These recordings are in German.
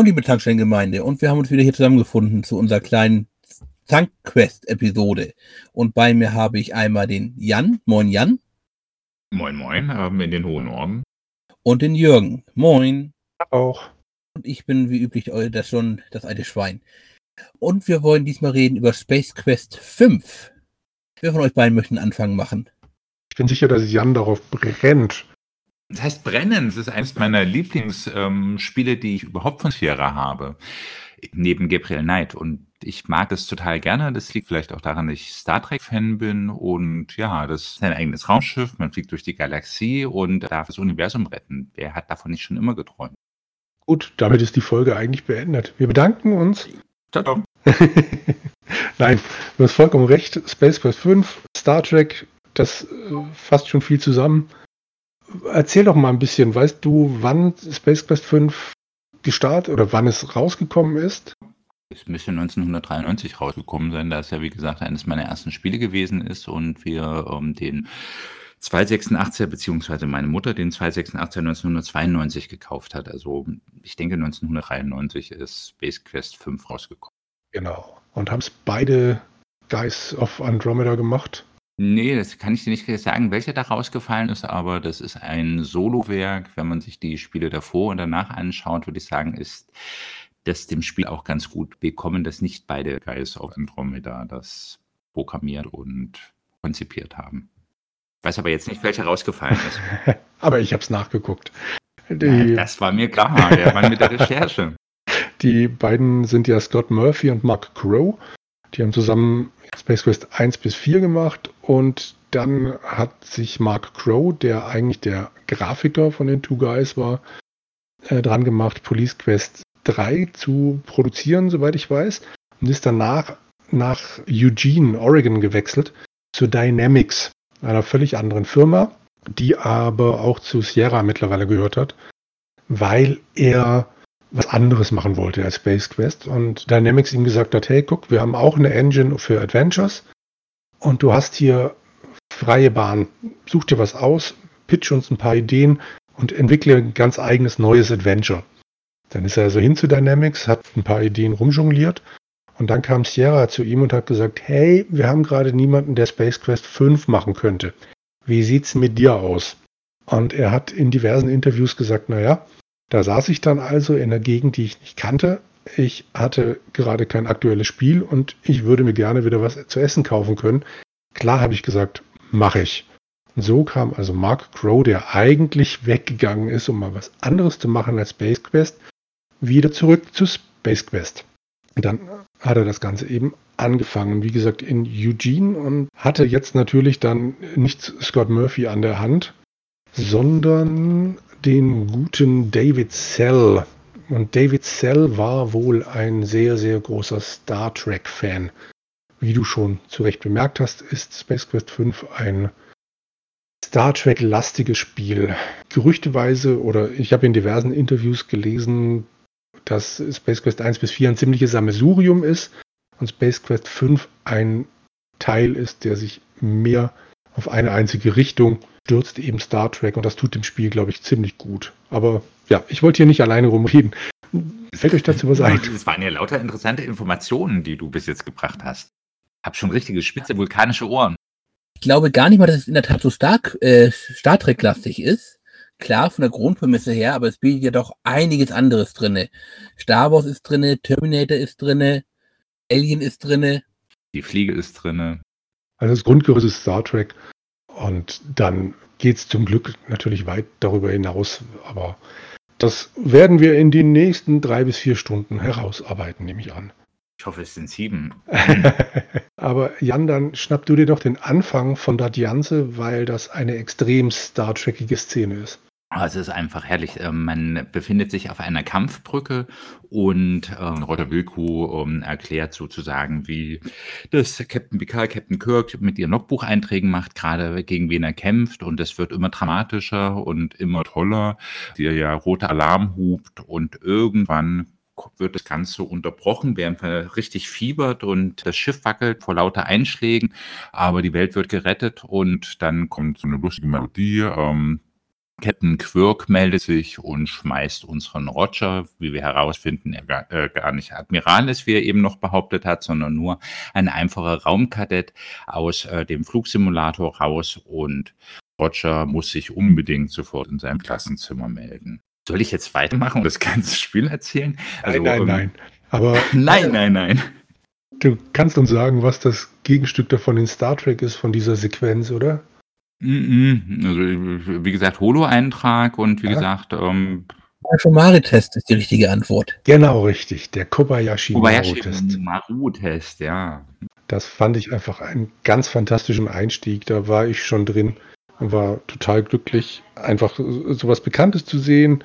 Moin, liebe Tankstellengemeinde. Und wir haben uns wieder hier zusammengefunden zu unserer kleinen Tankquest-Episode. Und bei mir habe ich einmal den Jan. Moin, Jan. Moin, moin, haben in den hohen Norden. Und den Jürgen. Moin. Auch. Und ich bin wie üblich das schon das alte Schwein. Und wir wollen diesmal reden über Space Quest 5. Wer von euch beiden möchten Anfang machen? Ich bin sicher, dass Jan darauf brennt. Das heißt brennen. Das ist eines meiner Lieblingsspiele, ähm, die ich überhaupt von Sierra habe. Neben Gabriel Knight. Und ich mag das total gerne. Das liegt vielleicht auch daran, dass ich Star Trek-Fan bin. Und ja, das ist ein eigenes Raumschiff. Man fliegt durch die Galaxie und darf das Universum retten. Wer hat davon nicht schon immer geträumt? Gut, damit ist die Folge eigentlich beendet. Wir bedanken uns. Ciao, ciao. Nein, du hast vollkommen recht. Space Quest 5, Star Trek, das äh, fasst schon viel zusammen. Erzähl doch mal ein bisschen, weißt du, wann Space Quest 5 gestartet oder wann es rausgekommen ist? Es müsste 1993 rausgekommen sein, da es ja wie gesagt eines meiner ersten Spiele gewesen ist und wir ähm, den 286er beziehungsweise meine Mutter den 286er 1992 gekauft hat. Also ich denke 1993 ist Space Quest 5 rausgekommen. Genau. Und haben es beide Guys of Andromeda gemacht? Nee, das kann ich dir nicht sagen, welcher da rausgefallen ist, aber das ist ein Solowerk. Wenn man sich die Spiele davor und danach anschaut, würde ich sagen, ist das dem Spiel auch ganz gut bekommen, dass nicht beide Guys of Andromeda das programmiert und konzipiert haben. Ich weiß aber jetzt nicht, welcher rausgefallen ist. aber ich habe es nachgeguckt. Die, das war mir klar, der Mann mit der Recherche. Die beiden sind ja Scott Murphy und Mark Crow. Die haben zusammen Space Quest 1 bis 4 gemacht und dann hat sich Mark Crow, der eigentlich der Grafiker von den Two Guys war, äh, dran gemacht, Police Quest 3 zu produzieren, soweit ich weiß, und ist danach nach Eugene, Oregon gewechselt, zu Dynamics, einer völlig anderen Firma, die aber auch zu Sierra mittlerweile gehört hat, weil er was anderes machen wollte als Space Quest und Dynamics ihm gesagt hat, hey, guck, wir haben auch eine Engine für Adventures und du hast hier freie Bahn. Such dir was aus, pitch uns ein paar Ideen und entwickle ein ganz eigenes neues Adventure. Dann ist er also hin zu Dynamics, hat ein paar Ideen rumjongliert und dann kam Sierra zu ihm und hat gesagt, hey, wir haben gerade niemanden, der Space Quest 5 machen könnte. Wie sieht's mit dir aus? Und er hat in diversen Interviews gesagt, naja, da saß ich dann also in einer Gegend, die ich nicht kannte. Ich hatte gerade kein aktuelles Spiel und ich würde mir gerne wieder was zu essen kaufen können. Klar habe ich gesagt, mache ich. Und so kam also Mark Crow, der eigentlich weggegangen ist, um mal was anderes zu machen als Space Quest, wieder zurück zu Space Quest. Und dann hat er das Ganze eben angefangen, wie gesagt, in Eugene und hatte jetzt natürlich dann nicht Scott Murphy an der Hand, sondern den guten David Sell. Und David Sell war wohl ein sehr, sehr großer Star Trek-Fan. Wie du schon zu Recht bemerkt hast, ist Space Quest 5 ein Star Trek-lastiges Spiel. Gerüchteweise, oder ich habe in diversen Interviews gelesen, dass Space Quest 1 bis 4 ein ziemliches Sammelsurium ist und Space Quest 5 ein Teil ist, der sich mehr auf eine einzige Richtung stürzt eben Star Trek und das tut dem Spiel, glaube ich, ziemlich gut. Aber ja, ich wollte hier nicht alleine rumreden. Fällt euch dazu was ein? Es waren ja lauter interessante Informationen, die du bis jetzt gebracht hast. Hab schon richtige spitze vulkanische Ohren. Ich glaube gar nicht mal, dass es in der Tat so stark äh, Star Trek-lastig ist. Klar, von der Grundprämisse her, aber es bietet ja doch einiges anderes drinne. Star Wars ist drinne, Terminator ist drinne, Alien ist drinne. Die Fliege ist drinne. Also das Grundgerüst ist Star Trek und dann geht es zum Glück natürlich weit darüber hinaus, aber das werden wir in den nächsten drei bis vier Stunden herausarbeiten, nehme ich an. Ich hoffe, es sind sieben. aber Jan, dann schnapp du dir doch den Anfang von Dadianze, weil das eine extrem Star Trekige Szene ist. Ah, es ist einfach herrlich. Ähm, man befindet sich auf einer Kampfbrücke und ähm, Roger Wilco ähm, erklärt sozusagen, wie das Captain Picard, Captain Kirk mit ihren Logbucheinträgen macht, gerade gegen wen er kämpft. Und es wird immer dramatischer und immer toller. Der ja rote Alarm hupt und irgendwann wird das Ganze unterbrochen, während man richtig fiebert und das Schiff wackelt vor lauter Einschlägen, aber die Welt wird gerettet und dann kommt so eine lustige Melodie. Ähm, Captain Quirk meldet sich und schmeißt unseren Roger, wie wir herausfinden, er gar, äh, gar nicht Admiral ist, wie er eben noch behauptet hat, sondern nur ein einfacher Raumkadett aus äh, dem Flugsimulator raus und Roger muss sich unbedingt sofort in seinem Klassenzimmer melden. Soll ich jetzt weitermachen und das ganze Spiel erzählen? Also, nein, nein, ähm, nein. Aber nein, nein, nein. Du kannst uns sagen, was das Gegenstück davon in Star Trek ist, von dieser Sequenz, oder? Mm Also, wie gesagt, Holo-Eintrag und wie ja. gesagt, ähm, Maru-Test ist die richtige Antwort. Genau richtig, der Kobayashi, Kobayashi Maru-Test, ja. Das fand ich einfach einen ganz fantastischen Einstieg. Da war ich schon drin und war total glücklich, einfach sowas Bekanntes zu sehen.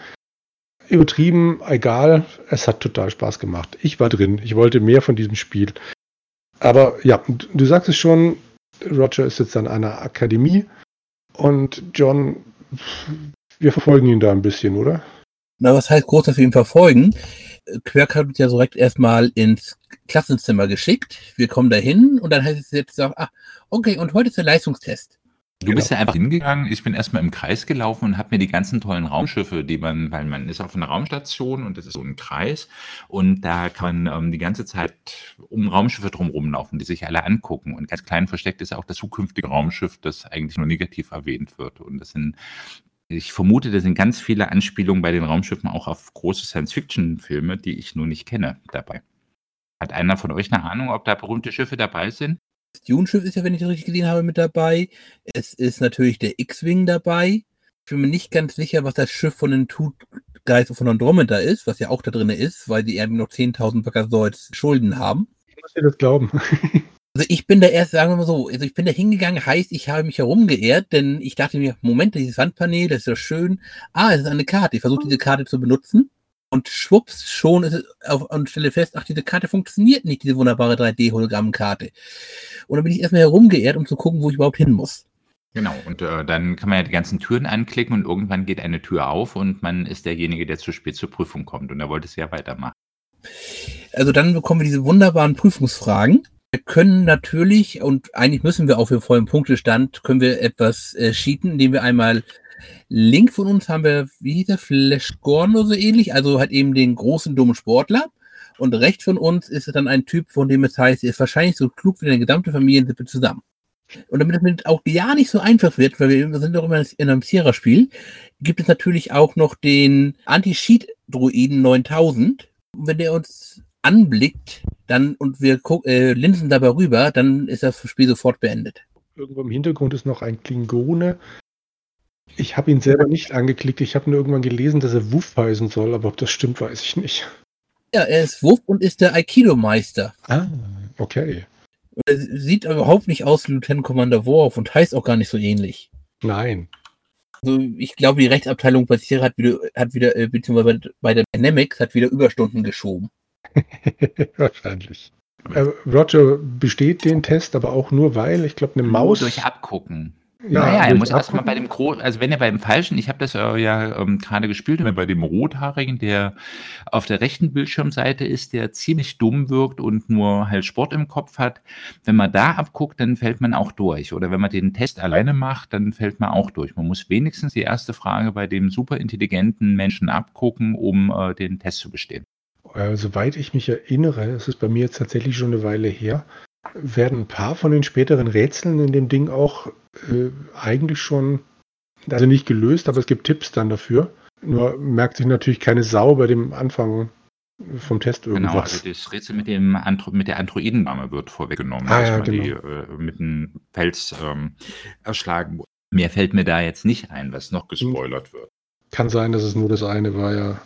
Übertrieben, egal, es hat total Spaß gemacht. Ich war drin, ich wollte mehr von diesem Spiel. Aber ja, du sagst es schon, Roger ist jetzt an einer Akademie und John, wir verfolgen ihn da ein bisschen, oder? Na, was heißt groß, dass wir ihn verfolgen? Quirk hat uns ja direkt erstmal ins Klassenzimmer geschickt. Wir kommen da hin und dann heißt es jetzt auch, ah, okay, und heute ist der Leistungstest. Du genau. bist ja einfach hingegangen. Ich bin erstmal im Kreis gelaufen und habe mir die ganzen tollen Raumschiffe, die man, weil man ist auf einer Raumstation und das ist so ein Kreis und da kann man ähm, die ganze Zeit um Raumschiffe drumherum laufen, die sich alle angucken. Und ganz klein versteckt ist auch das zukünftige Raumschiff, das eigentlich nur negativ erwähnt wird. Und das sind ich vermute, da sind ganz viele Anspielungen bei den Raumschiffen auch auf große Science-Fiction-Filme, die ich nur nicht kenne, dabei. Hat einer von euch eine Ahnung, ob da berühmte Schiffe dabei sind? Das Dune-Schiff ist ja, wenn ich das richtig gesehen habe, mit dabei. Es ist natürlich der X-Wing dabei. Ich bin mir nicht ganz sicher, was das Schiff von den Tut Guys von Andromeda ist, was ja auch da drin ist, weil die irgendwie noch 10.000 Backazoids Schulden haben. Ich muss dir das glauben. Also ich bin da erst, sagen wir mal so, also ich bin da hingegangen, heißt, ich habe mich herumgeehrt, denn ich dachte mir, Moment, dieses Wandpanel, das ist ja schön. Ah, es ist eine Karte. Ich versuche diese Karte zu benutzen und schwupps, schon ist es auf, und stelle fest, ach, diese Karte funktioniert nicht, diese wunderbare 3D-Hologrammkarte. Und dann bin ich erstmal herumgeehrt, um zu gucken, wo ich überhaupt hin muss. Genau, und äh, dann kann man ja die ganzen Türen anklicken und irgendwann geht eine Tür auf und man ist derjenige, der zu spät zur Prüfung kommt. Und er wollte es ja weitermachen. Also dann bekommen wir diese wunderbaren Prüfungsfragen wir können natürlich, und eigentlich müssen wir auch für vollen Punktestand, können wir etwas äh, cheaten, indem wir einmal Link von uns haben wir, wie hieß der, Flash Gordon oder so ähnlich, also halt eben den großen, dummen Sportler. Und rechts von uns ist dann ein Typ, von dem es heißt, er ist wahrscheinlich so klug wie eine gesamte Familiensippe zusammen. Und damit es auch ja nicht so einfach wird, weil wir sind doch immer in einem Sierra-Spiel, gibt es natürlich auch noch den Anti-Cheat-Druiden 9000. Und wenn der uns anblickt, dann und wir äh, linsen dabei rüber, dann ist das Spiel sofort beendet. Irgendwo im Hintergrund ist noch ein Klingone. Ich habe ihn selber nicht angeklickt. Ich habe nur irgendwann gelesen, dass er Wuff heißen soll, aber ob das stimmt, weiß ich nicht. Ja, er ist Wuff und ist der Aikido-Meister. Ah, okay. Und er sieht überhaupt nicht aus wie Lieutenant Commander Worf und heißt auch gar nicht so ähnlich. Nein. Also ich glaube, die Rechtsabteilung bei Sierra hat wieder, hat wieder äh, beziehungsweise bei der Dynamics hat wieder Überstunden geschoben. Wahrscheinlich. Äh, Roger besteht den Test, aber auch nur weil, ich glaube, eine Maus. Durch Abgucken. Ja, naja, er muss erstmal bei dem Großen, also wenn er beim Falschen, ich habe das äh, ja ähm, gerade gespielt, wenn er bei dem Rothaarigen, der auf der rechten Bildschirmseite ist, der ziemlich dumm wirkt und nur halt Sport im Kopf hat, wenn man da abguckt, dann fällt man auch durch. Oder wenn man den Test alleine macht, dann fällt man auch durch. Man muss wenigstens die erste Frage bei dem superintelligenten Menschen abgucken, um äh, den Test zu bestehen. Äh, soweit ich mich erinnere, es ist bei mir jetzt tatsächlich schon eine Weile her, werden ein paar von den späteren Rätseln in dem Ding auch äh, eigentlich schon, also nicht gelöst, aber es gibt Tipps dann dafür. Nur merkt sich natürlich keine Sau bei dem Anfang vom Test irgendwas. Genau, also das Rätsel mit, dem Andro mit der Androidenname wird vorweggenommen, ah, dass ja, man genau. die äh, mit einem Pelz ähm, erschlagen wurde. Mehr fällt mir da jetzt nicht ein, was noch gespoilert wird. Kann sein, dass es nur das eine war, ja.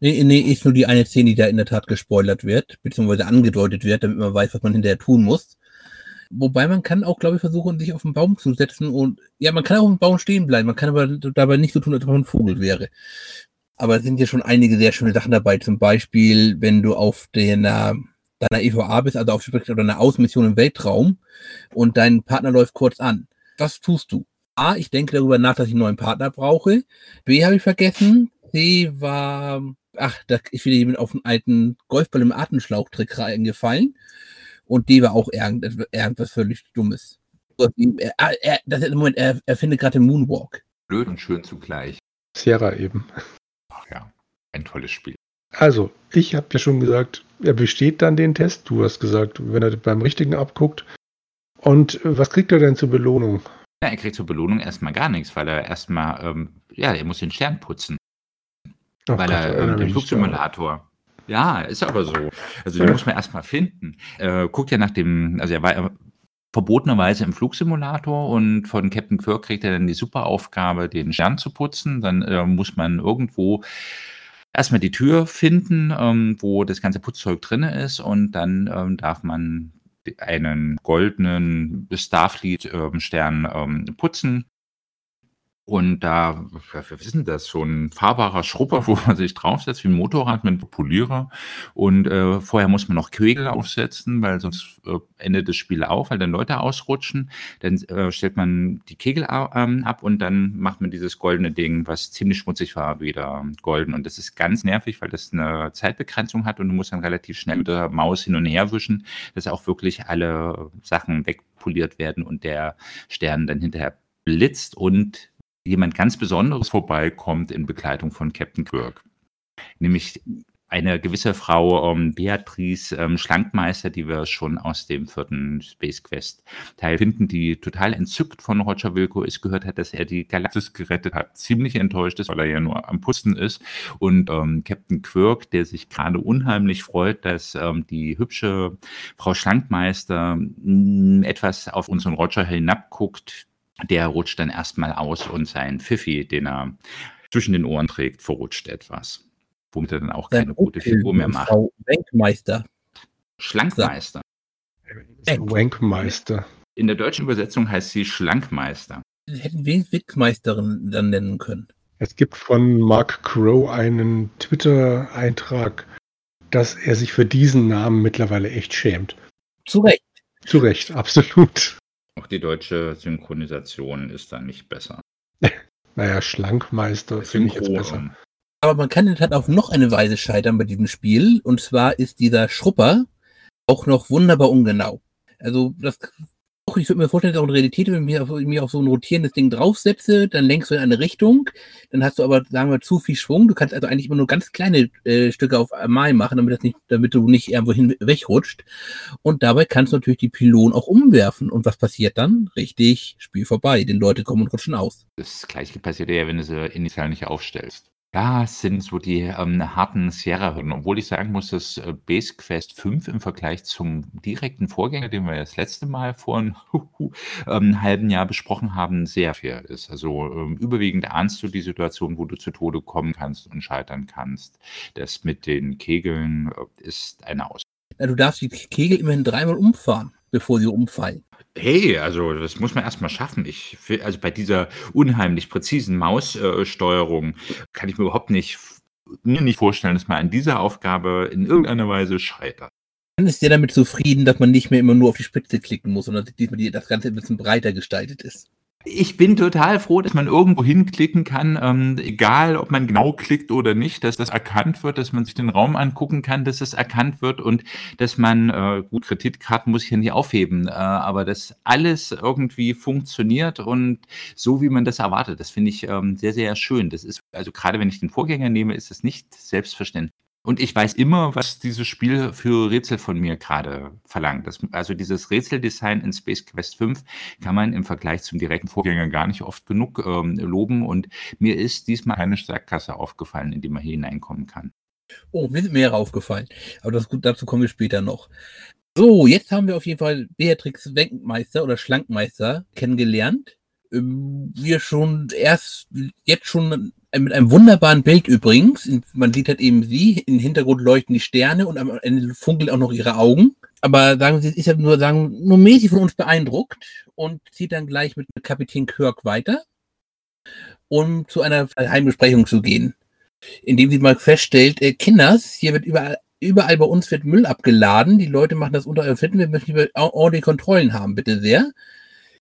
Nee, nee, ist nur die eine Szene, die da in der Tat gespoilert wird, beziehungsweise angedeutet wird, damit man weiß, was man hinterher tun muss. Wobei man kann auch, glaube ich, versuchen, sich auf den Baum zu setzen und ja, man kann auch auf dem Baum stehen bleiben, man kann aber dabei nicht so tun, als ob man ein Vogel wäre. Aber es sind ja schon einige sehr schöne Sachen dabei. Zum Beispiel, wenn du auf deiner, deiner EVA bist, also auf oder einer Außenmission im Weltraum und dein Partner läuft kurz an. Was tust du? A, ich denke darüber nach, dass ich einen neuen Partner brauche. B, habe ich vergessen. C war ach, da ist wieder jemand auf einen alten Golfball im Atemschlauchtrick reingefallen. Und die war auch irgendetwas, irgendwas völlig Dummes. Er, er, das ist Moment, er, er findet gerade den Moonwalk. Blöd und schön zugleich. Sierra eben. Ach ja, ein tolles Spiel. Also, ich habe ja schon gesagt, er besteht dann den Test. Du hast gesagt, wenn er beim richtigen abguckt. Und äh, was kriegt er denn zur Belohnung? Ja, er kriegt zur Belohnung erstmal gar nichts, weil er erstmal, ähm, ja, er muss den Stern putzen. Ach weil Gott, er erinnere ähm, den Flugsimulator. Ja, ist aber so. Also den Ja. muss man erstmal finden. Äh, guckt ja nach dem, also er war verbotenerweise im Flugsimulator und von Captain Kirk kriegt er dann die super Aufgabe, den Stern zu putzen. Dann äh, muss man irgendwo erstmal die Tür finden, ähm, wo das ganze Putzzeug drin ist und dann ähm, darf man einen goldenen Starfleet-Stern ähm, putzen. Und da, ja, wir wissen das, so ein fahrbarer Schrupper, wo man sich draufsetzt, wie ein Motorrad mit einem Polierer. Und äh, vorher muss man noch Kegel aufsetzen, weil sonst äh, endet das Spiel auf, weil dann Leute ausrutschen. Dann äh, stellt man die Kegel ähm, ab und dann macht man dieses goldene Ding, was ziemlich schmutzig war, wieder golden. Und das ist ganz nervig, weil das eine Zeitbegrenzung hat und du musst dann relativ schnell mit der Maus hin und her wischen, dass auch wirklich alle Sachen wegpoliert werden und der Stern dann hinterher blitzt und jemand ganz Besonderes vorbeikommt in Begleitung von Captain Kirk. Nämlich eine gewisse Frau ähm, Beatrice ähm, Schlankmeister, die wir schon aus dem vierten Space Quest Teil finden, die total entzückt von Roger Wilco ist, gehört hat, dass er die Galaxis gerettet hat. Ziemlich enttäuscht ist, weil er ja nur am Pusten ist. Und ähm, Captain Quirk, der sich gerade unheimlich freut, dass ähm, die hübsche Frau Schlankmeister mh, etwas auf unseren Roger hinabguckt, der rutscht dann erstmal aus und sein Pfiffi, den er zwischen den Ohren trägt, verrutscht etwas. Womit er dann auch keine gute Figur mehr macht. Frau Wenkmeister. Schlankmeister. Wank. Wankmeister. In der deutschen Übersetzung heißt sie Schlankmeister. Hätten wir Wichsmeisterin dann nennen können. Es gibt von Mark Crow einen Twitter-Eintrag, dass er sich für diesen Namen mittlerweile echt schämt. Zu Recht. Zu Recht, absolut. Auch die deutsche Synchronisation ist dann nicht besser. Naja, Schlankmeister finde ich jetzt besser. ähm, Aber man kann in der Tat auf noch eine Weise scheitern bei diesem Spiel. Und zwar ist dieser Schrupper auch noch wunderbar ungenau. Also das auch, ich würde mir vorstellen, dass auch in Realität, wenn ich mich auf, auf so ein rotierendes Ding draufsetze, dann lenkst du in eine Richtung, dann hast du aber, sagen wir, zu viel Schwung. Du kannst also eigentlich immer nur ganz kleine äh, Stücke auf einmal machen, damit das nicht, damit du nicht irgendwo hin wegrutscht. Und dabei kannst du natürlich die Pylonen auch umwerfen. Und was passiert dann? Richtig, Spiel vorbei. Die Leute kommen und rutschen aus. Das gleiche passiert ja, wenn du sie initial nicht aufstellst. Das sind so die ähm, harten Sierra-Hürden. Obwohl ich sagen muss, dass äh, Base Quest 5 im Vergleich zum direkten Vorgänger, den wir das letzte Mal vor einem ähm, halben Jahr besprochen haben, sehr fair ist. Also ähm, überwiegend ahnst du die Situation, wo du zu Tode kommen kannst und scheitern kannst. Das mit den Kegeln äh, ist eine Aus. Ja, du darfst die Kegel immerhin dreimal umfahren, bevor sie umfallen. Hey, also das muss man erst mal schaffen. Ich also bei dieser unheimlich präzisen Maussteuerung Steuerung kann ich mir überhaupt nicht mir nicht vorstellen, dass man an dieser Aufgabe in irgendeiner Weise scheitert. Dann ist der damit zufrieden, dass man nicht mehr immer nur auf die Spitze klicken muss, sondern dass das Ganze ein bisschen breiter gestaltet ist. Ich bin total froh, dass man irgendwo hinklicken kann, ähm, egal ob man genau klickt oder nicht, dass das erkannt wird, dass man sich den Raum angucken kann, dass es erkannt wird und dass man, äh, gut, Kreditkarten muss ich ja nicht aufheben, äh, aber dass alles irgendwie funktioniert und so, wie man das erwartet. Das finde ich ähm, sehr, sehr schön. Das ist, also gerade wenn ich den Vorgänger nehme, ist das nicht selbstverständlich. Und ich weiß immer, was dieses Spiel für Rätsel von mir gerade verlangt. Das, also dieses Rätseldesign in Space Quest 5 kann man im Vergleich zum direkten Vorgänger gar nicht oft genug ähm, loben. Und mir ist diesmal eine Sackgasse aufgefallen, in die man hier hineinkommen kann. Oh, mir sind mehrere aufgefallen. Aber das, dazu kommen wir später noch. So, jetzt haben wir auf jeden Fall Beatrix Wenkmeister oder Schlankmeister kennengelernt. Ähm, Wir schon erst jetzt schon mit einem wunderbaren Bild übrigens. Man sieht halt eben sie, im Hintergrund leuchten die Sterne und am Ende funkeln auch noch ihre Augen. Aber sagen Sie, ist ja nur sagen, nur mäßig von uns beeindruckt und zieht dann gleich mit Kapitän Kirk weiter, um zu einer Heimbesprechung zu gehen. Indem sie mal feststellt, äh, Kinders, hier wird überall, überall bei uns wird Müll abgeladen, die Leute machen das unter euren Fitten, wir müssen ordentliche Kontrollen haben, bitte sehr.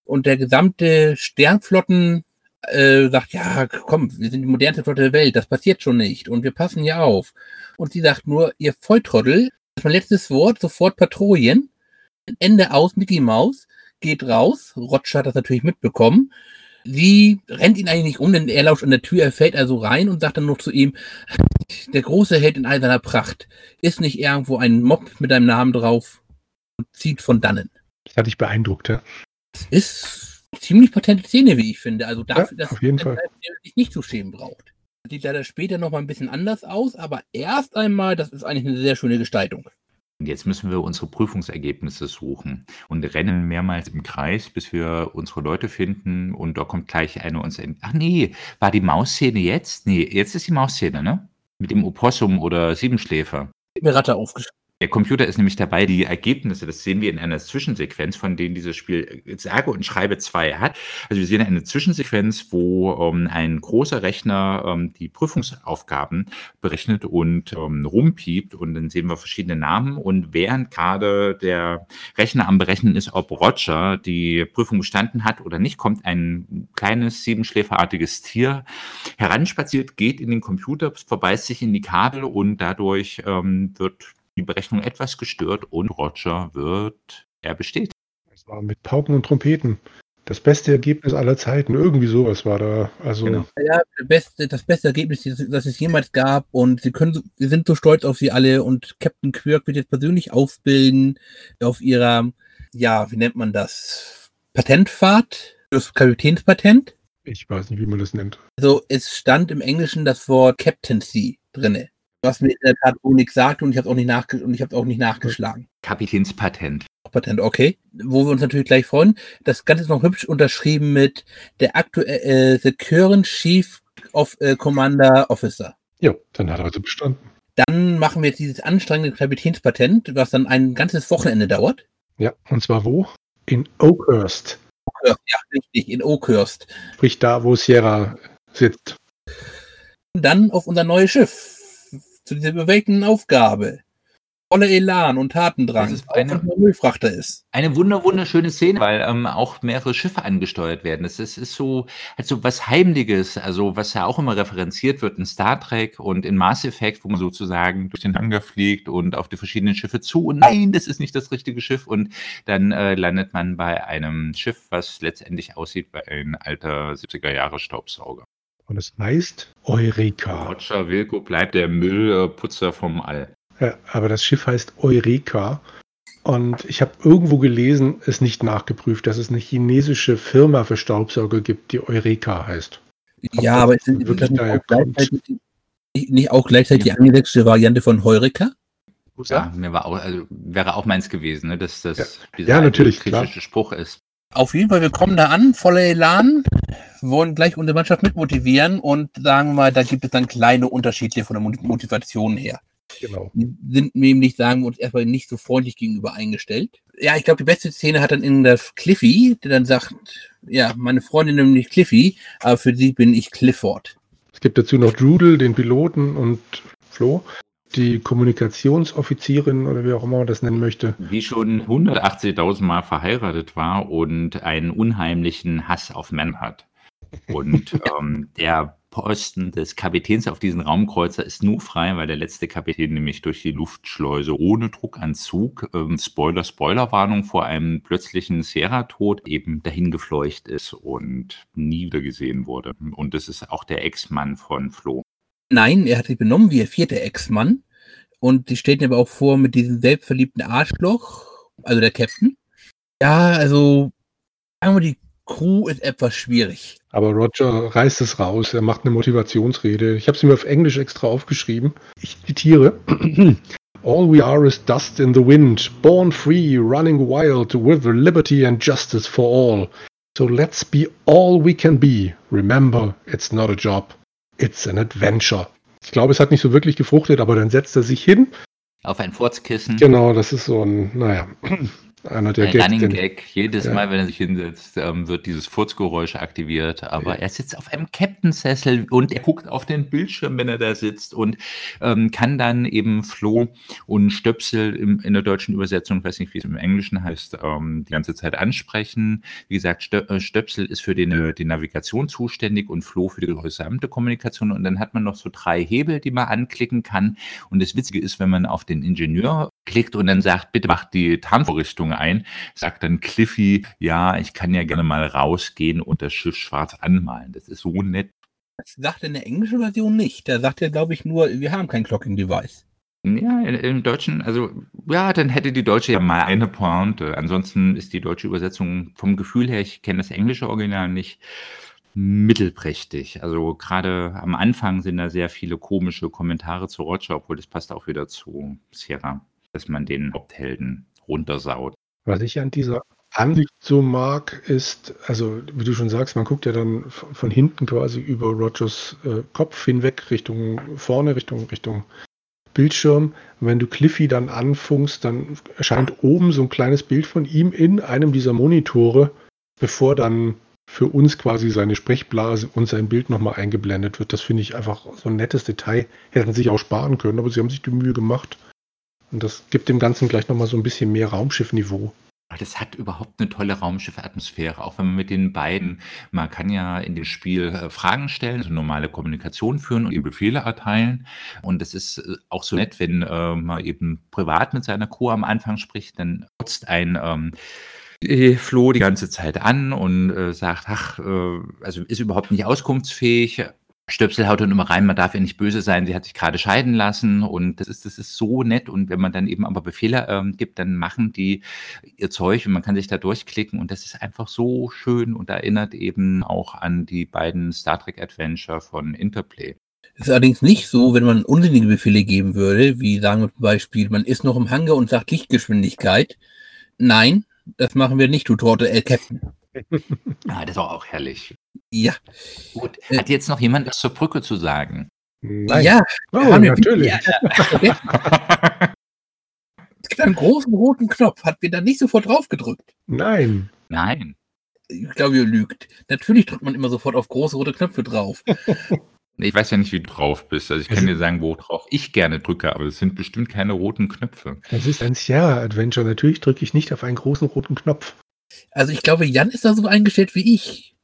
Und der gesamte Sternflotten äh, sagt, ja, komm, wir sind die modernste Flotte der Welt, das passiert schon nicht und wir passen ja auf. Und sie sagt nur, ihr Volltrottel, das ist mein letztes Wort, sofort Patrouillen, Ende aus, Mickey Maus, geht raus, Roger hat das natürlich mitbekommen Sie rennt ihn eigentlich nicht um, denn er lauscht an der Tür, er fällt also rein und sagt dann noch zu ihm, der große Held in all seiner Pracht, ist nicht irgendwo ein Mob mit einem Namen drauf und zieht von dannen. Das hat dich beeindruckt, ja? Das ist ziemlich patente Szene, wie ich finde. Also dafür, Ja, dass auf jeden dass Fall. er sich nicht zu schämen braucht. Sieht leider später noch mal ein bisschen anders aus, aber erst einmal, das ist eigentlich eine sehr schöne Gestaltung. Und jetzt müssen wir unsere Prüfungsergebnisse suchen und rennen mehrmals im Kreis, bis wir unsere Leute finden. Und da kommt gleich eine uns ent Ach nee, war die Mausszene jetzt? Nee, jetzt ist die Mausszene, ne? Mit dem Opossum oder Siebenschläfer. Ich mir Ratte aufgeschrieben. Der Computer ist nämlich dabei, die Ergebnisse, das sehen wir in einer Zwischensequenz, von denen dieses Spiel äh, sage und schreibe zwei hat. Also wir sehen eine Zwischensequenz, wo ähm, ein großer Rechner ähm, die Prüfungsaufgaben berechnet und ähm, rumpiept und dann sehen wir verschiedene Namen und während gerade der Rechner am Berechnen ist, ob Roger die Prüfung bestanden hat oder nicht, kommt ein kleines siebenschläferartiges Tier heranspaziert, geht in den Computer, verbeißt sich in die Kabel und dadurch ähm, wird die Berechnung etwas gestört und Roger wird, er besteht. Das war mit Pauken und Trompeten. Das beste Ergebnis aller Zeiten. Irgendwie sowas war da. Also, Genau. Ja, der beste, das beste Ergebnis, das, das es jemals gab. Und sie können, sie sind so stolz auf sie alle. Und Captain Quirk wird jetzt persönlich ausbilden auf ihrer, ja, wie nennt man das? Patentfahrt, das Kapitänspatent. ich weiß nicht, wie man das nennt. Also es stand im Englischen das Wort Captaincy drinne. Was mir in der Tat wohl nichts sagt und ich habe auch nicht nachge und ich habe auch nicht nachgeschlagen. Kapitänspatent. Patent, okay. Wo wir uns natürlich gleich freuen. Das Ganze ist noch hübsch unterschrieben mit der aktuelle äh, The Current Chief of äh, Commander Officer. Ja, dann hat er also bestanden. Dann machen wir jetzt dieses anstrengende Kapitänspatent, was dann ein ganzes Wochenende dauert. Ja, und zwar wo? In Oakhurst. Ja, richtig, in Oakhurst. Sprich da, wo Sierra sitzt. Und dann auf unser neues Schiff. Zu dieser bewegten Aufgabe. Voller Elan und Tatendrang. Das ist eine- er Müllfrachter ist. Eine wunder wunderschöne Szene, weil ähm, auch mehrere Schiffe angesteuert werden. Es ist, ist so, so was Heimliches, also was ja auch immer referenziert wird in Star Trek und in Mass Effect, wo man sozusagen durch den Hangar fliegt und auf die verschiedenen Schiffe zu und nein, das ist nicht das richtige Schiff und dann äh, landet man bei einem Schiff, was letztendlich aussieht wie ein alter 70er Jahre Staubsauger. Und es heißt Eureka. Roger Wilco bleibt der Müllputzer vom All. Ja, aber das Schiff heißt Eureka. Und ich habe irgendwo gelesen, ist nicht nachgeprüft, dass es eine chinesische Firma für Staubsauger gibt, die Eureka heißt. Ja, aber ist, ist wirklich das nicht daher auch gleichzeitig, die- nicht auch gleichzeitig die angesetzte Variante von Heureka? Ja, mir war auch, also wäre auch meins gewesen, ne, dass das Ja. dieser Ja, natürlich, griechische Spruch ist. Auf jeden Fall, wir kommen da an, voller Elan, wollen gleich unsere Mannschaft mitmotivieren und sagen wir mal, da gibt es dann kleine Unterschiede von der Mo- Motivation her. Genau. Die sind nämlich, sagen wir uns, erstmal nicht so freundlich gegenüber eingestellt. Ja, ich glaube, die beste Szene hat dann in der Cliffy, der dann sagt, ja, meine Freundin nämlich Cliffy, aber für sie bin ich Clifford. Es gibt dazu noch Drudel, den Piloten und Flo, die Kommunikationsoffizierin oder wie auch immer man das nennen möchte. die schon 180.000 Mal verheiratet war und einen unheimlichen Hass auf Männer hat. Und ähm, der Posten des Kapitäns auf diesen Raumkreuzer ist nur frei, weil der letzte Kapitän nämlich durch die Luftschleuse ohne Druckanzug, ähm, Spoiler, Spoilerwarnung vor einem plötzlichen Sierra-Tod eben dahin gefleucht ist und nie wieder gesehen wurde. Und das ist auch der Ex-Mann von Flo. Nein, er hat sich benommen wie der vierte Ex-Mann. Und die ihm aber auch vor mit diesem selbstverliebten Arschloch, also der Captain. Ja, also, sagen wir, die Crew ist etwas schwierig. Aber Roger reißt es raus, er macht eine Motivationsrede. Ich habe sie mir auf Englisch extra aufgeschrieben. Ich zitiere. All we are is dust in the wind, born free, running wild, with liberty and justice for all. So let's be all we can be. Remember, it's not a job, it's an adventure. Ich glaube, es hat nicht so wirklich gefruchtet, aber dann setzt er sich hin. Auf ein Furzkissen. Genau, das ist so ein, naja, einer der Gags. Running Gag. Jedes Ja. Mal, wenn er sich hinsetzt, ähm, wird dieses Furzgeräusch aktiviert. Aber er sitzt auf einem Captain-Sessel und er guckt auf den Bildschirm, wenn er da sitzt und ähm, kann dann eben Flo und Stöpsel im, in der deutschen Übersetzung, weiß nicht, wie es im Englischen heißt, ähm, die ganze Zeit ansprechen. Wie gesagt, Stö äh, Stöpsel ist für den, äh, die Navigation zuständig und Flo für die gesamte Kommunikation. Und dann hat man noch so drei Hebel, die man anklicken kann. Und das Witzige ist, wenn man auf den Ingenieur klickt und dann sagt, bitte mach die Tarnvorrichtung ein, sagt dann Cliffy, ja, ich kann ja gerne mal rausgehen und das Schiff schwarz anmalen. Das ist so nett. Das sagt er in der englischen Version nicht. Da sagt er, glaube ich, nur, wir haben kein Clocking Device. Ja, im Deutschen, also ja, dann hätte die Deutsche ja mal eine Pointe. Ansonsten ist die deutsche Übersetzung vom Gefühl her, ich kenne das englische Original nicht, mittelprächtig. Also gerade am Anfang sind da sehr viele komische Kommentare zu Roger, obwohl das passt auch wieder zu Sierra, dass man den Haupthelden runtersaut. Was ich an dieser Ansicht so mag, ist, also wie du schon sagst, man guckt ja dann von hinten quasi über Rogers äh, Kopf hinweg Richtung vorne, Richtung, Richtung Bildschirm. Und wenn du Cliffy dann anfunkst, dann erscheint oben so ein kleines Bild von ihm in einem dieser Monitore, bevor dann für uns quasi seine Sprechblase und sein Bild nochmal eingeblendet wird. Das finde ich einfach so ein nettes Detail. Hätten sich auch sparen können, aber sie haben sich die Mühe gemacht. Und das gibt dem Ganzen gleich nochmal so ein bisschen mehr Raumschiffniveau. Das hat überhaupt eine tolle Raumschiffatmosphäre, auch wenn man mit den beiden man kann ja in dem Spiel, äh, Fragen stellen, also normale Kommunikation führen und ihr Befehle erteilen. Und das ist, äh, auch so nett, wenn, äh, man eben privat mit seiner Crew am Anfang spricht, dann nutzt ein, ähm, Flo die ganze Zeit an und, äh, sagt: „Ach, äh, also, ist überhaupt nicht auskunftsfähig.“ Stöpsel haut dann immer rein, man darf ja nicht böse sein, sie hat sich gerade scheiden lassen und das ist das ist so nett und wenn man dann eben aber Befehle, ähm, gibt, dann machen die ihr Zeug und man kann sich da durchklicken und das ist einfach so schön und erinnert eben auch an die beiden Star Trek Adventure von Interplay. Ist allerdings nicht so, wenn man unsinnige Befehle geben würde, wie sagen wir zum Beispiel, man ist noch im Hangar und sagt Lichtgeschwindigkeit. Nein, das machen wir nicht, du Torte, äh, Captain. Ah, das war auch herrlich. Ja. Gut. Äh. Hat jetzt noch jemand was zur Brücke zu sagen? Nein. Ja, Oh, haben wir- natürlich. es gibt einen großen roten Knopf. Hat mir da nicht sofort drauf gedrückt? Nein. Nein. Ich glaube, ihr lügt. Natürlich drückt man immer sofort auf große rote Knöpfe drauf. Ich weiß ja nicht, wie du drauf bist. Also, ich kann dir sagen, worauf ich gerne drücke, aber es sind bestimmt keine roten Knöpfe. Das ist ein Sierra-Adventure. Natürlich drücke ich nicht auf einen großen roten Knopf. Also ich glaube, Jan ist da so eingestellt wie ich.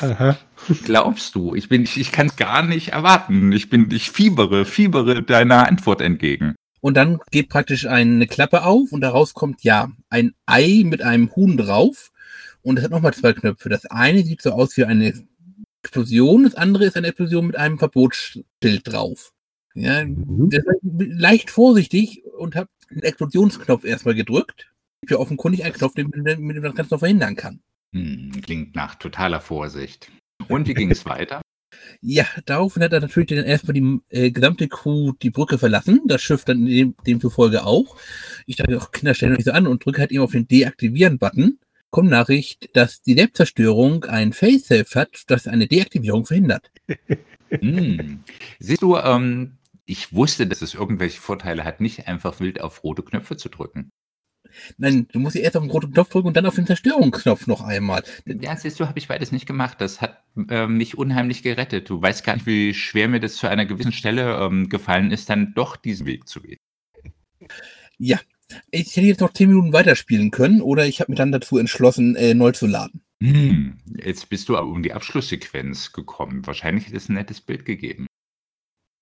Aha. Glaubst du? Ich bin ich ich kann's gar nicht erwarten. Ich bin ich fiebere fiebere deiner Antwort entgegen. Und dann geht praktisch eine Klappe auf und daraus kommt ja ein Ei mit einem Huhn drauf. Und es hat nochmal zwei Knöpfe. Das eine sieht so aus wie eine Explosion, das andere ist eine Explosion mit einem Verbotsschild drauf. Ja, Mhm. leicht vorsichtig und habe den Explosionsknopf erstmal gedrückt. Gibt ja offenkundig einen Knopf, den- mit dem man das Ganze noch verhindern kann. Hm, klingt nach totaler Vorsicht. Und wie ging es weiter? Ja, daraufhin hat er natürlich dann erstmal die äh, gesamte Crew die Brücke verlassen, das Schiff dann dem, demzufolge auch. Ich dachte, ach, Kinder, stellen euch nicht so an und drücke halt eben auf den Deaktivieren-Button. Kommt Nachricht, dass die Selbstzerstörung ein Failsafe hat, das eine Deaktivierung verhindert. Hm. Siehst du, ähm, ich wusste, dass es irgendwelche Vorteile hat, nicht einfach wild auf rote Knöpfe zu drücken. Nein, du musst erst auf den roten Knopf drücken und dann auf den Zerstörungsknopf noch einmal. Ja, siehst du, habe ich beides nicht gemacht. Das hat, ähm, mich unheimlich gerettet. Du weißt gar nicht, wie schwer mir das zu einer gewissen Stelle, ähm, gefallen ist, dann doch diesen Weg zu gehen. Ja, ich hätte jetzt noch 10 Minuten weiterspielen können oder ich habe mich dann dazu entschlossen, äh, neu zu laden. Hm, jetzt bist du aber um die Abschlusssequenz gekommen. Wahrscheinlich hätte es ein nettes Bild gegeben.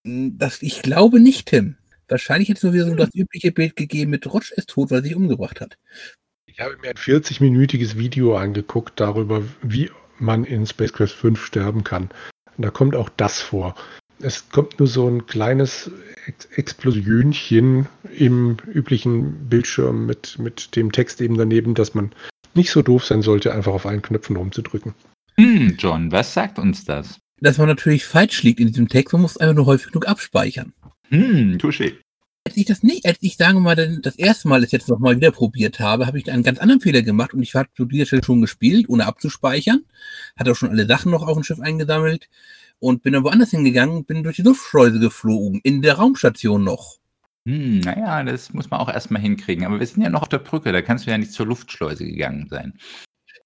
Hm, Das, ich glaube nicht, Tim. Wahrscheinlich hätte es sowieso das übliche Bild gegeben mit Rotsch ist tot, weil er sich umgebracht hat. Ich habe mir ein 40-minütiges Video angeguckt darüber, wie man in Space Quest 5 sterben kann. Und da kommt auch das vor. Es kommt nur so ein kleines Ex Explosionchen im üblichen Bildschirm mit, mit dem Text eben daneben, dass man nicht so doof sein sollte, einfach auf allen Knöpfen rumzudrücken. Hm, John, was sagt uns das? Dass man natürlich falsch liegt in diesem Text, man muss einfach nur häufig genug abspeichern. Hm, touché. Als ich das nicht, als ich sagen wir mal dann das erste Mal das jetzt nochmal wieder probiert habe, habe ich einen ganz anderen Fehler gemacht und ich habe zu dieser Stelle schon gespielt, ohne abzuspeichern. Hatte auch schon alle Sachen noch auf dem Schiff eingesammelt und bin dann woanders hingegangen, bin durch die Luftschleuse geflogen, in der Raumstation noch. Hm, naja, das muss man auch erstmal hinkriegen. Aber wir sind ja noch auf der Brücke, da kannst du ja nicht zur Luftschleuse gegangen sein.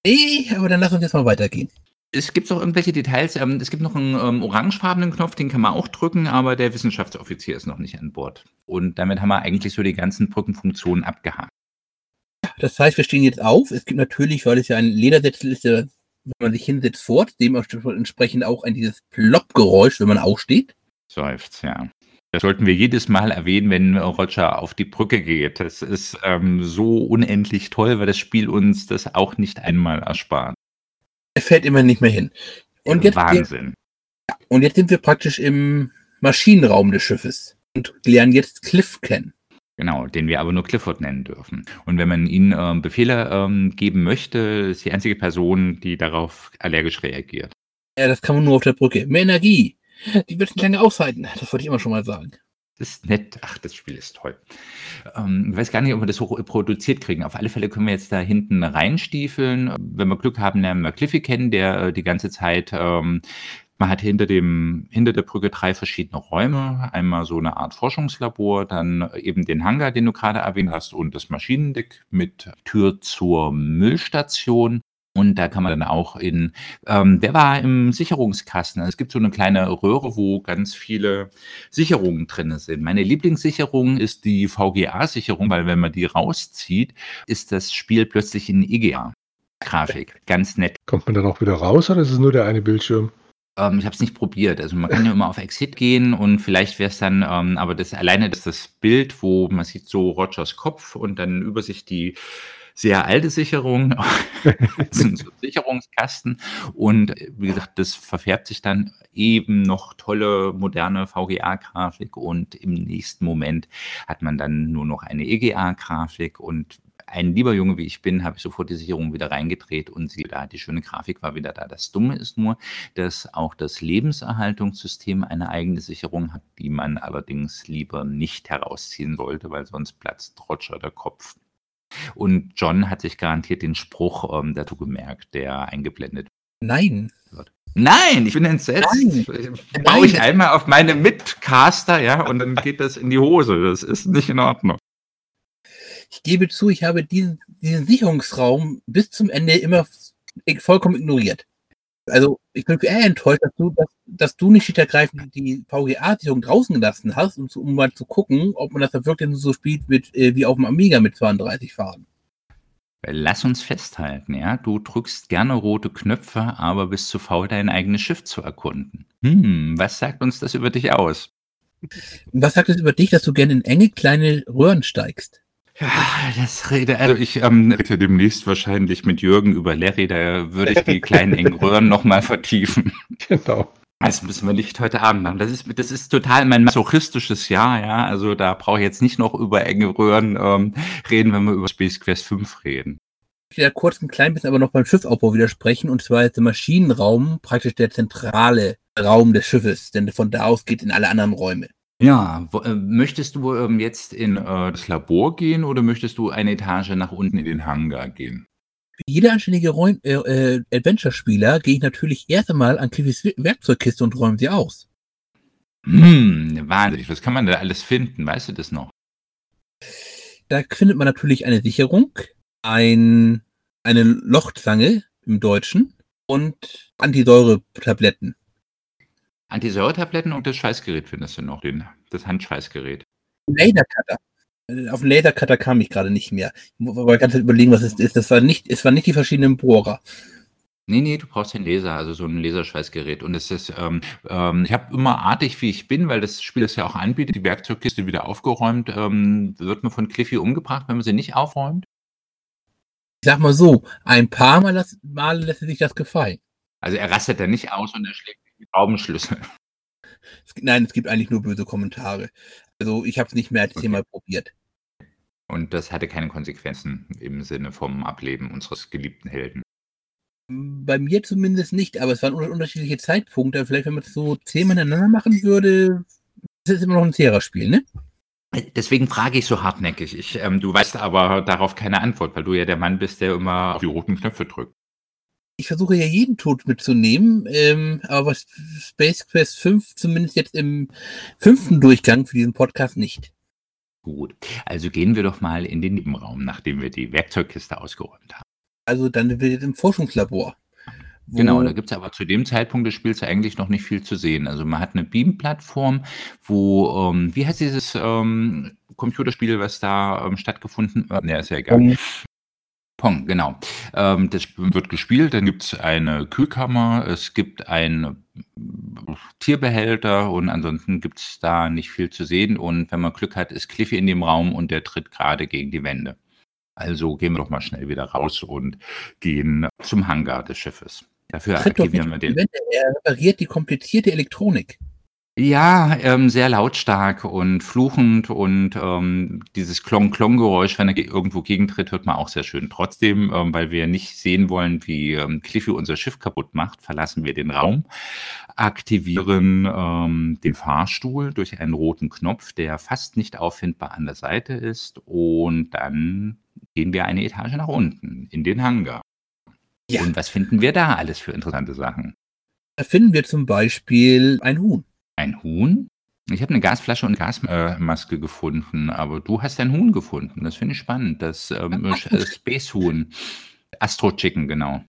Ey, aber dann lass uns jetzt mal weitergehen. Es gibt auch irgendwelche Details. Ähm, es gibt noch einen ähm, orangefarbenen Knopf, den kann man auch drücken, aber der Wissenschaftsoffizier ist noch nicht an Bord. Und damit haben wir eigentlich so die ganzen Brückenfunktionen abgehakt. Das heißt, wir stehen jetzt auf. Es gibt natürlich, weil es ja ein Ledersitzel ist, der, wenn man sich hinsetzt, fort, dementsprechend auch ein dieses Plopp-Geräusch, wenn man aufsteht. Seufzt, ja. Das sollten wir jedes Mal erwähnen, wenn Roger auf die Brücke geht. Das ist ähm, so unendlich toll, weil das Spiel uns das auch nicht einmal erspart. Fällt immer nicht mehr hin. Und jetzt, Wahnsinn. Ja, und jetzt sind wir praktisch im Maschinenraum des Schiffes und lernen jetzt Cliff kennen. Genau, den wir aber nur Clifford nennen dürfen. Und wenn man ihnen ähm, Befehle ähm, geben möchte, ist die einzige Person, die darauf allergisch reagiert. Ja, das kann man nur auf der Brücke. Mehr Energie. Die wird nicht lange aushalten. Das wollte ich immer schon mal sagen. Das ist nett. Ach, das Spiel ist toll. Ähm, ich weiß gar nicht, ob wir das so produziert kriegen. Auf alle Fälle können wir jetzt da hinten reinstiefeln. Wenn wir Glück haben, lernen wir Cliffy kennen, der äh, die ganze Zeit ähm, man hat hinter, dem, hinter der Brücke drei verschiedene Räume. Einmal so eine Art Forschungslabor, dann eben den Hangar, den du gerade erwähnt hast, und das Maschinendeck mit Tür zur Müllstation. Und da kann man dann auch in, ähm, der war im Sicherungskasten. Also es gibt so eine kleine Röhre, wo ganz viele Sicherungen drin sind. Meine Lieblingssicherung ist die VGA-Sicherung, weil wenn man die rauszieht, ist das Spiel plötzlich in EGA. Grafik, ganz nett. Kommt man dann auch wieder raus oder ist es nur der eine Bildschirm? Ähm, ich habe es nicht probiert. Also man kann ja immer auf Exit gehen und vielleicht wäre es dann, ähm, aber das alleine das, das Bild, wo man sieht so Rogers Kopf und dann über sich die sehr alte Sicherung, so Sicherungskasten. Und wie gesagt, das verfärbt sich dann eben noch tolle moderne VGA-Grafik und im nächsten Moment hat man dann nur noch eine EGA-Grafik und ein lieber Junge wie ich bin, habe ich sofort die Sicherung wieder reingedreht und sie da, die schöne Grafik war wieder da. Das Dumme ist nur, dass auch das Lebenserhaltungssystem eine eigene Sicherung hat, die man allerdings lieber nicht herausziehen sollte, weil sonst platzt Roger der Kopf. Und John hat sich garantiert den Spruch ähm, dazu gemerkt, der eingeblendet Nein. wird. Nein, ich bin entsetzt. Nein. Baue ich einmal auf meine Mitcaster, ja, und dann geht das in die Hose. Das ist nicht in Ordnung. Ich gebe zu, ich habe diesen, diesen Sicherungsraum bis zum Ende immer vollkommen ignoriert. Also ich bin eher enttäuscht, dass du, dass, dass du nicht ergreifend die VGA-Sicherung draußen gelassen hast, um, zu, um mal zu gucken, ob man das da wirklich so spielt mit, äh, wie auf dem Amiga mit 32 Fahren. Lass uns festhalten, ja. Du drückst gerne rote Knöpfe, aber bist zu faul, dein eigenes Schiff zu erkunden. Hm, was sagt uns das über dich aus? Was sagt es über dich, dass du gerne in enge kleine Röhren steigst? Ja, das rede, also ich ähm, rede demnächst wahrscheinlich mit Jürgen über Larry, da würde ich die kleinen engen Röhren nochmal vertiefen. Genau. Das müssen wir nicht heute Abend machen. Das ist, das ist total mein masochistisches Jahr, ja. Also da brauche ich jetzt nicht noch über enge Röhren ähm, reden, wenn wir über Space Quest 5 reden. Ich will ja kurz ein klein bisschen aber noch beim Schiffaufbau widersprechen. Und zwar ist der Maschinenraum praktisch der zentrale Raum des Schiffes, denn von da aus geht in alle anderen Räume. Ja, wo, äh, möchtest du ähm, jetzt in äh, das Labor gehen oder möchtest du eine Etage nach unten in den Hangar gehen? Wie jeder anständige Räum äh, äh, Adventure-Spieler gehe ich natürlich erst einmal an Cliffys Werkzeugkiste und räume sie aus. Hm, wahnsinnig. Was kann man da alles finden? Weißt du das noch? Da findet man natürlich eine Sicherung, ein, eine Lochzange im Deutschen und Antisäure-Tabletten. Antisäuretabletten und das Schweißgerät findest du noch, den, das Handschweißgerät. Lasercutter. Auf den Lasercutter kam ich gerade nicht mehr. Ich muss aber ganz überlegen, was es ist. Das war nicht, es waren nicht die verschiedenen Bohrer. Nee, nee, du brauchst den Laser, also so ein Laserschweißgerät. Und es ist, ähm, ähm, ich habe immer artig, wie ich bin, weil das Spiel das ja auch anbietet, die Werkzeugkiste wieder aufgeräumt. Ähm, wird man von Cliffy umgebracht, wenn man sie nicht aufräumt? Ich sag mal so, ein paar Mal, das, Mal lässt sich das gefallen. Also er rastet da nicht aus und er schlägt Schraubenschlüssel. Es, nein, es gibt eigentlich nur böse Kommentare. Also ich habe es nicht mehr als okay. Thema probiert. Und das hatte keine Konsequenzen im Sinne vom Ableben unseres geliebten Helden. Bei mir zumindest nicht, aber es waren unterschiedliche Zeitpunkte. Vielleicht, wenn man es so zehnmal miteinander machen würde, ist es immer noch ein fairer Spiel, ne? Deswegen frage ich so hartnäckig. Ich, ähm, du weißt aber darauf keine Antwort, weil du ja der Mann bist, der immer auf die roten Knöpfe drückt ich versuche ja jeden Tod mitzunehmen, ähm, aber was Space Quest 5 zumindest jetzt im fünften Durchgang für diesen Podcast nicht. Gut, also gehen wir doch mal in den Nebenraum, nachdem wir die Werkzeugkiste ausgeräumt haben. Also dann sind wir jetzt im Forschungslabor. Genau, da gibt es aber zu dem Zeitpunkt des Spiels eigentlich noch nicht viel zu sehen. Also man hat eine Beam-Plattform, wo, ähm, wie heißt dieses ähm, Computerspiel, was da ähm, stattgefunden hat? Ne, ist ja egal. Pong, genau. Ähm, das wird gespielt, dann gibt es eine Kühlkammer, es gibt ein Tierbehälter und ansonsten gibt es da nicht viel zu sehen. Und wenn man Glück hat, ist Cliffy in dem Raum und der tritt gerade gegen die Wände. Also gehen wir doch mal schnell wieder raus und gehen zum Hangar des Schiffes. Dafür aktivieren wir den. Wände. Er repariert die komplizierte Elektronik. Ja, ähm, sehr lautstark und fluchend und ähm, dieses Klong-Klong-Geräusch, wenn er ge irgendwo gegentritt, hört man auch sehr schön. Trotzdem, ähm, weil wir nicht sehen wollen, wie ähm, Cliffy unser Schiff kaputt macht, verlassen wir den Raum, aktivieren ähm, den Fahrstuhl durch einen roten Knopf, der fast nicht auffindbar an der Seite ist und dann gehen wir eine Etage nach unten in den Hangar. Ja. Und was finden wir da alles für interessante Sachen? Da finden wir zum Beispiel ein Huhn. Ein Huhn? Ich habe eine Gasflasche und Gasmaske gefunden, aber du hast ein Huhn gefunden. Das finde ich spannend. Das ähm, äh, Space Huhn. Astro Chicken, genau.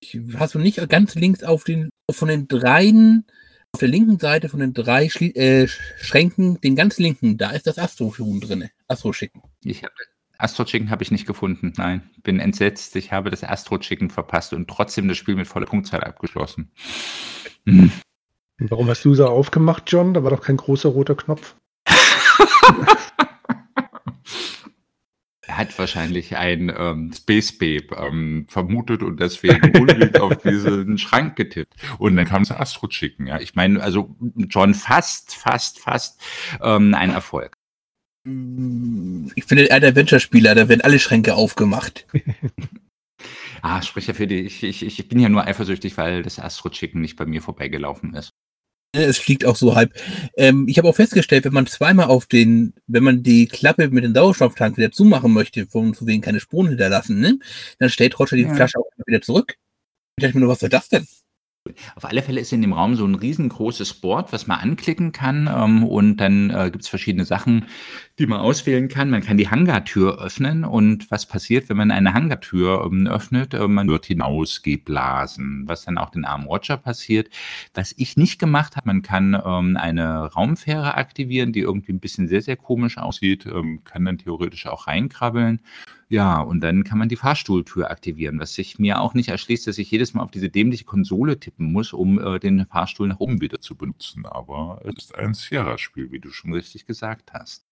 Ich- Hast du nicht ganz links auf den, von den dreien, auf der linken Seite von den drei Schli äh, Schränken, den ganz linken, da ist das Astro-Huhn drin. Astro-Schicken. Ich habe Astro Chicken habe ich nicht gefunden. Nein, bin entsetzt. Ich habe das Astro Chicken verpasst und trotzdem das Spiel mit voller Punktzahl abgeschlossen. Hm. Und warum hast du so aufgemacht, John? Da war doch kein großer roter Knopf. Er hat wahrscheinlich ein ähm, Space Babe ähm, vermutet und deswegen unbedingt auf diesen Schrank getippt. Und dann kam das Astro Chicken. Ja, ich meine, also John fast, fast, fast ähm, ein Erfolg. Ich bin ein Adventure-Spieler, da werden alle Schränke aufgemacht. Ah, sprich ja für die. Ich, ich, ich bin ja nur eifersüchtig, weil das Astro Chicken nicht bei mir vorbeigelaufen ist. Es fliegt auch so halb. Ähm, ich habe auch festgestellt, wenn man zweimal auf den, wenn man die Klappe mit dem Sauerstofftank wieder zumachen möchte, von zu wegen keine Spuren hinterlassen, ne, dann stellt Roger die Ja. Flasche auch wieder zurück. Ich dachte mir nur, was soll das denn? Auf alle Fälle ist in dem Raum so ein riesengroßes Board, was man anklicken kann. Ähm, und dann äh, gibt es verschiedene Sachen, die man auswählen kann. Man kann die Hangartür öffnen. Und was passiert, wenn man eine Hangartür ähm, öffnet? Äh, man wird hinausgeblasen, was dann auch den armen Roger passiert. Was ich nicht gemacht habe, man kann ähm, eine Raumfähre aktivieren, die irgendwie ein bisschen sehr, sehr komisch aussieht. Ähm, kann dann theoretisch auch reinkrabbeln. Ja, und dann kann man die Fahrstuhltür aktivieren, was sich mir auch nicht erschließt, dass ich jedes Mal auf diese dämliche Konsole tippen muss, um äh, den Fahrstuhl nach oben wieder zu benutzen. Aber es ist ein Sierra-Spiel, wie du schon richtig gesagt hast.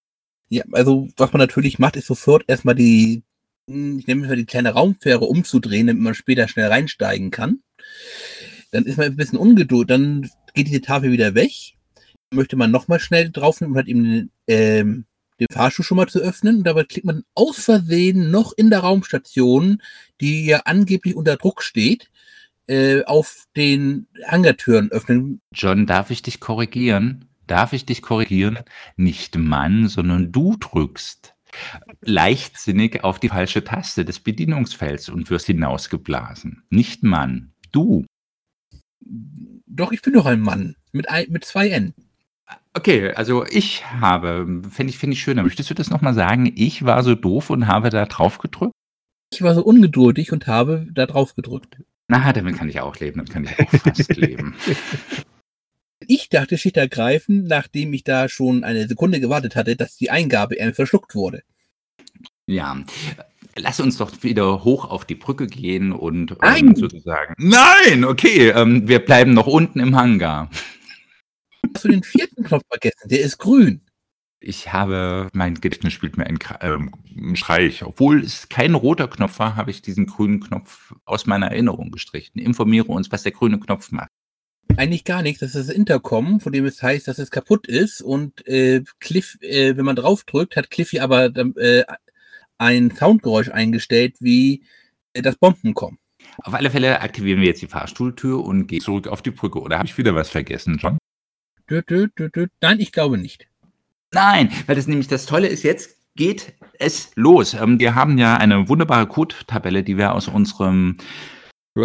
Ja, also was man natürlich macht, ist sofort erstmal die, hm, ich es mal die kleine Raumfähre umzudrehen, damit man später schnell reinsteigen kann. Dann ist man ein bisschen ungeduldig, dann geht diese Tafel wieder weg. Möchte man nochmal schnell draufnehmen, um halt eben ähm, den Fahrstuhl schon mal zu öffnen. Und dabei klickt man aus Versehen noch in der Raumstation, die ja angeblich unter Druck steht, äh, auf den Hangartüren öffnen. John, darf ich dich korrigieren? Darf ich dich korrigieren? Nicht Mann, sondern du drückst leichtsinnig auf die falsche Taste des Bedienungsfelds und wirst hinausgeblasen. Nicht Mann, du. Doch, ich bin doch ein Mann mit, ein, mit zwei N. Okay, also ich habe, finde ich, finde ich schöner. Möchtest du das nochmal sagen? Ich war so doof und habe da drauf gedrückt? Ich war so ungeduldig und habe da drauf gedrückt. Na, damit kann ich auch leben, damit kann ich auch fast leben. Ich dachte schlicht ergreifend, nachdem ich da schon eine Sekunde gewartet hatte, dass die Eingabe irgendwie verschluckt wurde. Ja, lass uns doch wieder hoch auf die Brücke gehen und ähm, sozusagen. Nein, okay, ähm, wir bleiben noch unten im Hangar. Hast du den vierten Knopf vergessen? Der ist grün. Ich habe, mein Gedächtnis spielt mir einen, einen Streich. Obwohl es kein roter Knopf war, habe ich diesen grünen Knopf aus meiner Erinnerung gestrichen. Informiere uns, was der grüne Knopf macht. Eigentlich gar nichts. Das ist das Intercom, von dem es heißt, dass es kaputt ist. Und äh, Cliff, äh, wenn man draufdrückt, hat Cliffy aber äh, ein Soundgeräusch eingestellt, wie äh, das Bomben kommen. Auf alle Fälle aktivieren wir jetzt die Fahrstuhltür und gehen zurück auf die Brücke. Oder habe ich wieder was vergessen, John? Nein, ich glaube nicht. Nein, weil das nämlich das Tolle ist, jetzt geht es los. Ähm, wir haben ja eine wunderbare Code-Tabelle, die wir aus unserem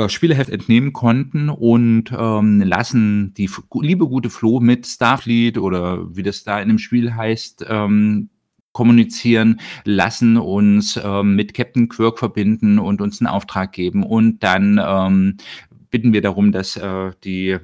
Spieleheft entnehmen konnten und ähm, lassen die liebe gute Flo mit Starfleet oder wie das da in dem Spiel heißt, ähm, kommunizieren, lassen uns ähm, mit Captain Quirk verbinden und uns einen Auftrag geben und dann ähm, bitten wir darum, dass äh, die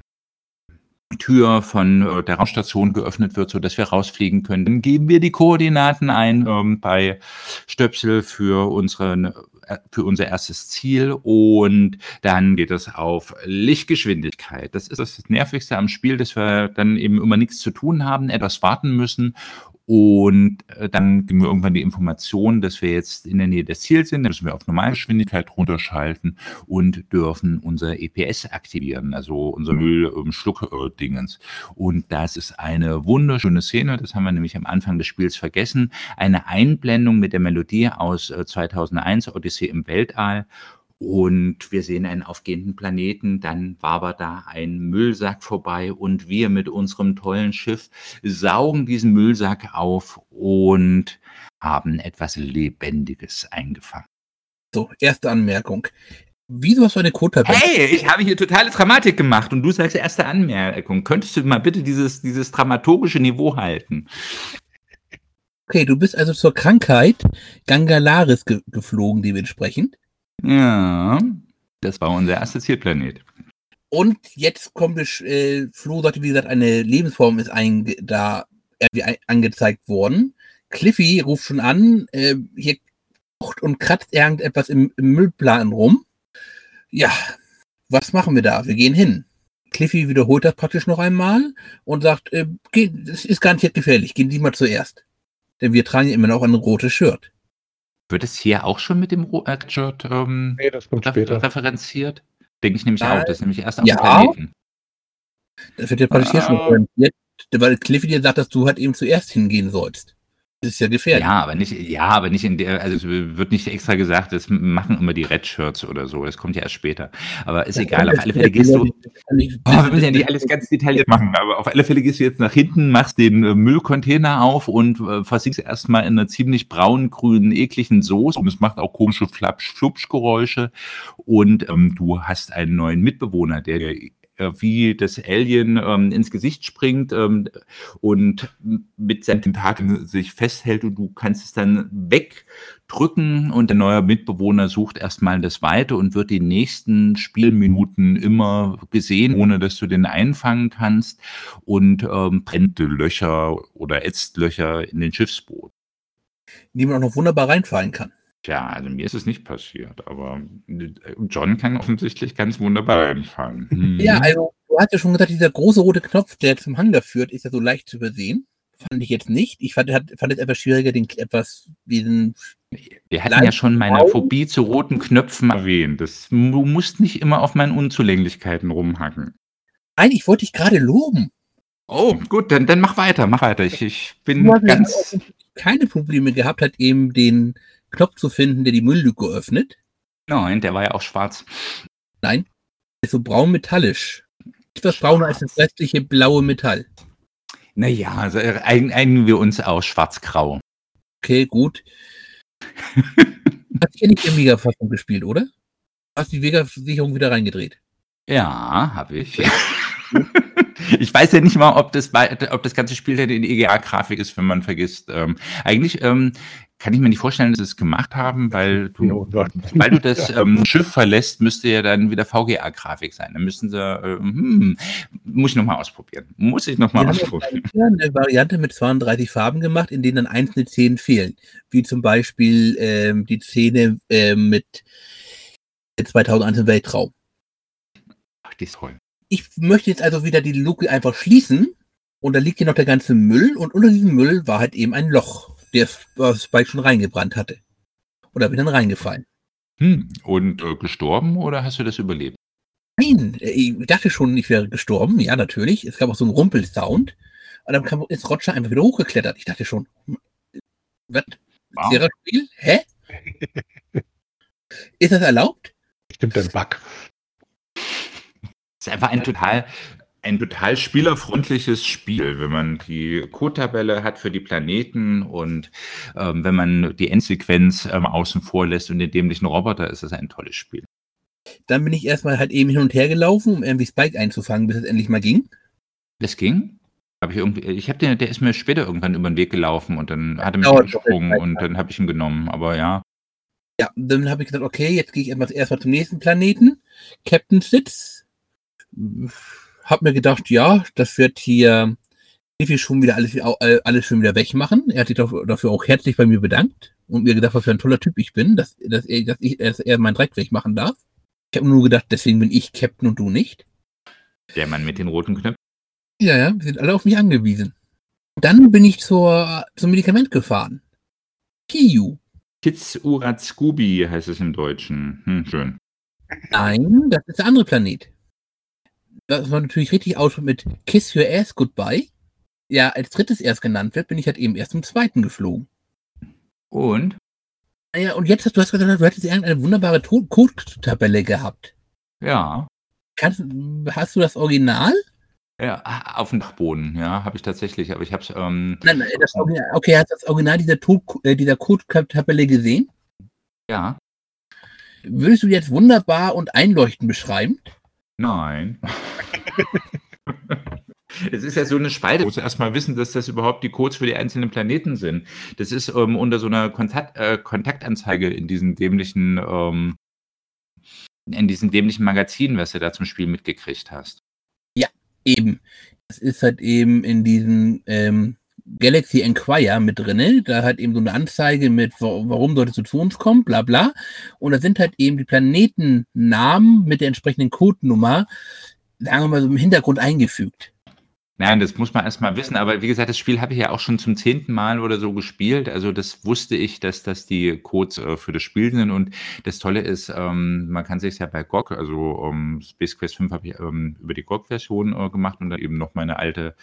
Tür von äh, der Raumstation geöffnet wird, so dass wir rausfliegen können. Dann geben wir die Koordinaten ein ähm, bei Stöpsel für unseren äh, für unser erstes Ziel und dann geht es auf Lichtgeschwindigkeit. Das ist das Nervigste am Spiel, dass wir dann eben immer nichts zu tun haben, etwas warten müssen und äh, dann kriegen wir irgendwann die Information, dass wir jetzt in der Nähe des Ziels sind. Dann müssen wir auf Normalgeschwindigkeit runterschalten und dürfen unser EPS aktivieren, also unser Müllschluck-Dingens. Und das ist eine wunderschöne Szene. Das haben wir nämlich am Anfang des Spiels vergessen. Eine Einblendung mit der Melodie aus 2001, äh, Odyssee im Weltall. Und wir sehen einen aufgehenden Planeten, dann wabert da ein Müllsack vorbei und wir mit unserem tollen Schiff saugen diesen Müllsack auf und haben etwas Lebendiges eingefangen. So, erste Anmerkung. Wieso hast du eine Quote-Tabelle? Hey, ich habe hier totale Dramatik gemacht und du sagst erste Anmerkung. Könntest du mal bitte dieses, dieses dramaturgische Niveau halten? Okay, du bist also zur Krankheit Gangalaris ge geflogen, dementsprechend. Ja, das war unser erster Zielplanet. Und jetzt kommt es, äh, Flo sagte, wie gesagt, eine Lebensform ist ein, da irgendwie angezeigt worden. Cliffy ruft schon an, äh, hier kocht und kratzt irgendetwas im, im Müllplan rum. Ja, was machen wir da? Wir gehen hin. Cliffy wiederholt das praktisch noch einmal und sagt, äh, es ist garantiert gefährlich, gehen Sie mal zuerst. Denn wir tragen ja immer noch ein rotes Shirt. Wird es hier auch schon mit dem Shirt ähm, nee, das kommt später. referenziert? Denke ich nämlich äh, auch. Das ist nämlich erst am ja. Planeten. Das wird ja praktisch hier schon ah. referenziert, weil Cliffy dir sagt, dass du halt eben zuerst hingehen sollst. Das ist ja gefährlich. Ja, aber nicht, ja, aber nicht in der, also es wird nicht extra gesagt, das machen immer die Red Shirts oder so. Das kommt ja erst später. Aber ist ja, egal. Auf alle Fälle gehst du. Oh, wir müssen ja nicht alles ganz detailliert machen, aber auf alle Fälle gehst du jetzt nach hinten, machst den äh, Müllcontainer auf und äh, versinkst erstmal in einer ziemlich braun-grünen, ekligen Soße. Und es macht auch komische Flapsch-Flupsch-Geräusche. Und ähm, du hast einen neuen Mitbewohner, der wie das Alien ähm, ins Gesicht springt ähm, und mit seinen Tentakeln sich festhält und du kannst es dann wegdrücken und der neue Mitbewohner sucht erstmal das Weite und wird die nächsten Spielminuten immer gesehen, ohne dass du den einfangen kannst und ähm, brennt Löcher oder ätzt Löcher in den Schiffsboot. In die man auch noch wunderbar reinfallen kann. Tja, also mir ist es nicht passiert, aber äh, John kann offensichtlich ganz wunderbar einfallen. Mhm. Ja, also du hast ja schon gesagt, dieser große rote Knopf, der zum Handler führt, ist ja so leicht zu übersehen. Fand ich jetzt nicht. Ich fand, fand es etwas schwieriger, den etwas diesen. Wir hatten ja schon meine Phobie zu roten Knöpfen erwähnt. Das, du musst nicht immer auf meinen Unzulänglichkeiten rumhacken. Nein, ich wollte dich gerade loben. Oh, gut, dann, dann mach weiter, mach weiter. Ich, ich bin ganz. Keine Probleme gehabt, hat eben den Knopf zu finden, der die Mülllücke öffnet. Nein, der war ja auch schwarz. Nein, der ist so braun metallisch. Etwas brauner als das restliche blaue Metall. Naja, also äh, einigen wir uns aus schwarz-grau. Okay, gut. Hast du ja nicht in Mega-Fassung gespielt, oder? Hast die Vega-Sicherung wieder reingedreht? Ja, habe ich. ich weiß ja nicht mal, ob das, ob das ganze Spiel in EGA-Grafik ist, wenn man vergisst. Ähm, eigentlich ähm, kann ich mir nicht vorstellen, dass sie es gemacht haben, weil du, no, weil du das ähm, Schiff verlässt, müsste ja dann wieder VGA-Grafik sein. Dann müssen sie, äh, hm, muss ich nochmal ausprobieren. Muss ich nochmal ausprobieren. eine Variante mit 32 Farben gemacht, in denen dann einzelne Szenen fehlen. Wie zum Beispiel ähm, die Szene äh, mit 2001 im Weltraum. Ach, die ist toll. Ich möchte jetzt also wieder die Luke einfach schließen und da liegt hier noch der ganze Müll und unter diesem Müll war halt eben ein Loch der Spike schon reingebrannt hatte. Oder bin dann reingefallen. Hm. Und äh, gestorben oder hast du das überlebt? Nein, äh, ich dachte schon, ich wäre gestorben. Ja, natürlich. Es gab auch so einen Rumpelsound. Und dann kam, ist Roger einfach wieder hochgeklettert. Ich dachte schon, was? Wow. Spiel? Hä? ist das erlaubt? Stimmt ein Bug. Das ist einfach ein total ein total spielerfreundliches Spiel, wenn man die Code-Tabelle hat für die Planeten und ähm, wenn man die Endsequenz ähm, außen vor lässt und den dämlichen Roboter, ist das ein tolles Spiel. Dann bin ich erstmal halt eben hin und her gelaufen, um irgendwie Spike einzufangen, bis es endlich mal ging. Das ging? Hab ich irgendwie, ich habe den, der ist mir später irgendwann über den Weg gelaufen und dann hat er mich angesprungen und dann habe ich ihn genommen, aber ja. Ja, dann habe ich gesagt, okay, jetzt gehe ich erstmal zum nächsten Planeten. Captain Sitz habe mir gedacht, ja, das wird hier Steffi schon wieder alles, alles schon wieder wegmachen. Er hat sich dafür auch herzlich bei mir bedankt. und mir gedacht, was für ein toller Typ ich bin, dass, dass, er, dass, ich, dass er meinen Dreck wegmachen darf. Ich habe nur gedacht, deswegen bin ich Captain und du nicht. Der Mann mit den roten Knöpfen. Ja, ja, wir sind alle auf mich angewiesen. Dann bin ich zur, zum Medikament gefahren. Urat Scooby heißt es im Deutschen. Hm, schön. Nein, das ist der andere Planet. Das war natürlich richtig aus mit Kiss Your Ass Goodbye. Ja, als drittes erst genannt wird, bin ich halt eben erst zum zweiten geflogen. Und? Ja, und jetzt hast du hast gesagt, du hättest irgendeine wunderbare Code-Tabelle gehabt. Ja. Kannst, hast du das Original? Ja, ah, auf dem Dachboden, ja, habe ich tatsächlich, aber ich habe es, ähm, Nein, nein, das Original. Okay, hast du das Original dieser, äh, dieser Code-Tabelle gesehen? ja, Würdest du jetzt wunderbar und einleuchtend beschreiben? Nein. Es ist ja so eine Spalte. Du musst erstmal wissen, dass das überhaupt die Codes für die einzelnen Planeten sind. Das ist ähm, unter so einer Kontakt, äh, Kontaktanzeige in diesem dämlichen, ähm, in diesem dämlichen Magazin, was du da zum Spiel mitgekriegt hast. Eben. Das ist halt eben in diesem ähm, Galaxy Enquire mit drinne. Da hat eben so eine Anzeige mit, wa- warum solltest du zu uns kommen, bla bla. Und da sind halt eben die Planetennamen mit der entsprechenden Codenummer, sagen wir mal so im Hintergrund eingefügt. Nein, das muss man erstmal wissen, aber wie gesagt, das Spiel habe ich ja auch schon zum zehnten Mal oder so gespielt. Also das wusste ich, dass das die Codes äh, für das Spiel sind. Und das Tolle ist, ähm, man kann sich ja bei GOG, also ähm, Space Quest 5 habe ich ähm, über die GOG-Version äh, gemacht und dann eben noch meine alte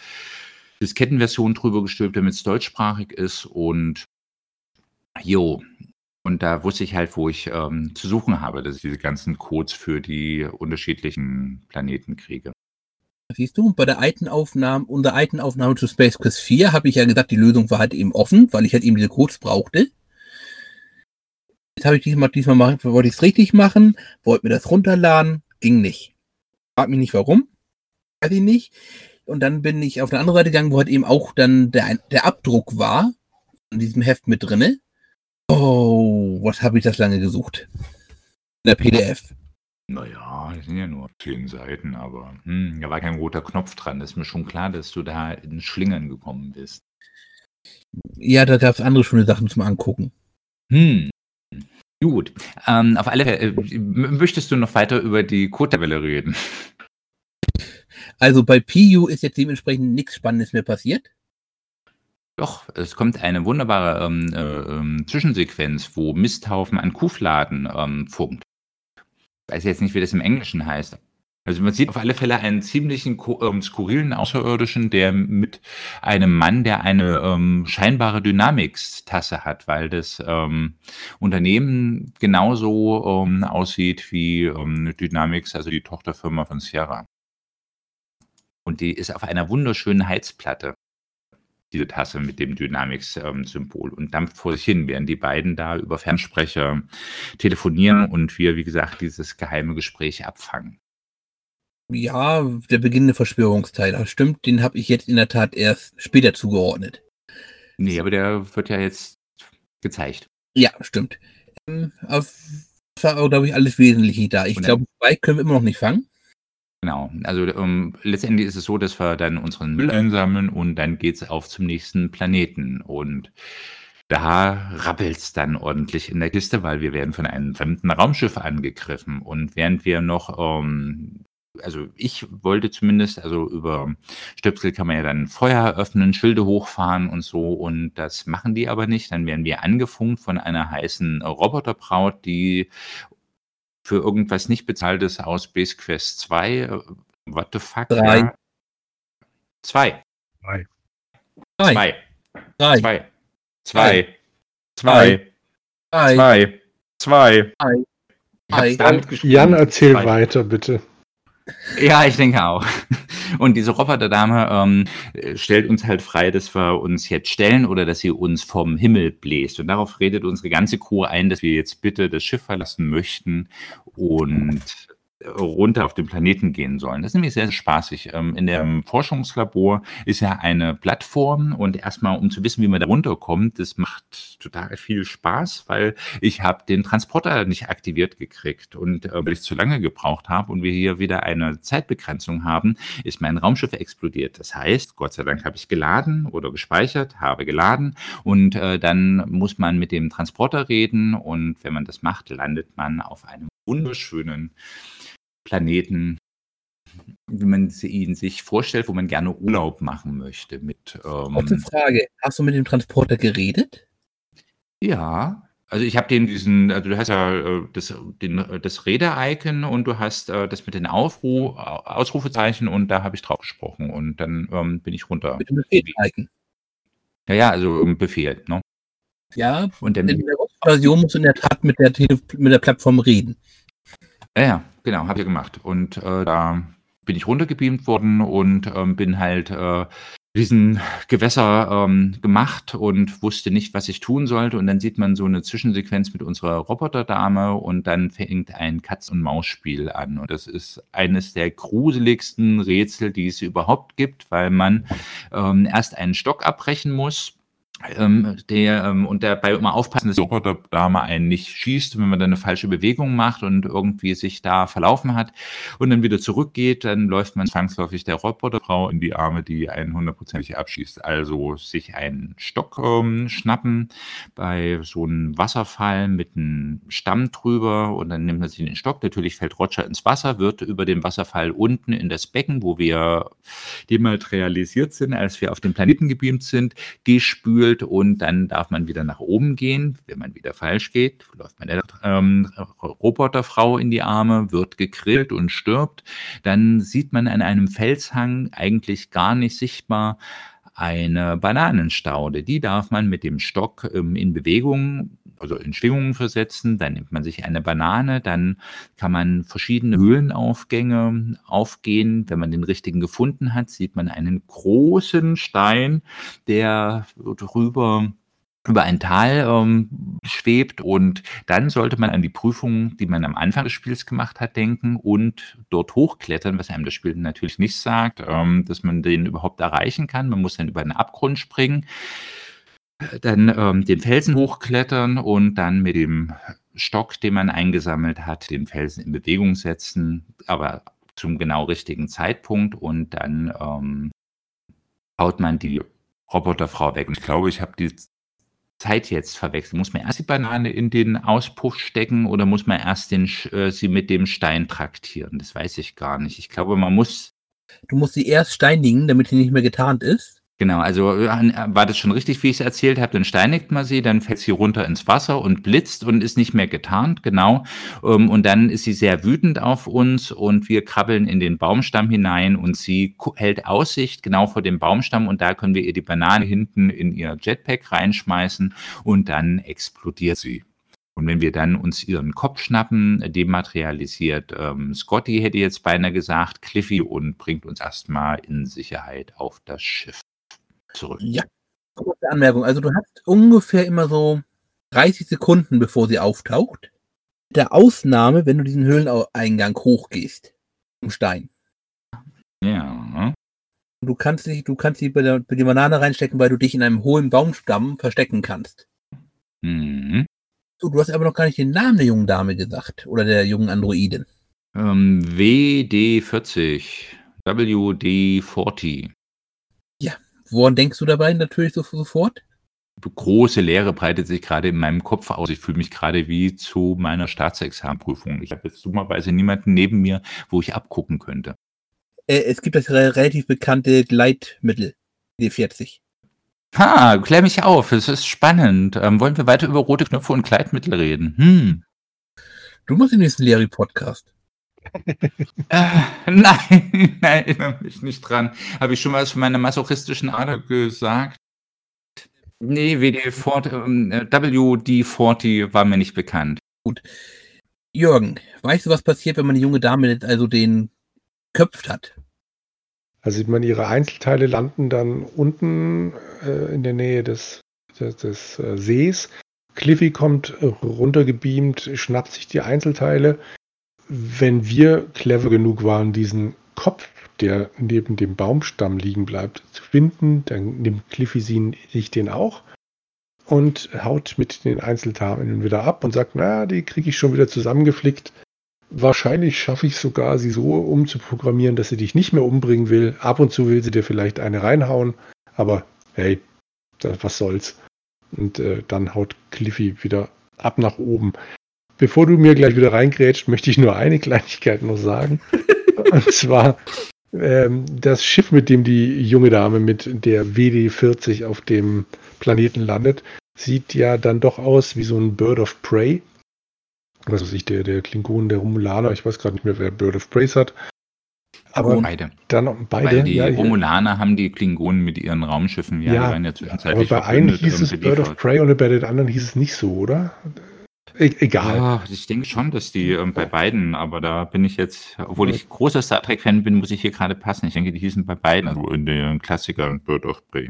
Diskettenversion drüber gestülpt, damit es deutschsprachig ist. Und jo, und da wusste ich halt, wo ich ähm, zu suchen habe, dass ich diese ganzen Codes für die unterschiedlichen Planeten kriege. Siehst du, bei der alten Aufnahme, unserer alten Aufnahme zu Space Quest 4 habe ich ja gesagt, die Lösung war halt eben offen, weil ich halt eben diese Codes brauchte. Jetzt habe ich diesmal, diesmal machen, wollte ich es richtig machen, wollte mir das runterladen, ging nicht. Frag mich nicht warum, weiß ich nicht. Und dann bin ich auf eine andere Seite gegangen, wo halt eben auch dann der, der Abdruck war, in diesem Heft mit drinne. Oh, was habe ich das lange gesucht? In der PDF. Naja, das sind ja nur zehn Seiten, aber hm, da war kein roter Knopf dran. Das ist mir schon klar, dass du da in Schlingern gekommen bist. Ja, da gab es andere schöne Sachen zum Angucken. Hm. Gut. Ähm, auf alle Fälle, äh, möchtest du noch weiter über die Code-Tabelle reden? Also bei PU ist jetzt dementsprechend nichts Spannendes mehr passiert. Doch, es kommt eine wunderbare ähm, äh, ähm, Zwischensequenz, wo Misthaufen an Kuhfladen ähm, funkt. Ich weiß jetzt nicht, wie das im Englischen heißt. Also man sieht auf alle Fälle einen ziemlichen ähm, skurrilen Außerirdischen, der mit einem Mann, der eine ähm, scheinbare Dynamics-Tasse hat, weil das ähm, Unternehmen genauso ähm, aussieht wie ähm, Dynamics, also die Tochterfirma von Sierra. Und die ist auf einer wunderschönen Heizplatte diese Tasse mit dem Dynamics-Symbol und dampft vor sich hin, während die beiden da über Fernsprecher telefonieren und wir, wie gesagt, dieses geheime Gespräch abfangen. Ja, der beginnende Verschwörungsteil, das stimmt, den habe ich jetzt in der Tat erst später zugeordnet. Nee, aber der wird ja jetzt gezeigt. Ja, stimmt. Ähm, auf, das war, glaube ich, alles Wesentliche da. Ich glaube, zwei können wir immer noch nicht fangen. Genau. Also ähm, letztendlich ist es so, dass wir dann unseren Müll einsammeln und dann geht's auf zum nächsten Planeten. Und da rappelt's dann ordentlich in der Kiste, weil wir werden von einem fremden Raumschiff angegriffen. Und während wir noch, ähm, also ich wollte zumindest, also über Stöpsel kann man ja dann Feuer öffnen, Schilde hochfahren und so. Und das machen die aber nicht. Dann werden wir angefunkt von einer heißen Roboterbraut, die für irgendwas nicht bezahltes aus Base Quest 2. äh, What the fuck? Drei. Ja. Zwei. Drei. Drei. Zwei. Drei. Zwei. Zwei. Zwei. Zwei. Zwei. Damit geschrieben. Jan, erzähl Zwei. weiter, bitte. Ja, ich denke auch. Und diese Roboterdame ähm, äh, stellt uns halt frei, dass wir uns jetzt stellen oder dass sie uns vom Himmel bläst. Und darauf redet unsere ganze Crew ein, dass wir jetzt bitte das Schiff verlassen möchten und runter auf den Planeten gehen sollen. Das ist nämlich sehr, spaßig. Ähm, in dem Forschungslabor ist ja eine Plattform und erstmal, um zu wissen, wie man da runterkommt, das macht total viel Spaß, weil ich habe den Transporter nicht aktiviert gekriegt und äh, weil ich zu lange gebraucht habe und wir hier wieder eine Zeitbegrenzung haben, ist mein Raumschiff explodiert. Das heißt, Gott sei Dank habe ich geladen oder gespeichert, habe geladen und äh, dann muss man mit dem Transporter reden und wenn man das macht, landet man auf einem wunderschönen Planeten, wie man ihn sich vorstellt, wo man gerne Urlaub machen möchte. Mit, ähm, Kurze Frage, hast du mit dem Transporter geredet? Ja, also ich habe den diesen, also du hast ja äh, das, den, das Räder-Icon und du hast äh, das mit den Aufru Ausrufezeichen und da habe ich drauf gesprochen und dann ähm, bin ich runter. Mit dem Befehl-Icon. Ja, ja, also im Befehl, ne? Ja, und dann, in der Version musst du in der Tat mit der, mit der Plattform reden. Ja, ja, genau, habe ich gemacht. Und äh, da bin ich runtergebeamt worden und ähm, bin halt äh, diesen Gewässer ähm, gemacht und wusste nicht, was ich tun sollte. Und dann sieht man so eine Zwischensequenz mit unserer Roboterdame und dann fängt ein Katz-und-Maus-Spiel an. Und das ist eines der gruseligsten Rätsel, die es überhaupt gibt, weil man ähm, erst einen Stock abbrechen muss ähm, der, ähm, und dabei immer aufpassen, dass die Roboterdame einen nicht schießt, wenn man dann eine falsche Bewegung macht und irgendwie sich da verlaufen hat und dann wieder zurückgeht, dann läuft man zwangsläufig der Roboterfrau in die Arme, die einen hundertprozentig abschießt. Also sich einen Stock ähm, schnappen bei so einem Wasserfall mit einem Stamm drüber und dann nimmt man sich den Stock. Natürlich fällt Roger ins Wasser, wird über dem Wasserfall unten in das Becken, wo wir dematerialisiert sind, als wir auf den Planeten gebeamt sind, gespült geholt und dann darf man wieder nach oben gehen. Wenn man wieder falsch geht, läuft man der ähm, Roboterfrau in die Arme, wird gegrillt und stirbt. Dann sieht man an einem Felshang eigentlich gar nicht sichtbar eine Bananenstaude. Die darf man mit dem Stock ähm, in Bewegung also in Schwingungen versetzen, dann nimmt man sich eine Banane, dann kann man verschiedene Höhlenaufgänge aufgehen. Wenn man den richtigen gefunden hat, sieht man einen großen Stein, der drüber über ein Tal ähm, schwebt und dann sollte man an die Prüfung, die man am Anfang des Spiels gemacht hat, denken und dort hochklettern, was einem das Spiel natürlich nicht sagt, ähm, dass man den überhaupt erreichen kann. Man muss dann über einen Abgrund springen dann ähm, den Felsen hochklettern und dann mit dem Stock, den man eingesammelt hat, den Felsen in Bewegung setzen, aber zum genau richtigen Zeitpunkt und dann ähm, haut man die Roboterfrau weg. Und ich glaube, ich habe die Zeit jetzt verwechselt. Muss man erst die Banane in den Auspuff stecken oder muss man erst den, äh, sie mit dem Stein traktieren? Das weiß ich gar nicht. Ich glaube, man muss. Du musst sie erst steinigen, damit sie nicht mehr getarnt ist. Genau, also äh, war das schon richtig, wie ich es erzählt habe, dann steinigt man sie, dann fällt sie runter ins Wasser und blitzt und ist nicht mehr getarnt, genau. Ähm, und dann ist sie sehr wütend auf uns und wir krabbeln in den Baumstamm hinein und sie hält Aussicht genau vor dem Baumstamm und da können wir ihr die Banane hinten in ihr Jetpack reinschmeißen und dann explodiert sie. Und wenn wir dann uns ihren Kopf schnappen, dematerialisiert ähm, Scotty, hätte jetzt beinahe gesagt, Cliffy und bringt uns erstmal in Sicherheit auf das Schiff zurück. Ja, kurze Anmerkung. Also du hast ungefähr immer so 30 Sekunden, bevor sie auftaucht. Der Ausnahme, wenn du diesen Höhleneingang hochgehst. Im Stein. Ja. Du kannst dich, du kannst die bei der, bei der Banane reinstecken, weil du dich in einem hohen Baumstamm verstecken kannst. Mhm. So, du hast aber noch gar nicht den Namen der jungen Dame gesagt. Oder der jungen Androidin. Ähm, WD40. WD40. Woran denkst du dabei natürlich so, sofort? Große Leere breitet sich gerade in meinem Kopf aus. Ich fühle mich gerade wie zu meiner Staatsexamenprüfung. Ich habe jetzt dummerweise niemanden neben mir, wo ich abgucken könnte. Äh, es gibt das relativ bekannte Gleitmittel, D40. Ha, klär mich auf, es ist spannend. Ähm, wollen wir weiter über rote Knöpfe und Gleitmittel reden? Hm. Du machst den nächsten Larry-Podcast äh, nein, nein, erinnere mich nicht dran. Habe ich schon was von meiner masochistischen Ader gesagt? Nee, WD40, äh, WD40 war mir nicht bekannt. Gut. Jürgen, weißt du, was passiert, wenn man die junge Dame also den köpft hat? Also sieht man, ihre Einzelteile landen dann unten äh, in der Nähe des, des, des äh, Sees. Cliffy kommt runtergebeamt, schnappt sich die Einzelteile, wenn wir clever genug waren, diesen Kopf, der neben dem Baumstamm liegen bleibt, zu finden, dann nimmt Cliffy sich den auch und haut mit den Einzelteilen wieder ab und sagt, na, die kriege ich schon wieder zusammengeflickt. Wahrscheinlich schaffe ich sogar, sie so umzuprogrammieren, dass sie dich nicht mehr umbringen will. Ab und zu will sie dir vielleicht eine reinhauen, aber hey, was soll's. Und äh, dann haut Cliffy wieder ab nach oben. Bevor du mir gleich wieder reingrätscht, möchte ich nur eine Kleinigkeit noch sagen. und zwar ähm, das Schiff, mit dem die junge Dame mit der WD-40 auf dem Planeten landet, sieht ja dann doch aus wie so ein Bird of Prey. Was weiß ich, der, der Klingon, der Romulaner, ich weiß gerade nicht mehr, wer Bird of Prey hat. Aber beide. Dann beide. Weil die ja, Romulaner haben die Klingonen mit ihren Raumschiffen, ja, ja die waren ja zwischenzeitlich Aber bei einem hieß es Bird of Prey und bei den anderen hieß es nicht so, oder? E egal. Ja, ich denke schon, dass die ähm, bei beiden, aber da bin ich jetzt, obwohl ich großer Star Trek-Fan bin, muss ich hier gerade passen. Ich denke, die hießen bei beiden, also in den Klassiker Bird of Prey.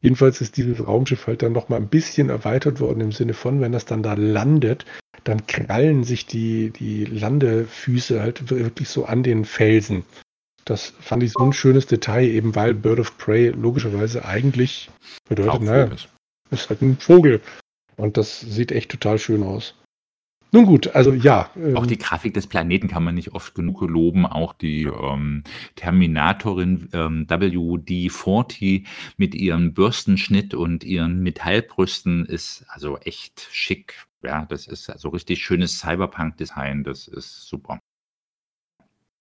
Jedenfalls ist dieses Raumschiff halt dann nochmal ein bisschen erweitert worden im Sinne von, wenn das dann da landet, dann krallen sich die, die Landefüße halt wirklich so an den Felsen. Das fand ich so ein schönes Detail, eben weil Bird of Prey logischerweise eigentlich bedeutet, naja, ist halt ein Vogel. Und das sieht echt total schön aus. Nun gut, also ja. Auch ähm, die Grafik des Planeten kann man nicht oft genug loben. Auch die ähm, Terminatorin ähm, WD-40 mit ihrem Bürstenschnitt und ihren Metallbrüsten ist also echt schick. Ja, das ist also richtig schönes Cyberpunk-Design. Das ist super.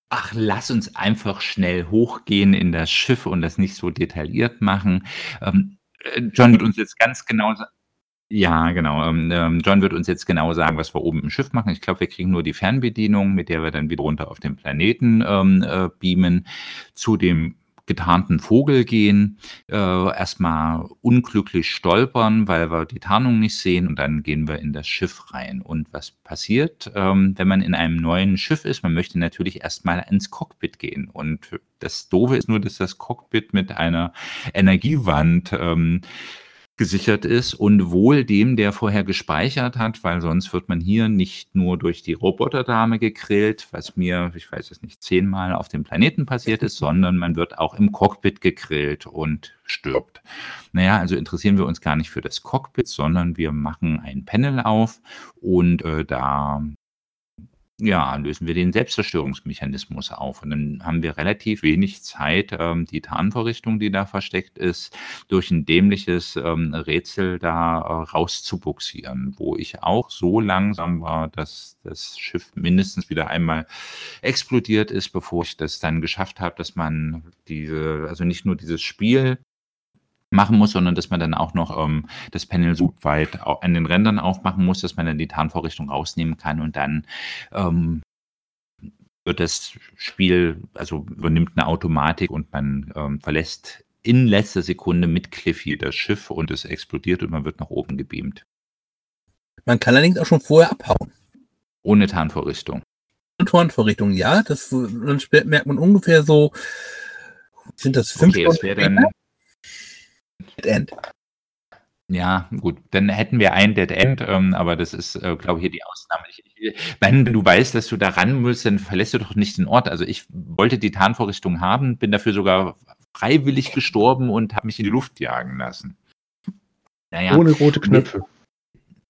Ach, lass uns einfach schnell hochgehen in das Schiff und das nicht so detailliert machen. Ähm, äh, John wird uns jetzt ganz genau sagen. Ja, genau. Ähm, ähm, John wird uns jetzt genau sagen, was wir oben im Schiff machen. Ich glaube, wir kriegen nur die Fernbedienung, mit der wir dann wieder runter auf den Planeten ähm, äh, beamen, zu dem getarnten Vogel gehen, äh, erstmal unglücklich stolpern, weil wir die Tarnung nicht sehen und dann gehen wir in das Schiff rein. Und was passiert, ähm, wenn man in einem neuen Schiff ist? Man möchte natürlich erstmal ins Cockpit gehen. Und das Doofe ist nur, dass das Cockpit mit einer Energiewand ähm, gesichert ist und wohl dem, der vorher gespeichert hat, weil sonst wird man hier nicht nur durch die Roboterdame gegrillt, was mir, ich weiß es nicht, zehnmal auf dem Planeten passiert ist, sondern man wird auch im Cockpit gegrillt und stirbt. Naja, also interessieren wir uns gar nicht für das Cockpit, sondern wir machen ein Panel auf und äh, da ja, lösen wir den Selbstzerstörungsmechanismus auf. Und dann haben wir relativ wenig Zeit, ähm, die Tarnvorrichtung, die da versteckt ist, durch ein dämliches ähm, Rätsel da äh, rauszubuxieren, wo ich auch so langsam war, dass das Schiff mindestens wieder einmal explodiert ist, bevor ich das dann geschafft habe, dass man diese, also nicht nur dieses Spiel machen muss, sondern dass man dann auch noch ähm, das Panel so weit an den Rändern aufmachen muss, dass man dann die Tarnvorrichtung rausnehmen kann und dann ähm, wird das Spiel, also übernimmt eine Automatik und man ähm, verlässt in letzter Sekunde mit Cliffy das Schiff und es explodiert und man wird nach oben gebeamt. Man kann allerdings auch schon vorher abhauen. Ohne Tarnvorrichtung. Tarnvorrichtung, ja. Das, dann merkt man ungefähr so, sind das fünf okay, das wäre dann Dead End. Ja, gut, dann hätten wir ein Dead End, ähm, aber das ist, äh, glaube ich, hier die Ausnahme. Ich, ich, wenn du weißt, dass du da ran musst, dann verlässt du doch nicht den Ort. Also ich wollte die Tarnvorrichtung haben, bin dafür sogar freiwillig gestorben und habe mich in die Luft jagen lassen. Naja, Ohne rote Knöpfe.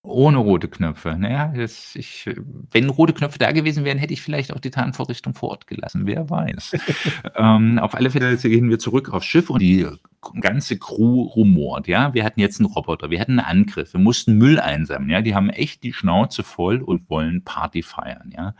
Ohne rote Knöpfe. Naja, das, ich, wenn rote Knöpfe da gewesen wären, hätte ich vielleicht auch die Tarnvorrichtung vor Ort gelassen. Wer weiß. ähm, auf alle Fälle gehen wir zurück aufs Schiff und die ganze Crew rumort. Ja, wir hatten jetzt einen Roboter, wir hatten einen Angriff, wir mussten Müll einsammeln. Ja, die haben echt die Schnauze voll und wollen Party feiern. Ja,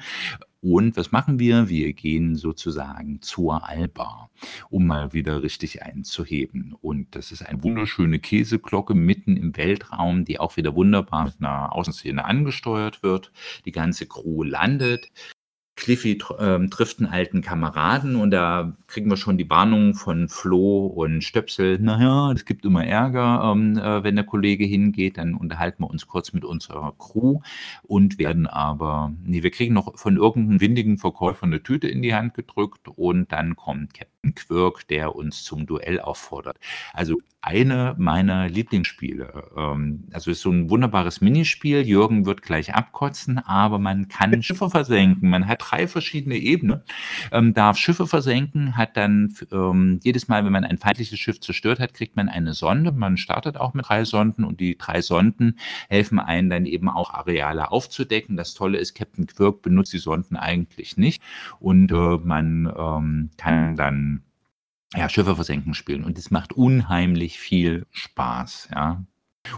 und was machen wir? Wir gehen sozusagen zur Alba, um mal wieder richtig einzuheben. Und das ist eine wunderschöne Käseglocke mitten im Weltraum, die auch wieder wunderbar mit einer Außenszene angesteuert wird. Die ganze Crew landet. Cliffy ähm, trifft einen alten Kameraden und da kriegen wir schon die Warnung von Flo und Stöpsel. Naja, es gibt immer Ärger, ähm, äh, wenn der Kollege hingeht. Dann unterhalten wir uns kurz mit unserer Crew und werden aber, nee, wir kriegen noch von irgendeinem windigen Verkäufer eine Tüte in die Hand gedrückt und dann kommt Captain Quirk, der uns zum Duell auffordert. Also eine meiner Lieblingsspiele. Ähm, also ist so ein wunderbares Minispiel. Jürgen wird gleich abkotzen, aber man kann Schiffe versenken. Man hat drei verschiedene Ebenen, ähm, darf Schiffe versenken, hat dann ähm, jedes Mal, wenn man ein feindliches Schiff zerstört hat, kriegt man eine Sonde. Man startet auch mit drei Sonden und die drei Sonden helfen einen dann eben auch Areale aufzudecken. Das Tolle ist, Captain Quirk benutzt die Sonden eigentlich nicht und äh, man ähm, kann dann ja, Schiffe versenken spielen. Und es macht unheimlich viel Spaß, ja.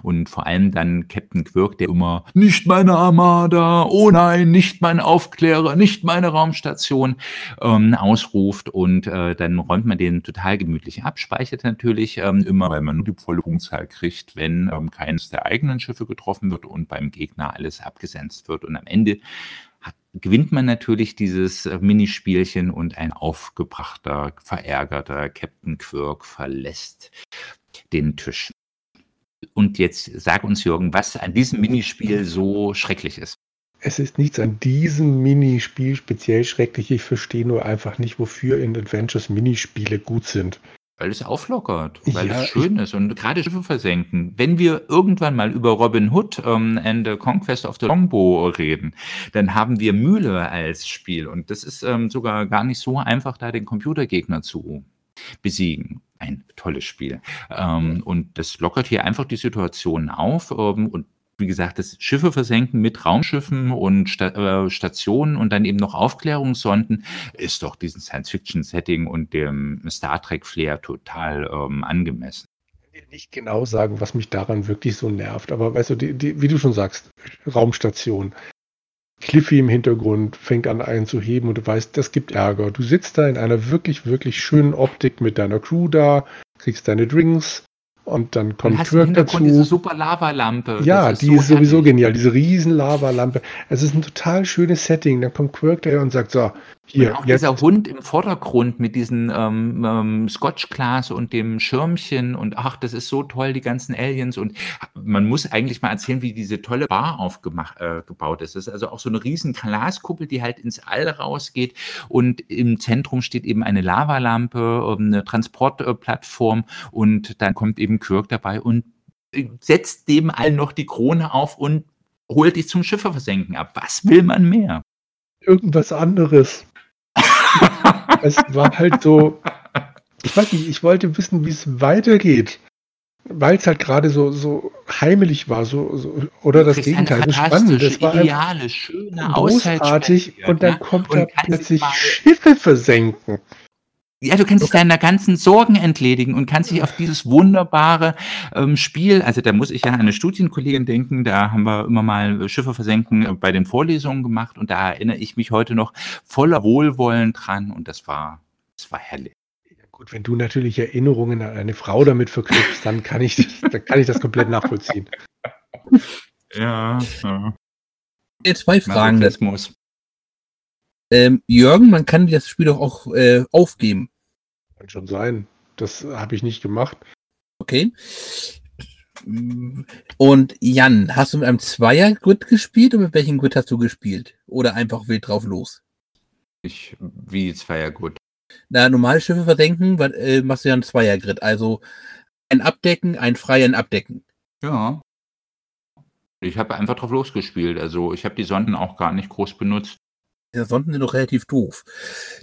Und vor allem dann Captain Quirk, der immer nicht meine Armada, oh nein, nicht mein Aufklärer, nicht meine Raumstation ähm, ausruft und äh, dann räumt man den total gemütlich ab, speichert natürlich ähm, immer, weil man nur die volle Punktzahl kriegt, wenn ähm, keines der eigenen Schiffe getroffen wird und beim Gegner alles abgesenzt wird. Und am Ende gewinnt man natürlich dieses äh, Minispielchen und ein aufgebrachter, verärgerter Captain Quirk verlässt den Tisch. Und jetzt sag uns, Jürgen, was an diesem Minispiel so schrecklich ist. Es ist nichts an diesem Minispiel speziell schrecklich. Ich verstehe nur einfach nicht, wofür in Adventures Minispiele gut sind. Weil es auflockert, weil ja, es schön ist und gerade Schiffe versenken. Wenn wir irgendwann mal über Robin Hood ähm, and the Conquest of the Longbow reden, dann haben wir Mühle als Spiel und das ist ähm, sogar gar nicht so einfach, da den Computergegner zu besiegen. Ein tolles Spiel. Ähm, und das lockert hier einfach die Situation auf ähm, und wie gesagt, das Schiffe versenken mit Raumschiffen und Sta äh, Stationen und dann eben noch Aufklärungssonden, ist doch diesen Science-Fiction-Setting und dem Star Trek-Flair total ähm, angemessen. Nicht genau sagen, was mich daran wirklich so nervt, aber weißt du, die, die, wie du schon sagst, Raumstation. Cliffy im Hintergrund fängt an einen zu heben und du weißt, das gibt Ärger. Du sitzt da in einer wirklich, wirklich schönen Optik mit deiner Crew da, kriegst deine Drinks, und dann kommt und Quirk dazu. diese super Lavalampe. Ja, ist die so ist sowieso herrlich. genial. Diese riesen Lavalampe. Es ist ein total schönes Setting. Dann kommt Quirk daher und sagt so, hier, und auch jetzt. dieser Hund im Vordergrund mit diesem ähm, ähm, Scotch-Glas und dem Schirmchen und ach, das ist so toll, die ganzen Aliens. Und man muss eigentlich mal erzählen, wie diese tolle Bar aufgebaut äh, ist. Das ist also auch so eine riesen Glaskuppel, die halt ins All rausgeht. Und im Zentrum steht eben eine Lavalampe, ähm, eine Transportplattform und dann kommt eben Kirk dabei und äh, setzt dem allen noch die Krone auf und holt dich zum Schiffe versenken ab. Was will man mehr? Irgendwas anderes es war halt so, ich weiß nicht, ich wollte wissen, wie es weitergeht. Weil es halt gerade so, so heimelig war, so, so oder das Gegenteil, so spannend. Das war ideale, schöne, großartig und dann ne? kommt und da plötzlich Schiffe versenken. Ja, du kannst dich deiner ganzen Sorgen entledigen und kannst dich auf dieses wunderbare ähm, Spiel, also da muss ich ja an eine Studienkollegin denken, da haben wir immer mal Schiffe versenken äh, bei den Vorlesungen gemacht und da erinnere ich mich heute noch voller Wohlwollen dran und das war, das war herrlich. Ja, gut, wenn du natürlich Erinnerungen an eine Frau damit verknüpfst, dann kann ich, dann kann ich das komplett nachvollziehen. Ja, ja. Jetzt zwei Fragen. Das muss. Ähm, Jürgen, man kann das Spiel doch auch äh, aufgeben. Kann schon sein. Das habe ich nicht gemacht. Okay. Und Jan, hast du mit einem Zweier-Grid gespielt oder mit welchem Grid hast du gespielt? Oder einfach wild drauf los? Ich, wie Zweier-Grid? Na, normale Schiffe verdenken, äh, machst du ja ein Zweier-Grid. Also ein Abdecken, ein freien Abdecken. Ja. Ich habe einfach drauf losgespielt. Also ich habe die Sonden auch gar nicht groß benutzt. Ja, Sonden sind doch relativ doof.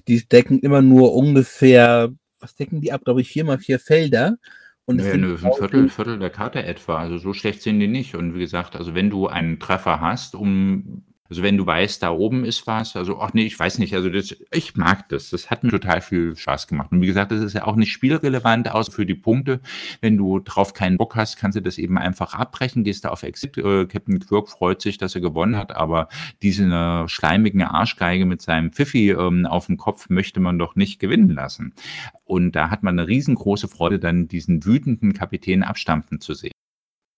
Die decken immer nur ungefähr was decken die ab? Glaube ich, vier mal vier Felder. Und nee, nö, ein Viertel, Viertel der Karte etwa. Also so schlecht sind die nicht. Und wie gesagt, also wenn du einen Treffer hast, um also wenn du weißt, da oben ist was, also ach nee, ich weiß nicht, also das, ich mag das. Das hat mir total viel Spaß gemacht. Und wie gesagt, das ist ja auch nicht spielrelevant, außer für die Punkte. Wenn du drauf keinen Bock hast, kannst du das eben einfach abbrechen, gehst da auf Exit. Äh, Captain Quirk freut sich, dass er gewonnen hat, aber diese äh, schleimigen Arschgeige mit seinem Pfiffi ähm, auf dem Kopf möchte man doch nicht gewinnen lassen. Und da hat man eine riesengroße Freude, dann diesen wütenden Kapitän abstampfen zu sehen.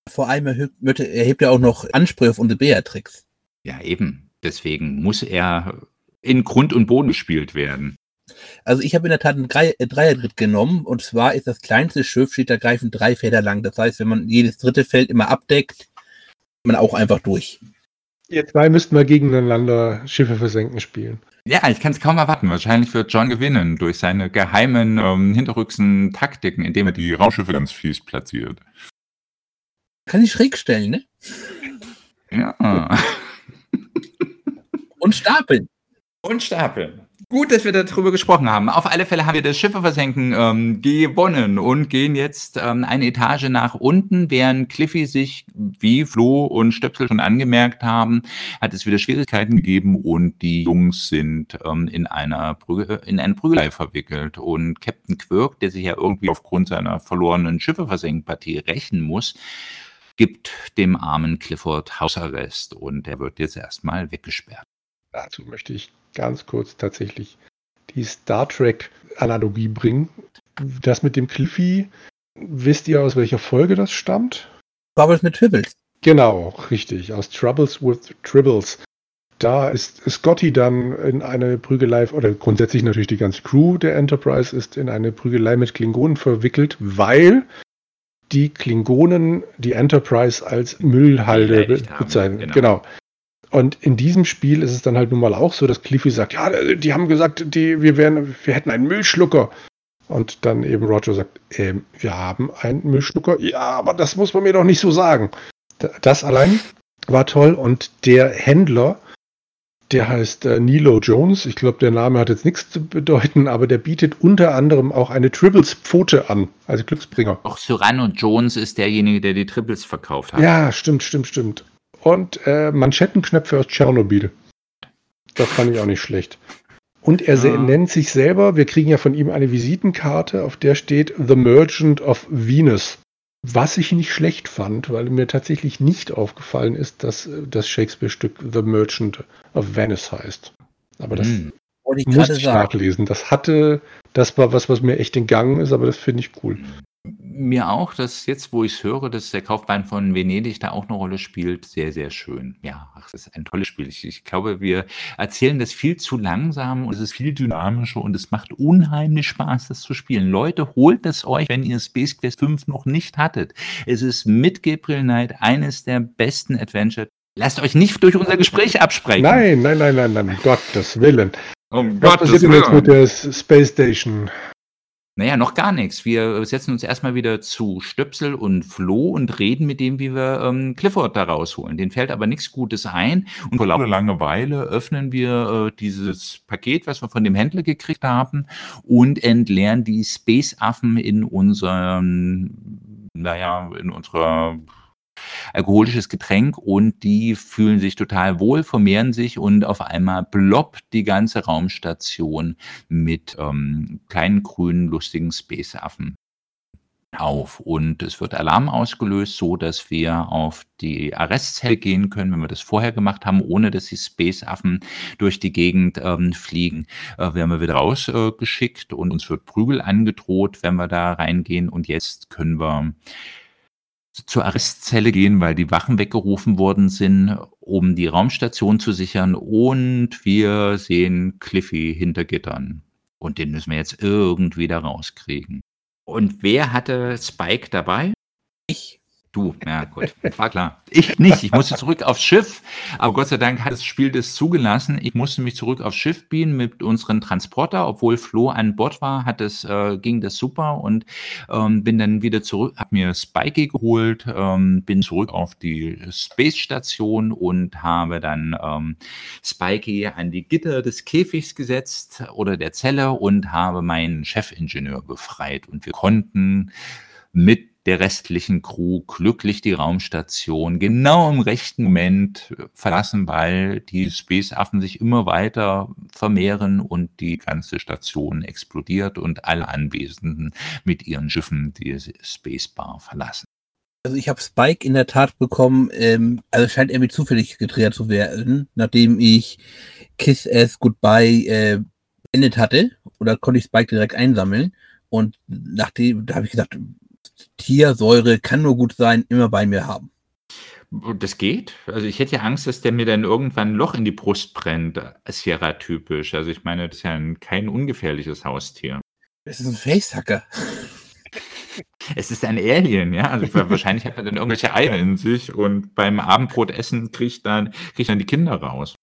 Vor allem erhebt er auch noch Ansprüche auf unsere Beatrix. Ja, eben. Deswegen muss er in Grund und Boden gespielt werden. Also ich habe in der Tat einen äh, Dreierdritt genommen und zwar ist das kleinste Schiff steht ergreifend drei Felder lang. Das heißt, wenn man jedes dritte Feld immer abdeckt, man auch einfach durch. Ihr zwei müssten mal gegeneinander Schiffe versenken spielen. Ja, ich kann es kaum erwarten. Wahrscheinlich wird John gewinnen durch seine geheimen ähm, hinterrücksen Taktiken, indem er die Raumschiffe ganz fies platziert. Kann ich schräg stellen, ne? Ja. Und stapeln. Und stapeln. Gut, dass wir darüber gesprochen haben. Auf alle Fälle haben wir das Schiffe versenken ähm, gewonnen und gehen jetzt ähm, eine Etage nach unten, während Cliffy sich, wie Flo und Stöpsel schon angemerkt haben, hat es wieder Schwierigkeiten gegeben und die Jungs sind ähm, in einer Brügge, in eine Prügelei verwickelt und Captain Quirk, der sich ja irgendwie aufgrund seiner verlorenen Schiffe versenken Partie rächen muss, gibt dem armen Clifford Hausarrest und er wird jetzt erstmal weggesperrt. Dazu möchte ich ganz kurz tatsächlich die Star Trek-Analogie bringen. Das mit dem Cliffy, wisst ihr aus welcher Folge das stammt? Troubles mit Tribbles. Genau, richtig, aus Troubles with Tribbles. Da ist Scotty dann in eine Prügelei, oder grundsätzlich natürlich die ganze Crew der Enterprise ist in eine Prügelei mit Klingonen verwickelt, weil die Klingonen die Enterprise als Müllhalde bezeichnen. Genau. genau. Und in diesem Spiel ist es dann halt nun mal auch so, dass Cliffy sagt, ja, die haben gesagt, die, wir, wären, wir hätten einen Müllschlucker. Und dann eben Roger sagt, äh, wir haben einen Müllschlucker. Ja, aber das muss man mir doch nicht so sagen. Das allein war toll. Und der Händler, der heißt äh, Nilo Jones. Ich glaube, der Name hat jetzt nichts zu bedeuten, aber der bietet unter anderem auch eine Tribbles-Pfote an, also Glücksbringer. Auch Cyrano Jones ist derjenige, der die Tribbles verkauft hat. Ja, stimmt, stimmt, stimmt und äh, Manschettenknöpfe aus Tschernobyl. Das fand ich auch nicht schlecht. Und er ja. nennt sich selber, wir kriegen ja von ihm eine Visitenkarte, auf der steht The Merchant of Venus. Was ich nicht schlecht fand, weil mir tatsächlich nicht aufgefallen ist, dass das Shakespeare-Stück The Merchant of Venice heißt. Aber das hm. ich muss ich nachlesen. Das hatte, das war was, was mir echt entgangen ist, aber das finde ich cool. Mir auch, dass jetzt, wo ich es höre, dass der Kaufmann von Venedig da auch eine Rolle spielt, sehr, sehr schön. Ja, ach, das ist ein tolles Spiel. Ich ich glaube, wir erzählen das viel zu langsam und es ist viel dynamischer und es macht unheimlich Spaß, das zu spielen. Leute, holt es euch, wenn ihr Space Quest 5 noch nicht hattet. Es ist mit Gabriel Knight eines der besten Adventure. Lasst euch nicht durch unser Gespräch absprechen. Nein, nein, nein, nein, nein, um Gottes Willen. Um Was Gottes passiert denn jetzt mit der Space Station? Naja, noch gar nichts. Wir setzen uns erstmal wieder zu Stöpsel und Flo und reden mit dem, wie wir ähm, Clifford da rausholen. Den fällt aber nichts Gutes ein. Und vor lauter Langeweile öffnen wir äh, dieses Paket, was wir von dem Händler gekriegt haben, und entleeren die Space-Affen in unserem, naja, in unserer alkoholisches Getränk und die fühlen sich total wohl, vermehren sich und auf einmal ploppt die ganze Raumstation mit ähm, kleinen grünen, lustigen Space-Affen auf und es wird Alarm ausgelöst, so dass wir auf die Arrestzelle gehen können, wenn wir das vorher gemacht haben, ohne dass die Space-Affen durch die Gegend ähm, fliegen. Äh, werden wir wieder rausgeschickt äh, und uns wird Prügel angedroht, wenn wir da reingehen und jetzt können wir zur Arrestzelle gehen, weil die Wachen weggerufen worden sind, um die Raumstation zu sichern. Und wir sehen Cliffy hinter Gittern. Und den müssen wir jetzt irgendwie da rauskriegen. Und wer hatte Spike dabei? Ich. Du, ja gut, war klar. Ich nicht, ich musste zurück aufs Schiff, aber Gott sei Dank hat das Spiel das zugelassen. Ich musste mich zurück aufs Schiff bieten mit unseren Transporter, obwohl Flo an Bord war, hat das, äh, ging das super. Und ähm, bin dann wieder zurück, habe mir Spikey geholt, ähm, bin zurück auf die Space Station und habe dann ähm, Spikey an die Gitter des Käfigs gesetzt oder der Zelle und habe meinen Chefingenieur befreit und wir konnten mit der restlichen Crew glücklich die Raumstation genau im rechten Moment verlassen, weil die Space-Affen sich immer weiter vermehren und die ganze Station explodiert und alle Anwesenden mit ihren Schiffen die Spacebar verlassen. Also ich habe Spike in der Tat bekommen, ähm, also scheint er mir zufällig gedreht zu werden, nachdem ich Kiss Ass Goodbye äh, beendet hatte, oder konnte ich Spike direkt einsammeln. Und nachdem, da habe ich gesagt, Tiersäure kann nur gut sein, immer bei mir haben. Das geht. Also ich hätte ja Angst, dass der mir dann irgendwann ein Loch in die Brust brennt, Sierra-typisch. Also ich meine, das ist ja ein, kein ungefährliches Haustier. Das ist ein Facehacker. Es ist ein Alien, ja. Also wahrscheinlich hat er dann irgendwelche Eier in sich und beim Abendbrotessen kriegt dann, kriegt dann die Kinder raus.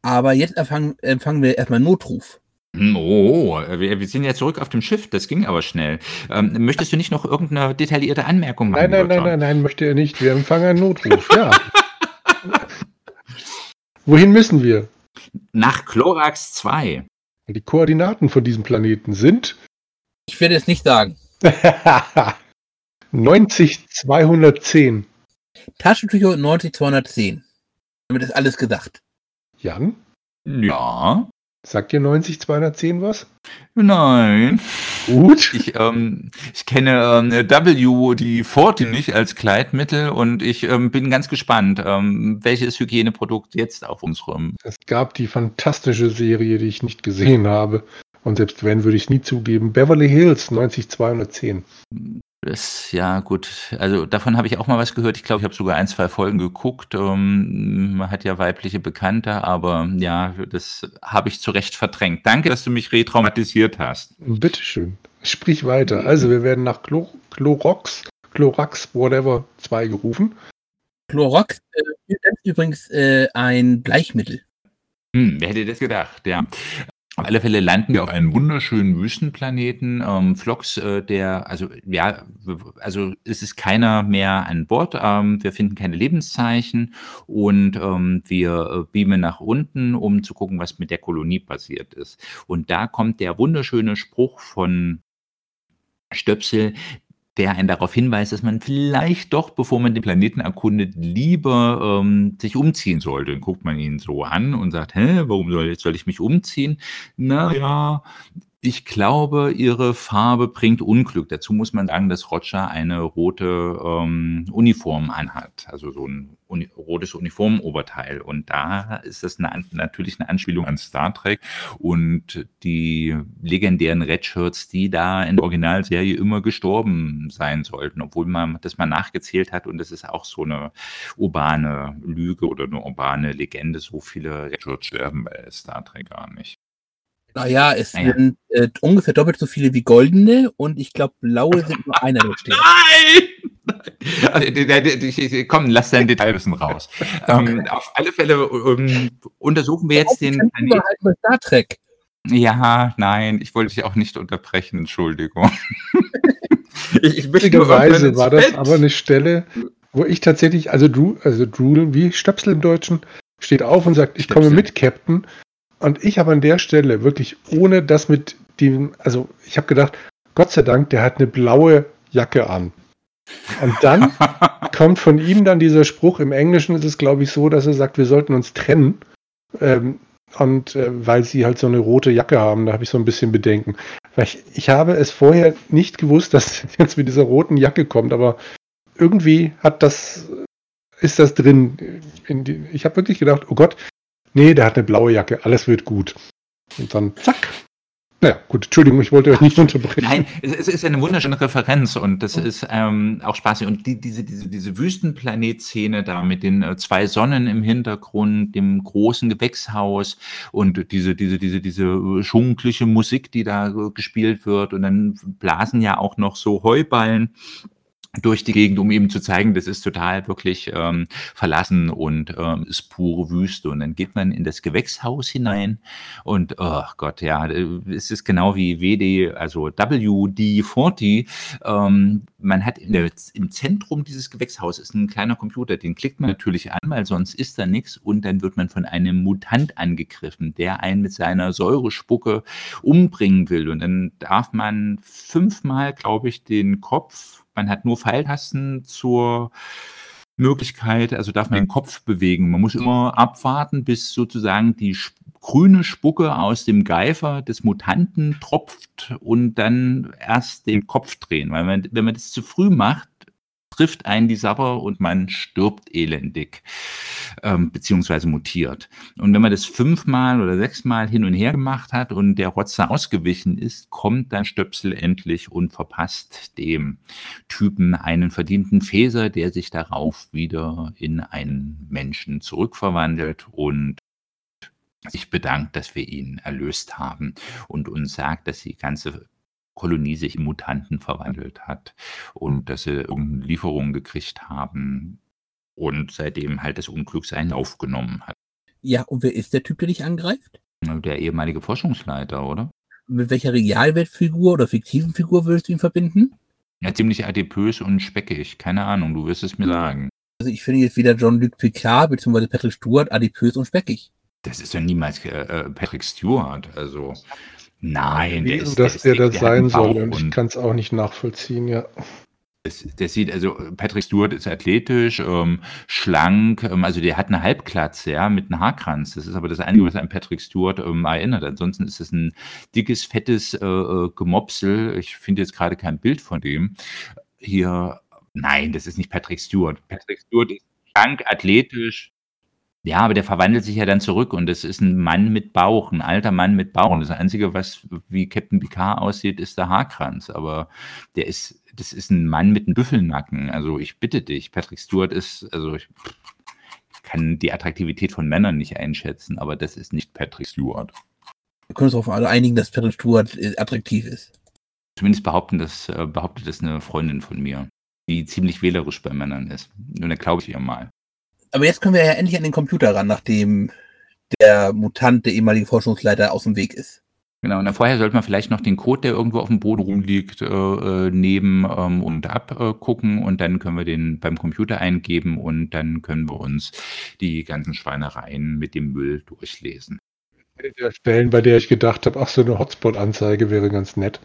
Aber jetzt empfangen, empfangen wir erstmal Notruf. Hm, oh, wir, wir sind ja zurück auf dem Schiff, das ging aber schnell. Ähm, möchtest du nicht noch irgendeine detaillierte Anmerkung machen? Nein, nein, nein, nein, nein, möchte er nicht. Wir empfangen einen Notruf, ja. Wohin müssen wir? Nach Chlorax 2. Die Koordinaten von diesem Planeten sind Ich werde es nicht sagen. 90210. Taschentücher 90210. Damit ist alles gesagt. Jan, Ja. Sagt dir 90210 was? Nein. Gut. Ich, ähm, ich kenne ähm, W, die Forti nicht als Kleidmittel und ich ähm, bin ganz gespannt, ähm, welches Hygieneprodukt jetzt auf unserem. Es gab die fantastische Serie, die ich nicht gesehen habe. Und selbst wenn, würde ich es nie zugeben. Beverly Hills 90210. Das, ja, gut. Also davon habe ich auch mal was gehört. Ich glaube, ich habe sogar ein, zwei Folgen geguckt. Ähm, man hat ja weibliche Bekannte, aber ja, das habe ich zu Recht verdrängt. Danke, dass du mich retraumatisiert hast. Bitteschön. Sprich weiter. Also, wir werden nach Chlor Chlorox, Chlorax, whatever, 2 gerufen. Chlorox äh, ist übrigens äh, ein Bleichmittel. Hm, wer hätte das gedacht, ja. Auf alle Fälle landen wir auf einem wunderschönen Wüstenplaneten. Ähm, Phlox, äh, der, also ja, also es ist keiner mehr an Bord. Ähm, wir finden keine Lebenszeichen und ähm, wir äh, beamen nach unten, um zu gucken, was mit der Kolonie passiert ist. Und da kommt der wunderschöne Spruch von Stöpsel, der einen darauf hinweist, dass man vielleicht doch, bevor man den Planeten erkundet, lieber ähm, sich umziehen sollte. Dann guckt man ihn so an und sagt, hä, warum soll, soll ich mich umziehen? Na ja, ich glaube, ihre Farbe bringt Unglück. Dazu muss man sagen, dass Roger eine rote ähm, Uniform anhat, also so ein Uni rotes Uniformoberteil. Und da ist das eine, natürlich eine Anspielung an Star Trek und die legendären Redshirts, die da in der Originalserie immer gestorben sein sollten, obwohl man das mal nachgezählt hat und das ist auch so eine urbane Lüge oder eine urbane Legende. So viele Redshirts sterben bei Star Trek gar nicht. Naja, es Naja. sind äh, ungefähr doppelt so viele wie goldene und ich glaube, blaue sind nur einer, der steht. Nein! Also, Komm, lass dein Detailwissen raus. ähm, auf alle Fälle ähm, untersuchen wir jetzt den Dann Planeten. halt Star Trek. Ja, nein, ich wollte dich auch nicht unterbrechen, Entschuldigung. ich, ich möchte irgendwann war das Bett. aber eine Stelle, wo ich tatsächlich, also Drew, also Drool, wie Stöpsel im Deutschen, steht auf und sagt, ich komme Stöpsel. mit, Captain. Und ich habe an der Stelle wirklich ohne das mit dem, also ich habe gedacht, Gott sei Dank, der hat eine blaue Jacke an. Und dann kommt von ihm dann dieser Spruch, im Englischen ist es, glaube ich, so, dass er sagt, wir sollten uns trennen. Ähm, und äh, weil sie halt so eine rote Jacke haben, da habe ich so ein bisschen Bedenken. Weil ich, ich habe es vorher nicht gewusst, dass jetzt mit dieser roten Jacke kommt, aber irgendwie hat das, ist das drin. In die, ich habe wirklich gedacht, oh Gott, nee, der hat eine blaue Jacke, alles wird gut. Und dann zack. Naja, gut, Entschuldigung, ich wollte euch nicht unterbrechen. Nein, es, ist eine wunderschöne Referenz und das ist ähm, auch spaßig. Und die, diese, diese, diese Wüstenplanet-Szene da mit den äh, zwei Sonnen im Hintergrund, dem großen Gewächshaus und diese, diese, diese, diese äh, schunkliche Musik, die da äh, gespielt wird. Und dann blasen ja auch noch so Heuballen durch die Gegend, um eben zu zeigen, das ist total wirklich ähm, verlassen und ähm, ist pure Wüste. Und dann geht man in das Gewächshaus hinein und, oh Gott, ja, äh, es ist genau wie WD, also WD-40. Ähm, man hat der, im Zentrum dieses Gewächshauses ein kleiner Computer, den klickt man natürlich an, weil sonst ist da nichts. Und dann wird man von einem Mutant angegriffen, der einen mit seiner Säurespucke umbringen will. Und dann darf man fünfmal, glaube ich, den Kopf, man hat nur Pfeiltasten zur Möglichkeit, also darf man den Kopf bewegen. Man muss immer abwarten, bis sozusagen die grüne Spucke aus dem Geifer des Mutanten tropft und dann erst den Kopf drehen. Weil man, wenn man das zu früh macht, trifft einen die Sabber und man stirbt elendig, ähm, beziehungsweise mutiert. Und wenn man das fünfmal oder sechsmal hin und her gemacht hat und der Rotzer ausgewichen ist, kommt dann Stöpsel endlich und verpasst dem Typen einen verdienten Feser, der sich darauf wieder in einen Menschen zurückverwandelt und sich bedankt, dass wir ihn erlöst haben und uns sagt, dass die ganze Kolonie sich in Mutanten verwandelt hat und dass sie irgendeine Lieferung gekriegt haben und seitdem halt das Unglück seinen Lauf genommen hat. Ja, und wer ist der Typ, der dich angreift? Der ehemalige Forschungsleiter, oder? Mit welcher Realweltfigur oder fiktiven Figur würdest du ihn verbinden? Ja, ziemlich adipös und speckig. Keine Ahnung, du wirst es mir sagen. Also ich finde jetzt wieder John-Luc Picard bzw. Patrick Stewart adipös und speckig. Das ist ja niemals äh, äh Patrick Stewart. Also nein, der ist, dass der, der das sein soll und ich kann es auch nicht nachvollziehen, ja. Das, sieht, also Patrick Stewart ist athletisch, ähm, schlank, ähm, also der hat eine Halbklatze, ja, mit einem Haarkranz. Das ist aber das Einzige, was an Patrick Stewart ähm, erinnert. Ansonsten ist es ein dickes, fettes äh, äh Gemopsel. Ich finde jetzt gerade kein Bild von dem. Hier, nein, das ist nicht Patrick Stewart. Patrick Stewart ist schlank, athletisch, ja, aber der verwandelt sich ja dann zurück und es ist ein Mann mit Bauch, ein alter Mann mit Bauch. Und das Einzige, was wie Captain Picard aussieht, ist der Haarkranz. Aber der ist, das ist ein Mann mit einem Büffelnacken. Also ich bitte dich, Patrick Stewart ist, also ich kann die Attraktivität von Männern nicht einschätzen, aber das ist nicht Patrick Stewart. Wir können uns darauf alle einigen, dass Patrick Stewart äh, attraktiv ist. Zumindest behaupten das, äh, behauptet das eine Freundin von mir, die ziemlich wählerisch bei Männern ist. Und da glaube ich ihr mal. Aber jetzt können wir ja endlich an den Computer ran, nachdem der Mutant, der ehemalige Forschungsleiter, aus dem Weg ist. Genau, und dann vorher sollte man vielleicht noch den Code, der irgendwo auf dem Boden rumliegt, äh, äh, nehmen ähm, und abgucken und dann können wir den beim Computer eingeben und dann können wir uns die ganzen Schweinereien mit dem Müll durchlesen. Der Stellen, bei der ich gedacht habe, ach, so eine Hotspot-Anzeige wäre ganz nett,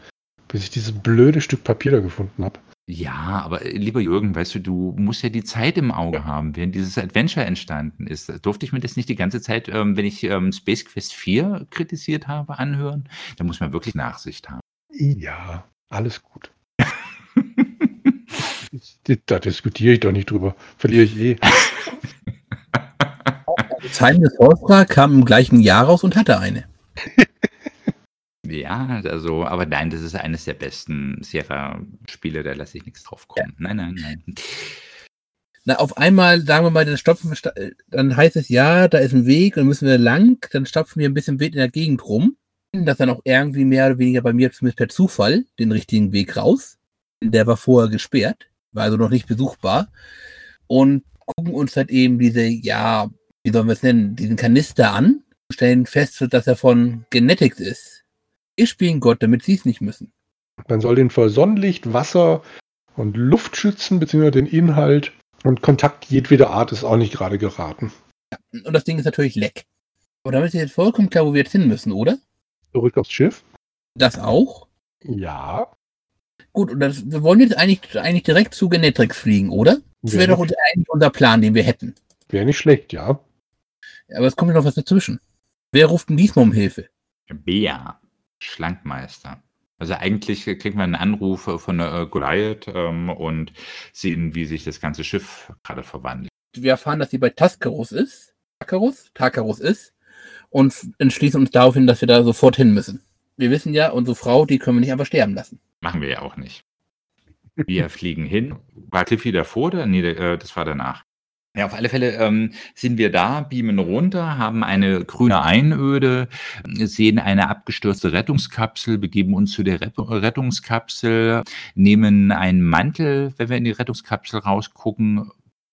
bis ich dieses blöde Stück Papier da gefunden habe. Ja, aber äh, lieber Jürgen, weißt du, du musst ja die Zeit im Auge haben, während dieses Adventure entstanden ist. Durfte ich mir das nicht die ganze Zeit, ähm, wenn ich ähm, Space Quest 4 kritisiert habe, anhören? Da muss man wirklich Nachsicht haben. Ja, alles gut. da diskutiere ich doch nicht drüber. Verliere ich eh. Time Sorcerer kam im gleichen Jahr raus und hatte eine. Ja, also, aber nein, das ist eines der besten Sierra-Spiele, da lasse ich nichts drauf kommen. Nein, nein, nein. Na, auf einmal, sagen wir mal, dann stopfen wir, dann heißt es, ja, da ist ein Weg und müssen wir lang, dann stopfen wir ein bisschen wild in der Gegend rum, dass dann auch irgendwie mehr oder weniger bei mir zumindest per Zufall den richtigen Weg raus. Der war vorher gesperrt, war also noch nicht besuchbar. Und gucken uns halt eben diese, ja, wie sollen wir es nennen, diesen Kanister an, stellen fest, dass er von Genetics ist ich spiele Gott, damit sie es nicht müssen. Man soll den vor Sonnenlicht, Wasser und Luft schützen, beziehungsweise den Inhalt. Und Kontakt jedweder Art ist auch nicht gerade geraten. Ja, und das Ding ist natürlich leck. Aber damit ist jetzt vollkommen klar, wo wir jetzt hin müssen, oder? Zurück aufs Schiff. Das auch? Ja. Gut, und das, wir wollen jetzt eigentlich, eigentlich direkt zu Genetrix fliegen, oder? Das wäre doch eigentlich unser Plan, den wir hätten. Wäre nicht schlecht, ja. ja. Aber es kommt ja noch was dazwischen. Wer ruft denn diesmal um Hilfe? Bea. Schlankmeister. Also eigentlich kriegen wir einen Anruf von äh, Goliath ähm, und sehen, wie sich das ganze Schiff gerade verwandelt. Wir erfahren, dass sie bei Taskarus ist, Takarus, Takarus ist und entschließen uns daraufhin, dass wir da sofort hin müssen. Wir wissen ja, unsere Frau, die können wir nicht einfach sterben lassen. Machen wir ja auch nicht. Wir fliegen hin. War Cliffy davor oder? Nee, äh, das war danach. Ja, auf alle Fälle ähm, sind wir da, beamen runter, haben eine grüne Einöde, sehen eine abgestürzte Rettungskapsel, begeben uns zu der Rettungskapsel, nehmen einen Mantel, wenn wir in die Rettungskapsel rausgucken,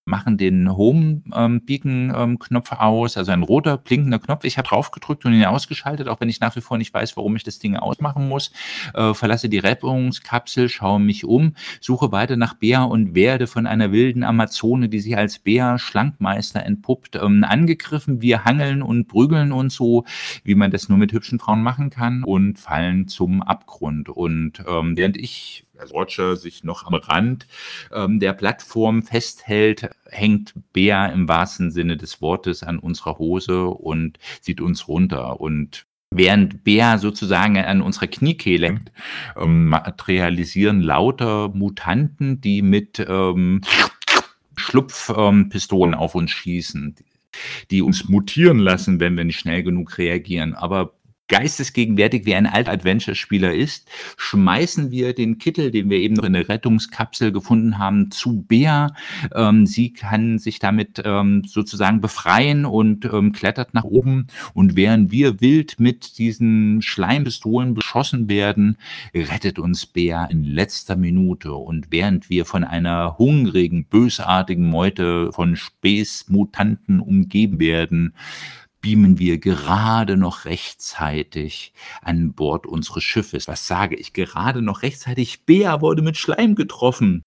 machen den Home-Beacon-Knopf aus, also ein roter blinkender Knopf. Ich habe drauf gedrückt und ihn ausgeschaltet, auch wenn ich nach wie vor nicht weiß, warum ich das Ding ausmachen muss. Äh, verlasse die Rettungskapsel, schaue mich um, suche weiter nach Bär und werde von einer wilden Amazone, die sich als Bär Schlankmeister entpuppt, ähm, angegriffen. Wir hangeln und prügeln uns so, wie man das nur mit hübschen Frauen machen kann und fallen zum Abgrund. Und ähm, während ich Roger sich noch am Rand ähm, der Plattform festhält, hängt Bea im wahrsten Sinne des Wortes an unserer Hose und zieht uns runter. Und während Bea sozusagen an unserer Kniekehle hängt, ähm, materialisieren lauter Mutanten, die mit ähm, Schlupfpistolen auf uns schießen, die uns mutieren lassen, wenn wir nicht schnell genug reagieren. Aber geistesgegenwärtig wie ein alter Adventure-Spieler ist, schmeißen wir den Kittel, den wir eben noch in der Rettungskapsel gefunden haben, zu Bea. Ähm, sie kann sich damit ähm, sozusagen befreien und ähm, klettert nach oben. Und während wir wild mit diesen Schleimpistolen beschossen werden, rettet uns Bea in letzter Minute. Und während wir von einer hungrigen, bösartigen Meute von Späßmutanten umgeben werden, beamen wir gerade noch rechtzeitig an Bord unseres Schiffes. Was sage ich? Gerade noch rechtzeitig. Bea wurde mit Schleim getroffen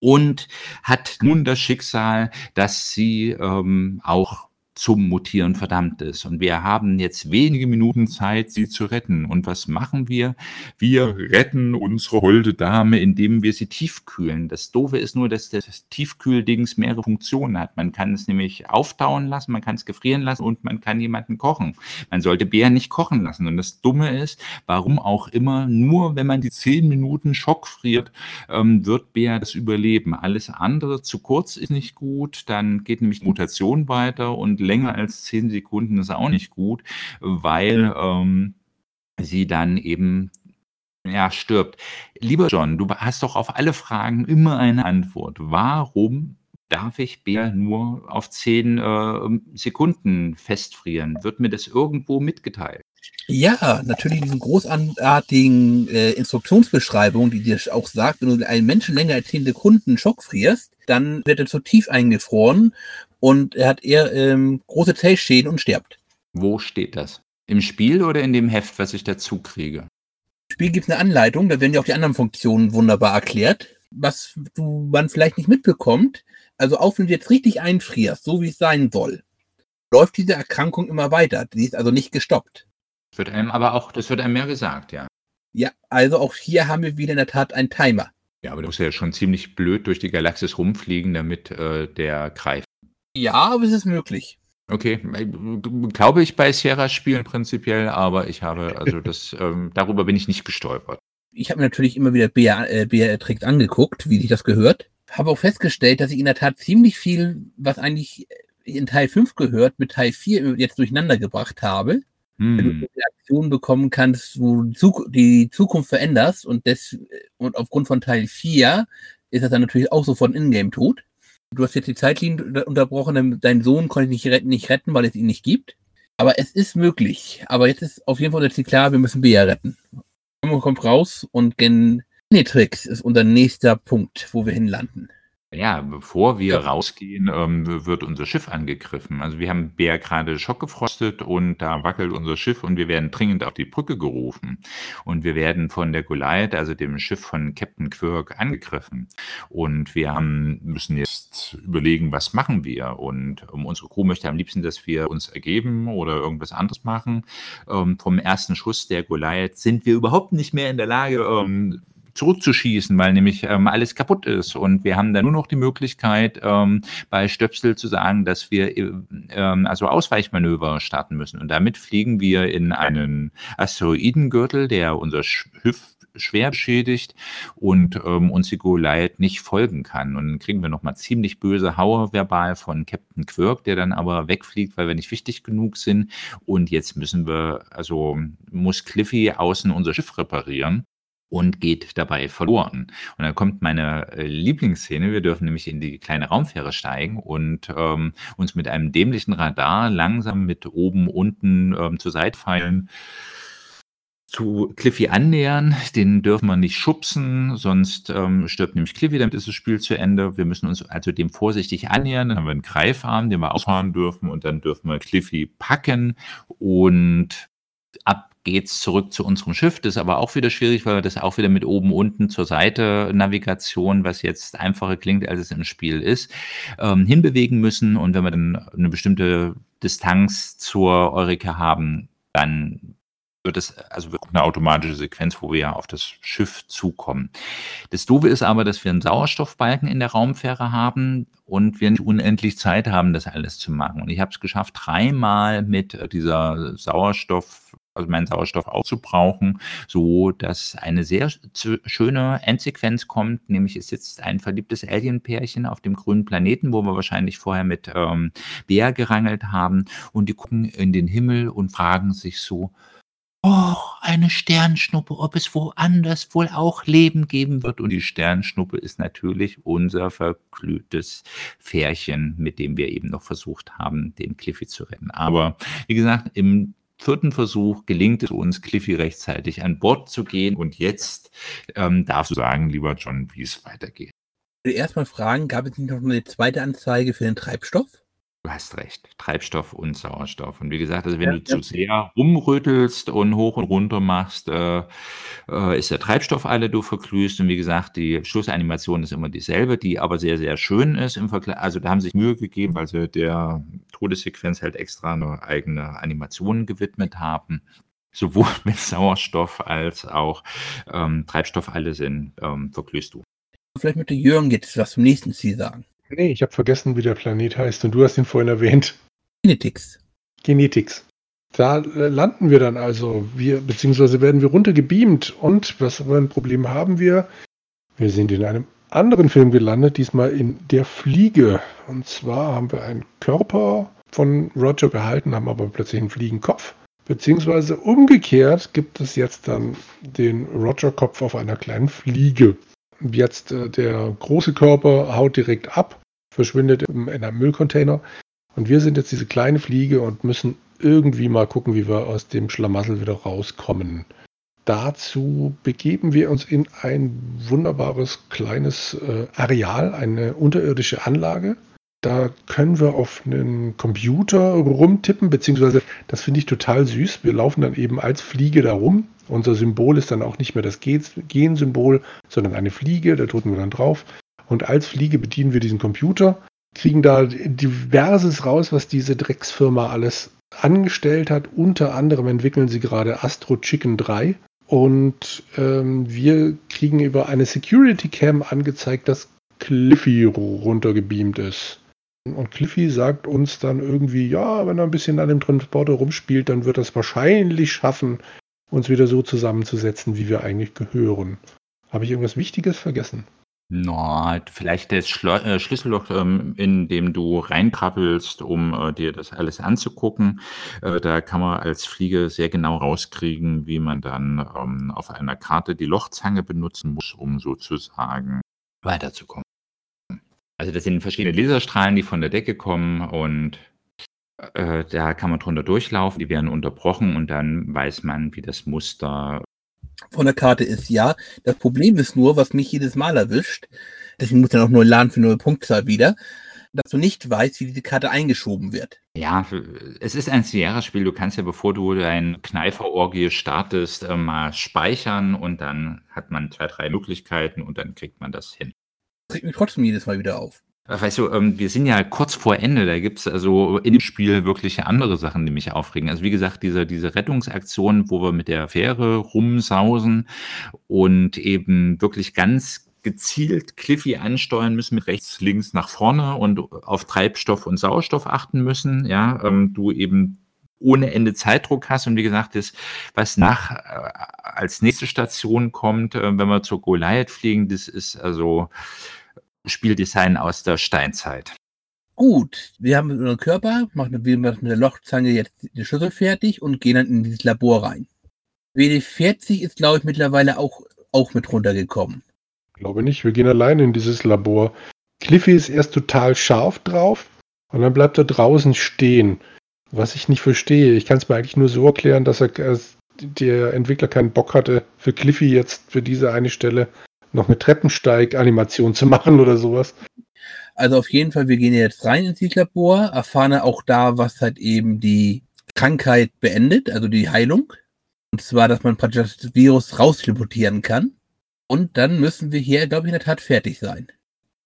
und hat nun das Schicksal, dass sie ähm, auch zum Mutieren verdammt ist. Und wir haben jetzt wenige Minuten Zeit, sie zu retten. Und was machen wir? Wir retten unsere holde Dame, indem wir sie tiefkühlen. Das Doofe ist nur, dass das Tiefkühldings mehrere Funktionen hat. Man kann es nämlich auftauen lassen, man kann es gefrieren lassen und man kann jemanden kochen. Man sollte Bär nicht kochen lassen. Und das Dumme ist, warum auch immer, nur wenn man die zehn Minuten schockfriert, ähm, wird Bär das überleben. Alles andere zu kurz ist nicht gut. Dann geht nämlich Mutation weiter und länger als zehn Sekunden ist auch nicht gut, weil ähm, sie dann eben ja, stirbt. Lieber John, du hast doch auf alle Fragen immer eine Antwort. Warum darf ich Bär nur auf zehn äh, Sekunden festfrieren? Wird mir das irgendwo mitgeteilt? Ja, natürlich diesen großartigen äh, Instruktionsbeschreibung, die dir auch sagt, wenn du einen Menschen länger als zehn Sekunden schockfrierst, dann wird er zu tief eingefroren und er hat eher ähm, große Zellschäden und stirbt. Wo steht das? Im Spiel oder in dem Heft, was ich dazu kriege? Im Spiel gibt es eine Anleitung, da werden ja auch die anderen Funktionen wunderbar erklärt, was du, man vielleicht nicht mitbekommt. Also auch wenn du jetzt richtig einfrierst, so wie es sein soll, läuft diese Erkrankung immer weiter. Die ist also nicht gestoppt. Das wird einem aber auch, das wird einem mehr gesagt, ja. Ja, also auch hier haben wir wieder in der Tat einen Timer. Ja, aber du musst ja schon ziemlich blöd durch die Galaxis rumfliegen, damit äh, der greift. Ja, aber es ist möglich. Okay, glaube ich bei Sierra-Spielen prinzipiell, aber ich habe, also das, ähm, darüber bin ich nicht gestolpert. Ich habe mir natürlich immer wieder BR, äh, BR-Tricks angeguckt, wie sich das gehört. Habe auch festgestellt, dass ich in der Tat ziemlich viel, was eigentlich in Teil 5 gehört, mit Teil 4 jetzt durcheinander gebracht habe. Hm. Wenn du eine Aktion bekommen kannst, wo du die Zukunft veränderst und, des, und aufgrund von Teil 4 ist das dann natürlich auch sofort ein Ingame-Tod du hast jetzt die Zeitlinie unterbrochen, deinen Sohn konnte ich nicht retten, nicht retten, weil es ihn nicht gibt. Aber es ist möglich. Aber jetzt ist auf jeden Fall jetzt klar, wir müssen Bea retten. Kommt raus und Genetrix ist unser nächster Punkt, wo wir hinlanden. Ja, bevor wir ja. rausgehen, ähm, wird unser Schiff angegriffen. Also wir haben Bär gerade Schock gefrostet und da wackelt unser Schiff und wir werden dringend auf die Brücke gerufen. Und wir werden von der Goliath, also dem Schiff von Captain Quirk, angegriffen. Und wir haben, müssen jetzt überlegen, was machen wir. Und um, unsere Crew möchte am liebsten, dass wir uns ergeben oder irgendwas anderes machen. Ähm, vom ersten Schuss der Goliath sind wir überhaupt nicht mehr in der Lage, ähm, zurückzuschießen, weil nämlich ähm, alles kaputt ist. Und wir haben dann nur noch die Möglichkeit, ähm, bei Stöpsel zu sagen, dass wir äh, ähm, also Ausweichmanöver starten müssen. Und damit fliegen wir in einen Asteroidengürtel, der unser Schiff schwer beschädigt und ähm, uns die Goliath nicht folgen kann. Und dann kriegen wir nochmal ziemlich böse Hauer verbal von Captain Quirk, der dann aber wegfliegt, weil wir nicht wichtig genug sind. Und jetzt müssen wir, also muss Cliffy außen unser Schiff reparieren und geht dabei verloren. Und dann kommt meine äh, Lieblingsszene. Wir dürfen nämlich in die kleine Raumfähre steigen und ähm, uns mit einem dämlichen Radar langsam mit oben, unten ähm, zur Seite fallen zu Cliffy annähern. Den dürfen wir nicht schubsen, sonst ähm, stirbt nämlich Cliffy, damit ist das Spiel zu Ende. Wir müssen uns also dem vorsichtig annähern. Dann haben wir einen Greifarm, den wir ausfahren dürfen und dann dürfen wir Cliffy packen und ab geht's zurück zu unserem Schiff. Das ist aber auch wieder schwierig, weil wir das auch wieder mit oben, unten zur Seite Navigation, was jetzt einfacher klingt, als es im Spiel ist, ähm, hinbewegen müssen. Und wenn wir dann eine bestimmte Distanz zur Eureka haben, dann wird es also eine automatische Sequenz, wo wir ja auf das Schiff zukommen. Das Doofe ist aber, dass wir einen Sauerstoffbalken in der Raumfähre haben und wir nicht unendlich Zeit haben, das alles zu machen. Und ich habe es geschafft, dreimal mit dieser Sauerstoff also meinen Sauerstoff aufzubrauchen, so dass eine sehr schöne Endsequenz kommt, nämlich es sitzt ein verliebtes Alien-Pärchen auf dem grünen Planeten, wo wir wahrscheinlich vorher mit ähm, Bär gerangelt haben und die gucken in den Himmel und fragen sich so, Oh, eine Sternschnuppe, ob es woanders wohl auch Leben geben wird. Und die Sternschnuppe ist natürlich unser verglühtes Fährchen, mit dem wir eben noch versucht haben, den Cliffy zu retten. Aber wie gesagt, im vierten Versuch gelingt es uns, Cliffy rechtzeitig an Bord zu gehen. Und jetzt ähm, darfst du sagen, lieber John, wie es weitergeht. Will erstmal fragen, gab es nicht noch eine zweite Anzeige für den Treibstoff? Du hast recht, Treibstoff und Sauerstoff. Und wie gesagt, also wenn Ja, du zu ja. sehr rumrüttelst und hoch und runter machst, äh, äh, ist der Treibstoff alle, du verglühst. Und wie gesagt, die Schlussanimation ist immer dieselbe, die aber sehr, sehr schön ist im Vergleich. Also da haben sie sich Mühe gegeben, weil sie der Todessequenz halt extra eine eigene Animation gewidmet haben. Sowohl mit Sauerstoff als auch ähm, Treibstoff alle sind, ähm, verglühst du. Vielleicht möchte Jürgen jetzt was zum nächsten Ziel sagen. Nee, ich habe vergessen, wie der Planet heißt und du hast ihn vorhin erwähnt. Kinetics. Genetics. Da äh, landen wir dann also, wir, beziehungsweise werden wir runtergebeamt. Und was für ein Problem haben wir? Wir sind in einem anderen Film gelandet, diesmal in Der Fliege. Und zwar haben wir einen Körper von Roger behalten, haben aber plötzlich einen Fliegenkopf. Beziehungsweise umgekehrt gibt es jetzt dann den Roger-Kopf auf einer kleinen Fliege. Jetzt äh, der große Körper haut direkt ab, verschwindet im, in einem Müllcontainer. Und wir sind jetzt diese kleine Fliege und müssen irgendwie mal gucken, wie wir aus dem Schlamassel wieder rauskommen. Dazu begeben wir uns in ein wunderbares kleines äh, Areal, eine unterirdische Anlage. Da können wir auf einen Computer rumtippen, beziehungsweise das finde ich total süß. Wir laufen dann eben als Fliege da rum. Unser Symbol ist dann auch nicht mehr das Gen-Symbol, sondern eine Fliege. Da drücken wir dann drauf. Und als Fliege bedienen wir diesen Computer, kriegen da diverses raus, was diese Drecksfirma alles angestellt hat. Unter anderem entwickeln sie gerade Astro Chicken 3. Und ähm, wir kriegen über eine Security Cam angezeigt, dass Cliffy runtergebeamt ist. Und Cliffy sagt uns dann irgendwie, ja, wenn er ein bisschen an dem Transporter rumspielt, dann wird er es wahrscheinlich schaffen, uns wieder so zusammenzusetzen, wie wir eigentlich gehören. Habe ich irgendwas Wichtiges vergessen? No, vielleicht das Schlo äh, Schlüsselloch, ähm, in dem du reinkrabbelst, um äh, dir das alles anzugucken. Äh, da kann man als Fliege sehr genau rauskriegen, wie man dann ähm, auf einer Karte die Lochzange benutzen muss, um sozusagen weiterzukommen. Also das sind verschiedene Laserstrahlen, die von der Decke kommen und äh, da kann man drunter durchlaufen, die werden unterbrochen und dann weiß man, wie das Muster von der Karte ist, ja. Das Problem ist nur, was mich jedes Mal erwischt, deswegen muss dann auch nur laden für eine Punktzahl wieder, dass du nicht weißt, wie diese Karte eingeschoben wird. Ja, es ist ein Sierra-Spiel. Du kannst ja, bevor du dein Kneiferorgie startest, äh, mal speichern und dann hat man zwei, drei Möglichkeiten und dann kriegt man das hin. Regt mich trotzdem jedes Mal wieder auf. Weißt du, ähm, wir sind ja kurz vor Ende, da gibt's also in dem Spiel wirklich andere Sachen, die mich aufregen. Also wie gesagt, diese, diese Rettungsaktion, wo wir mit der Fähre rumsausen und eben wirklich ganz gezielt Cliffy ansteuern müssen mit rechts, links nach vorne und auf Treibstoff und Sauerstoff achten müssen, ja, ähm, du eben ohne Ende Zeitdruck hast und wie gesagt, das, was nach äh, als nächste Station kommt, äh, wenn wir zur Goliath fliegen, das ist also Spieldesign aus der Steinzeit. Gut, wir haben unseren Körper, machen wir mit der Lochzange jetzt die Schüssel fertig und gehen dann in dieses Labor rein. WD40 ist, glaube ich, mittlerweile auch, auch mit runtergekommen. Ich glaube nicht, wir gehen alleine in dieses Labor. Cliffy ist erst total scharf drauf und dann bleibt er draußen stehen. Was ich nicht verstehe. Ich kann es mir eigentlich nur so erklären, dass er dass der Entwickler keinen Bock hatte, für Cliffy jetzt für diese eine Stelle noch eine Treppensteig-Animation zu machen oder sowas. Also auf jeden Fall, wir gehen jetzt rein ins Labor, erfahren auch da, was halt eben die Krankheit beendet, also die Heilung. Und zwar, dass man praktisch das Virus rausteleportieren kann. Und dann müssen wir hier, glaube ich, in der Tat fertig sein.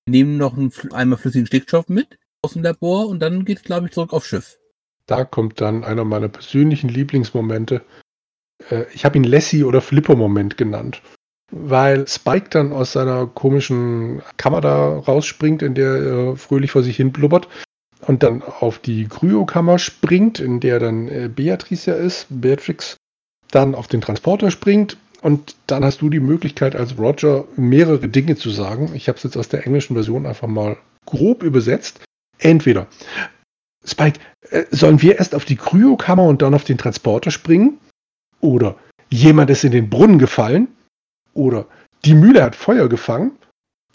Wir nehmen noch einen, einmal flüssigen Stickstoff mit aus dem Labor und dann geht es, glaube ich, zurück aufs Schiff. Da kommt dann einer meiner persönlichen Lieblingsmomente. Äh, ich habe ihn Lassie oder Flipper-Moment genannt weil Spike dann aus seiner komischen Kammer da rausspringt, in der er fröhlich vor sich hin blubbert und dann auf die Kryokammer springt, in der dann äh, Beatrice ja ist, Beatrix, dann auf den Transporter springt und dann hast du die Möglichkeit als Roger mehrere Dinge zu sagen. Ich habe es jetzt aus der englischen Version einfach mal grob übersetzt. Entweder Spike, äh, sollen wir erst auf die Kryokammer und dann auf den Transporter springen? Oder jemand ist in den Brunnen gefallen. Oder die Mühle hat Feuer gefangen.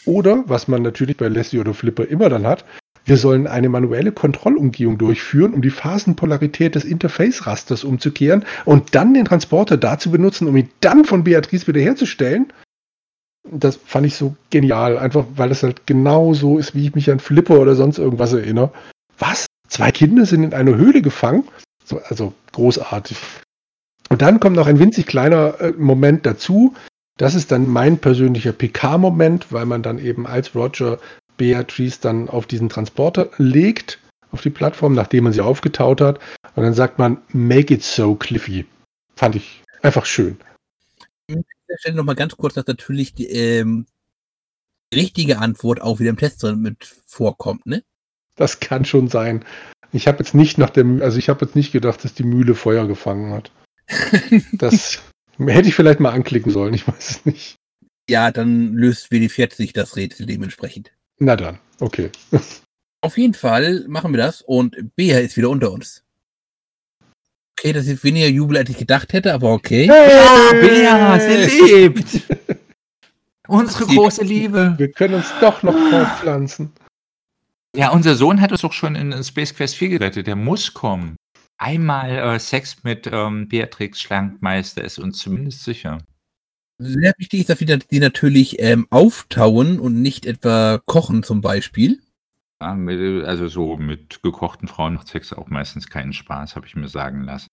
Oder, was man natürlich bei Lassie oder Flipper immer dann hat, wir sollen eine manuelle Kontrollumgehung durchführen, um die Phasenpolarität des Interface-Rasters umzukehren und dann den Transporter dazu benutzen, um ihn dann von Beatrice wiederherzustellen. Das fand ich so genial, einfach weil es halt genau so ist, wie ich mich an Flipper oder sonst irgendwas erinnere. Was? Zwei Kinder sind in einer Höhle gefangen? So, also großartig. Und dann kommt noch ein winzig kleiner äh, Moment dazu. Das ist dann mein persönlicher PK-Moment, weil man dann eben als Roger Beatrice dann auf diesen Transporter legt, auf die Plattform, nachdem man sie aufgetaut hat. Und dann sagt man, make it so, Cliffy. Fand ich einfach schön. An der Stelle nochmal ganz kurz, dass natürlich die ähm, richtige Antwort auch wieder im Test drin mit vorkommt, ne? Das kann schon sein. Ich habe jetzt nicht nach dem, also ich habe jetzt nicht gedacht, dass die Mühle Feuer gefangen hat. das hätte ich vielleicht mal anklicken sollen, ich weiß es nicht. Ja, dann löst WD40 das Rätsel dementsprechend. Na dann, okay. Auf jeden Fall machen wir das und Bea ist wieder unter uns. Okay, das ist weniger Jubel, als ich gedacht hätte, aber okay. Ja, Bea, sie lebt. Unsere Sie- große Liebe. Wir können uns doch noch fortpflanzen. Ja, unser Sohn hat uns doch schon in Space Quest 4 gerettet. Der muss kommen. Einmal äh, Sex mit ähm, Beatrix Schlankmeister ist uns zumindest sicher. Sehr wichtig ist, dass wir die natürlich ähm, auftauen und nicht etwa kochen zum Beispiel. Ja, mit, also so mit gekochten Frauen macht Sex auch meistens keinen Spaß, habe ich mir sagen lassen.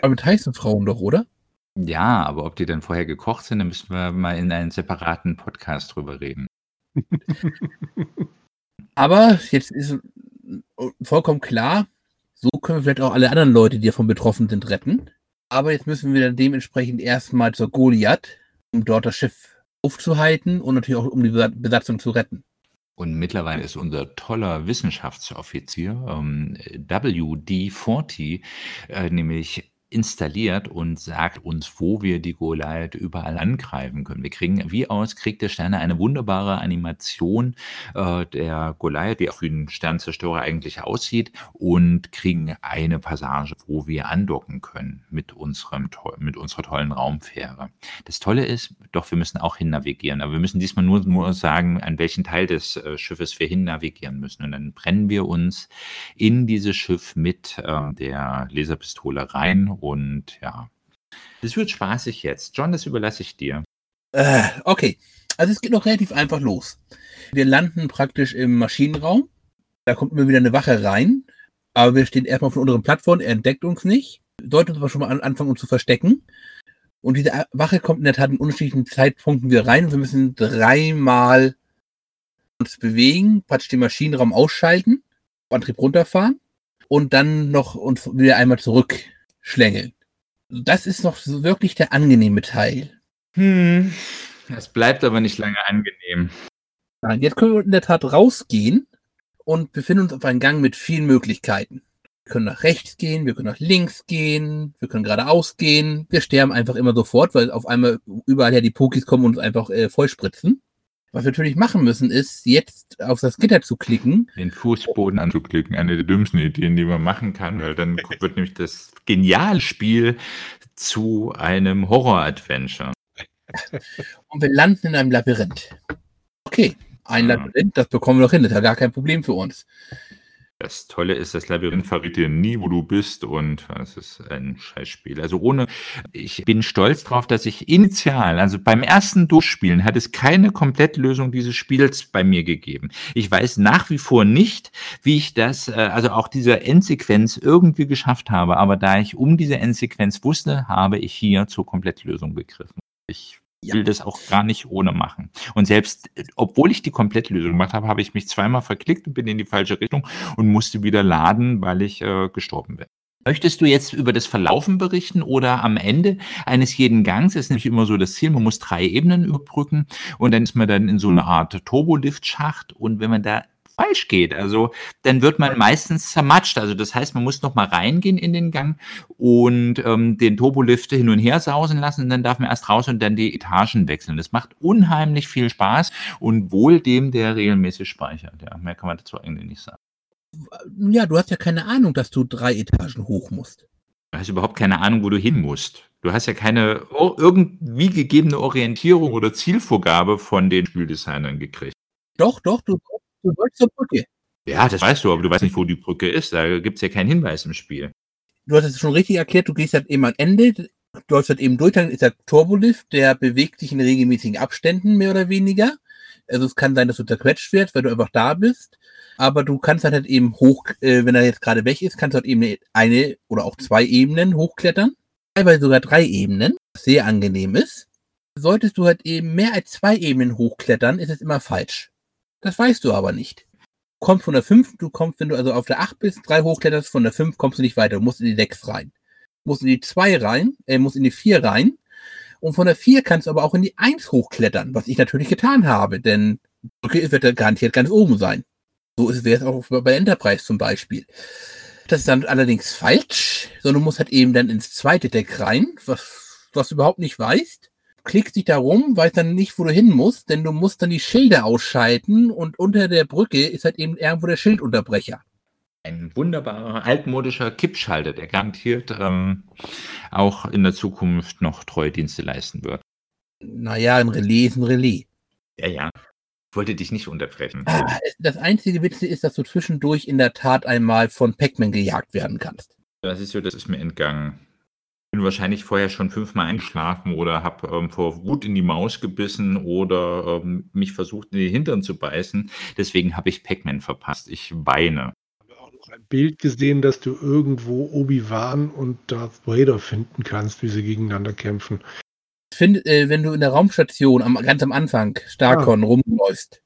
Aber mit heißen Frauen doch, oder? Ja, aber ob die dann vorher gekocht sind, da müssen wir mal in einen separaten Podcast drüber reden. Aber jetzt ist vollkommen klar, so können wir vielleicht auch alle anderen Leute, die davon betroffen sind, retten. Aber jetzt müssen wir dann dementsprechend erstmal zur Goliath, um dort das Schiff aufzuhalten und natürlich auch um die Besa- Besatzung zu retten. Und mittlerweile ist unser toller Wissenschaftsoffizier ähm, WD-40 äh, nämlich installiert und sagt uns, wo wir die Goliath überall angreifen können. Wir kriegen wie aus Krieg der Sterne eine wunderbare Animation äh, der Goliath, wie auch wie ein Sternzerstörer eigentlich aussieht und kriegen eine Passage, wo wir andocken können mit, unserem, mit unserer tollen Raumfähre. Das Tolle ist, doch wir müssen auch hin navigieren, aber wir müssen diesmal nur, nur sagen, an welchen Teil des äh, Schiffes wir hin navigieren müssen. Und dann brennen wir uns in dieses Schiff mit äh, der Laserpistole rein und ja, es wird spaßig jetzt. John, das überlasse ich dir. Äh, okay, also es geht noch relativ einfach los. Wir landen praktisch im Maschinenraum. Da kommt immer wieder eine Wache rein. Aber wir stehen erstmal auf der unteren Plattform. Er entdeckt uns nicht. Sollten uns aber schon mal an, anfangen, uns zu verstecken. Und diese Wache kommt in der Tat in unterschiedlichen Zeitpunkten wieder rein. Wir müssen dreimal uns bewegen, praktisch den Maschinenraum ausschalten, Antrieb runterfahren und dann noch uns wieder einmal zurückschlängeln. Das ist noch so wirklich der angenehme Teil. Hm. Es bleibt aber nicht lange angenehm. Nein, jetzt können wir in der Tat rausgehen und befinden uns auf einem Gang mit vielen Möglichkeiten. Wir können nach rechts gehen, wir können nach links gehen, wir können geradeaus gehen. Wir sterben einfach immer sofort, weil auf einmal überall her die Pokis kommen und uns einfach äh, vollspritzen. Was wir natürlich machen müssen, ist jetzt auf das Gitter zu klicken. Den Fußboden anzuklicken, eine der dümmsten Ideen, die man machen kann, weil dann wird nämlich das geniale Spiel zu einem Horror-Adventure. Und wir landen in einem Labyrinth. Okay, ein Ah. Labyrinth, das bekommen wir doch hin, das ist ja gar kein Problem für uns. Das Tolle ist, das Labyrinth verrät dir nie, wo du bist und es ist ein Scheißspiel. Also ohne, ich bin stolz drauf, dass ich initial, also beim ersten Durchspielen, hat es keine Komplettlösung dieses Spiels bei mir gegeben. Ich weiß nach wie vor nicht, wie ich das, äh, also auch diese Endsequenz irgendwie geschafft habe, aber da ich um diese Endsequenz wusste, habe ich hier zur Komplettlösung gegriffen. Ich. Will das auch gar nicht ohne machen. Und selbst, äh, obwohl ich die Komplettlösung gemacht habe, habe ich mich zweimal verklickt und bin in die falsche Richtung und musste wieder laden, weil ich äh, gestorben bin. Möchtest du jetzt über das Verlaufen berichten oder am Ende eines jeden Gangs ist nämlich immer so das Ziel, man muss drei Ebenen überbrücken und dann ist man dann in so einer Art Turbolift-Schacht und wenn man da falsch geht, also dann wird man meistens zermatscht. Also das heißt, man muss noch mal reingehen in den Gang und ähm, den Turbolift hin und her sausen lassen und dann darf man erst raus und dann die Etagen wechseln. Das macht unheimlich viel Spaß und wohl dem, der regelmäßig speichert. Ja, mehr kann man dazu eigentlich nicht sagen. Ja, du hast ja keine Ahnung, dass du drei Etagen hoch musst. Du hast überhaupt keine Ahnung, wo du hin musst. Du hast ja keine irgendwie gegebene Orientierung oder Zielvorgabe von den Spieldesignern gekriegt. Doch, doch, du, du sollst zur Brücke. Ja, das weißt du, aber du weißt nicht, wo die Brücke ist. Da gibt es ja keinen Hinweis im Spiel. Du hast es schon richtig erklärt, du gehst halt eben am Ende, du läufst halt eben durch, dann ist der Turbolift, der bewegt sich in regelmäßigen Abständen, mehr oder weniger. Also es kann sein, dass du zerquetscht wirst, weil du einfach da bist. Aber du kannst halt, halt eben hoch, äh, wenn er jetzt gerade weg ist, kannst du halt eben eine oder auch zwei Ebenen hochklettern. Teilweise sogar drei Ebenen, was sehr angenehm ist. Solltest du halt eben mehr als zwei Ebenen hochklettern, ist es immer falsch. Das weißt du aber nicht. Du kommst von der 5, du kommst, wenn du also auf der 8 bist, 3 hochkletterst, von der 5 kommst du nicht weiter, du musst in die 6 rein. Du musst in die 2 rein, äh, musst in die 4 rein. Und von der 4 kannst du aber auch in die 1 hochklettern, was ich natürlich getan habe, denn Brücke wird ja garantiert ganz oben sein. So wäre es auch bei Enterprise zum Beispiel. Das ist dann allerdings falsch, sondern du musst halt eben dann ins zweite Deck rein, was, was du überhaupt nicht weißt klickst dich da rum, weißt dann nicht, wo du hin musst, denn du musst dann die Schilder ausschalten und unter der Brücke ist halt eben irgendwo der Schildunterbrecher. Ein wunderbarer altmodischer Kippschalter, der garantiert ähm, auch in der Zukunft noch treue Dienste leisten wird. Naja, ein Relais ist ein Relais. Ja, ja. Ich wollte dich nicht unterbrechen. Ah, das einzige Witze ist, dass du zwischendurch in der Tat einmal von Pac-Man gejagt werden kannst. Das ist so, das ist mir entgangen bin wahrscheinlich vorher schon fünfmal eingeschlafen oder habe ähm, vor Wut in die Maus gebissen oder ähm, mich versucht, in den Hintern zu beißen. Deswegen habe ich Pac-Man verpasst. Ich weine. Ich habe auch noch ein Bild gesehen, dass du irgendwo Obi-Wan und Darth Vader finden kannst, wie sie gegeneinander kämpfen. Find, äh, wenn du in der Raumstation am, ganz am Anfang Starkon ah. rumläufst,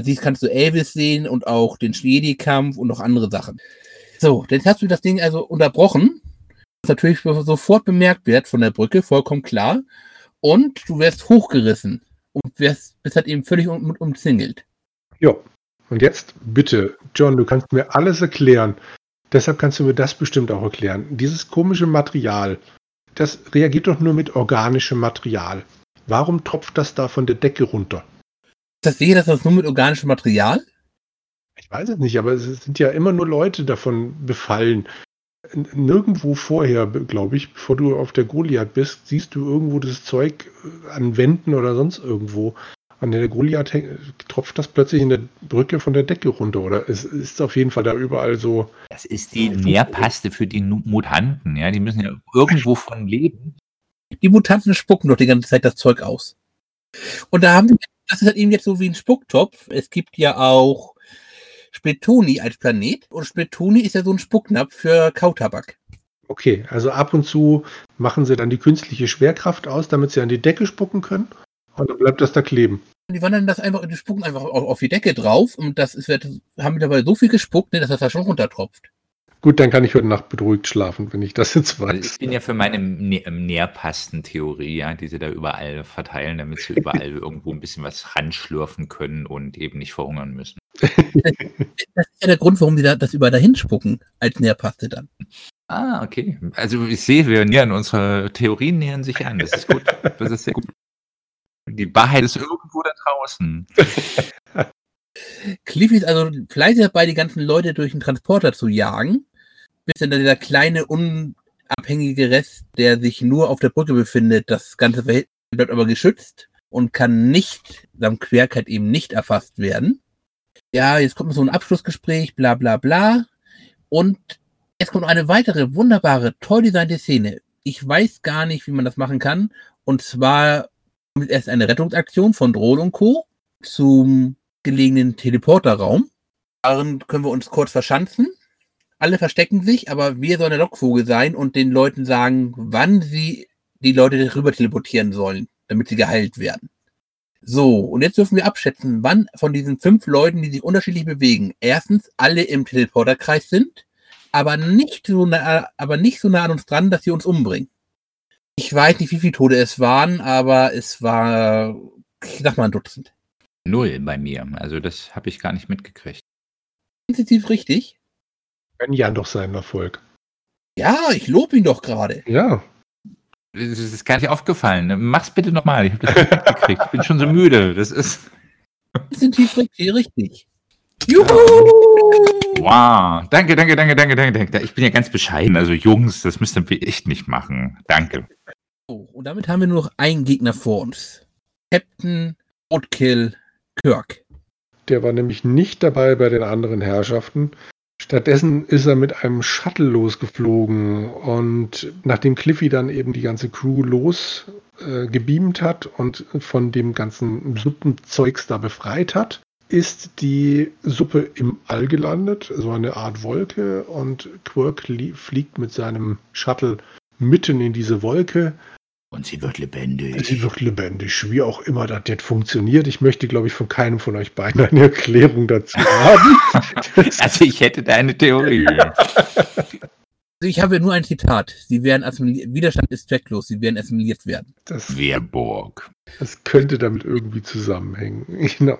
siehst, kannst du Elvis sehen und auch den Schwedi-Kampf und noch andere Sachen. So, jetzt hast du das Ding also unterbrochen natürlich sofort bemerkt wird von der Brücke, vollkommen klar. Und du wirst hochgerissen und wirst, bist halt eben völlig um, umzingelt. Ja, und jetzt bitte, John, du kannst mir alles erklären. Deshalb kannst du mir das bestimmt auch erklären. Dieses komische Material, das reagiert doch nur mit organischem Material. Warum tropft das da von der Decke runter? Ist das sicher, dass das nur mit organischem Material? Ich weiß es nicht, aber es sind ja immer nur Leute davon befallen nirgendwo vorher, glaube ich, bevor du auf der Goliath bist, siehst du irgendwo das Zeug äh, an Wänden oder sonst irgendwo. An der Goliath tropft das plötzlich in der Brücke von der Decke runter, oder? Es ist auf jeden Fall da überall so. Das ist die Nährpaste für die Mutanten, ja. Die müssen ja irgendwo von leben. Die Mutanten spucken doch die ganze Zeit das Zeug aus. Und da haben wir, das ist halt eben jetzt so wie ein Spucktopf. Es gibt ja auch Spletoni als Planet und Spletoni ist ja so ein Spucknapf für Kautabak. Okay, also ab und zu machen sie dann die künstliche Schwerkraft aus, damit sie an die Decke spucken können und dann bleibt das da kleben. Die wandern das einfach, die spucken einfach auf, auf die Decke drauf und das ist, haben dabei so viel gespuckt, ne, dass das da schon runtertropft. Gut, dann kann ich heute Nacht beruhigt schlafen, wenn ich das jetzt weiß. Also ich bin ja für meine Nährpasten-Theorie, ja, die sie da überall verteilen, damit sie überall irgendwo ein bisschen was ranschlürfen können und eben nicht verhungern müssen. Das ist ja der Grund, warum die da, das überall dahin spucken, als Nährpaste dann. Ah, okay. Also ich sehe, wir nähern unsere Theorien nähern sich an. Das ist gut. Das ist sehr gut. Die Wahrheit ist irgendwo da draußen. Cliffy ist also fleißig dabei, die ganzen Leute durch den Transporter zu jagen bis dann dieser kleine, unabhängige Rest, der sich nur auf der Brücke befindet, das ganze Verhältnis bleibt aber geschützt und kann nicht, samt Querkeit eben nicht erfasst werden. Ja, jetzt kommt so ein Abschlussgespräch, bla bla bla. Und jetzt kommt eine weitere wunderbare, toll designte Szene. Ich weiß gar nicht, wie man das machen kann. Und zwar kommt erst eine Rettungsaktion von Drohl und Co. zum gelegenen Teleporterraum. Darin können wir uns kurz verschanzen alle verstecken sich, aber wir sollen der Lockvogel sein und den Leuten sagen, wann sie die Leute rüber teleportieren sollen, damit sie geheilt werden. So, und jetzt dürfen wir abschätzen, wann von diesen fünf Leuten, die sich unterschiedlich bewegen, erstens alle im Teleporterkreis sind, aber nicht so nah, aber nicht so nah an uns dran, dass sie uns umbringen. Ich weiß nicht, wie viele Tode es waren, aber es war, ich sag mal, ein Dutzend. Null bei mir. Also das habe ich gar nicht mitgekriegt. Intensiv richtig? gönn Jan doch seinen Erfolg. Ja, ich lobe ihn doch gerade. Ja. Das ist gar nicht aufgefallen. Mach's bitte nochmal. Ich habe das nicht mitgekriegt. Ich bin schon so müde. Das ist. Definitiv richtig. Juhu! Wow, danke, danke, danke, danke, danke, danke. Ich bin ja ganz bescheiden. Also Jungs, das müsst ihr echt nicht machen. Danke. Oh, und damit haben wir nur noch einen Gegner vor uns. Captain Roadkill Kirk. Der war nämlich nicht dabei bei den anderen Herrschaften. Stattdessen ist er mit einem Shuttle losgeflogen und nachdem Cliffy dann eben die ganze Crew los äh, hat und von dem ganzen Suppenzeugs da befreit hat, ist die Suppe im All gelandet, so eine Art Wolke und Quirk fliegt mit seinem Shuttle mitten in diese Wolke und sie wird lebendig. Sie wird lebendig, wie auch immer das jetzt funktioniert. Ich möchte, glaube ich, von keinem von euch beiden eine Erklärung dazu haben. also ich hätte da eine Theorie. Also ich habe nur ein Zitat. Sie werden assimiliert. Widerstand ist zwecklos. Sie werden assimiliert werden. Das, Wehrburg. Das könnte damit irgendwie zusammenhängen. Genau.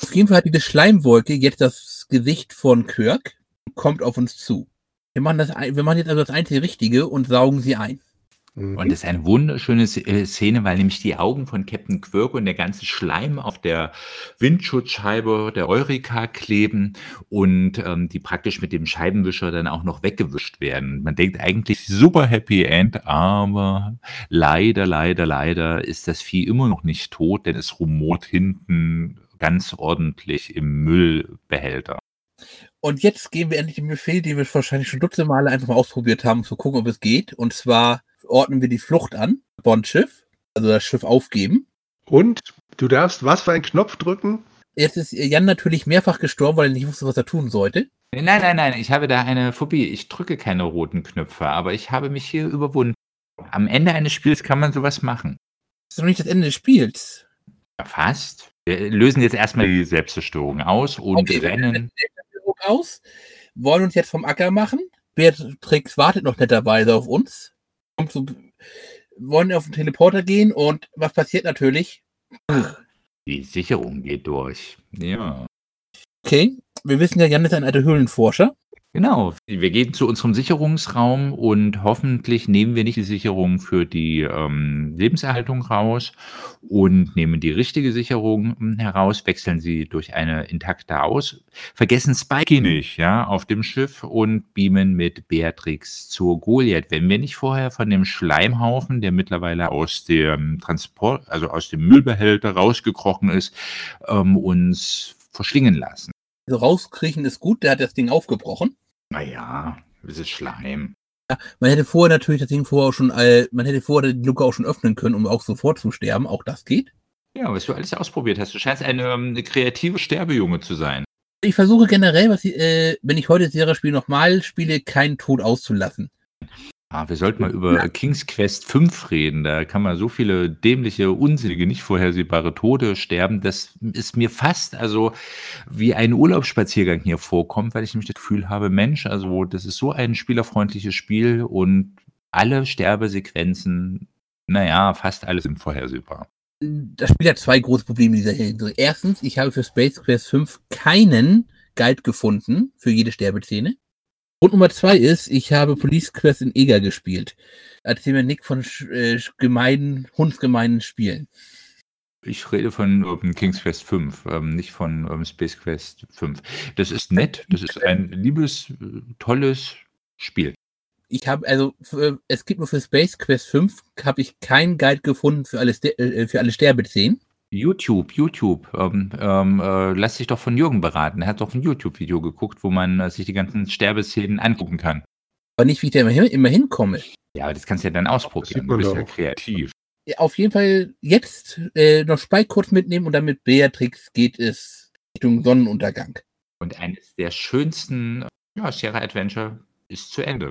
Auf jeden Fall hat diese Schleimwolke jetzt das Gesicht von Kirk und kommt auf uns zu. Wir machen, das, wir machen jetzt also das einzige Richtige und saugen sie ein. Mhm. Und das ist eine wunderschöne äh, Szene, weil nämlich die Augen von Captain Quirk und der ganze Schleim auf der Windschutzscheibe der Eureka kleben und ähm, die praktisch mit dem Scheibenwischer dann auch noch weggewischt werden. Man denkt eigentlich super Happy End, aber leider, leider, leider ist das Vieh immer noch nicht tot, denn es rumort hinten ganz ordentlich im Müllbehälter. Und jetzt gehen wir endlich den Befehl, den wir wahrscheinlich schon dutzende Male einfach mal ausprobiert haben, zu gucken, ob es geht. Und zwar ordnen wir die Flucht an, Bondschiff, also das Schiff aufgeben. Und du darfst was für einen Knopf drücken? Jetzt ist Jan natürlich mehrfach gestorben, weil er nicht wusste, was er tun sollte. Nein, nein, nein, ich habe da eine Phobie. Ich drücke keine roten Knöpfe, aber ich habe mich hier überwunden. Am Ende eines Spiels kann man sowas machen. Das ist doch nicht das Ende des Spiels. Ja, fast. Wir lösen jetzt erstmal die Selbstzerstörung aus und okay, rennen. aus, wollen uns jetzt vom Acker machen. Beatrix wartet noch netterweise auf uns so, wollen auf den Teleporter gehen und was passiert natürlich? Die Sicherung geht durch. Ja. Okay, wir wissen ja, Jan ist ein alter Höhlenforscher. Genau, wir gehen zu unserem Sicherungsraum und hoffentlich nehmen wir nicht die Sicherung für die ähm, Lebenserhaltung raus und nehmen die richtige Sicherung hm, heraus, wechseln sie durch eine intakte aus, vergessen Spikey nicht, ja, auf dem Schiff und beamen mit Beatrix zur Goliath. Wenn wir nicht vorher von dem Schleimhaufen, der mittlerweile aus dem Transport, also aus dem Müllbehälter rausgekrochen ist, ähm, uns verschlingen lassen. Also rauskriechen ist gut, der hat das Ding aufgebrochen. Naja, es ist Schleim. Ja, man hätte vorher natürlich das Ding vorher auch schon, äh, man hätte vorher die Luke auch schon öffnen können, um auch sofort zu sterben. Auch das geht. Ja, was du alles ausprobiert hast. Du scheinst eine, ähm, eine kreative Sterbejunge zu sein. Ich versuche generell, was ich, äh, wenn ich heute Sierra Spiel nochmal spiele, keinen Tod auszulassen. Ah, wir sollten mal über ja. King's Quest 5 reden. Da kann man so viele dämliche, unsinnige, nicht vorhersehbare Tode sterben. Das ist mir fast also wie ein Urlaubsspaziergang hier vorkommt, weil ich nämlich das Gefühl habe, Mensch, also das ist so ein spielerfreundliches Spiel und alle Sterbesequenzen, naja, fast alle sind vorhersehbar. Das Spiel hat zwei große Probleme in dieser Hinsicht. Erstens, ich habe für Space Quest 5 keinen Guide gefunden für jede Sterbeszene. Und Nummer zwei ist, ich habe Police Quest in Eger gespielt. Erzähl mir Nick von äh, gemeinen, hundsgemeinen Spielen. Ich rede von um, King's Quest 5, ähm, nicht von um, Space Quest 5. Das ist nett, das ist ein liebes, äh, tolles Spiel. Ich habe, also, für, es gibt nur für Space Quest 5, habe ich keinen Guide gefunden für alle, äh, für alle Sterbeszenen. YouTube, YouTube. Ähm, ähm, äh, lass dich doch von Jürgen beraten. Er hat doch ein YouTube-Video geguckt, wo man äh, sich die ganzen Sterbeszenen angucken kann. Aber nicht, wie ich da immer, hin, immer hinkomme. Ja, aber das kannst du ja dann ausprobieren. Du bist ja kreativ. Ja, auf jeden Fall jetzt äh, noch Spike kurz mitnehmen und dann mit Beatrix geht es Richtung Sonnenuntergang. Und eines der schönsten ja, Sierra Adventure ist zu Ende.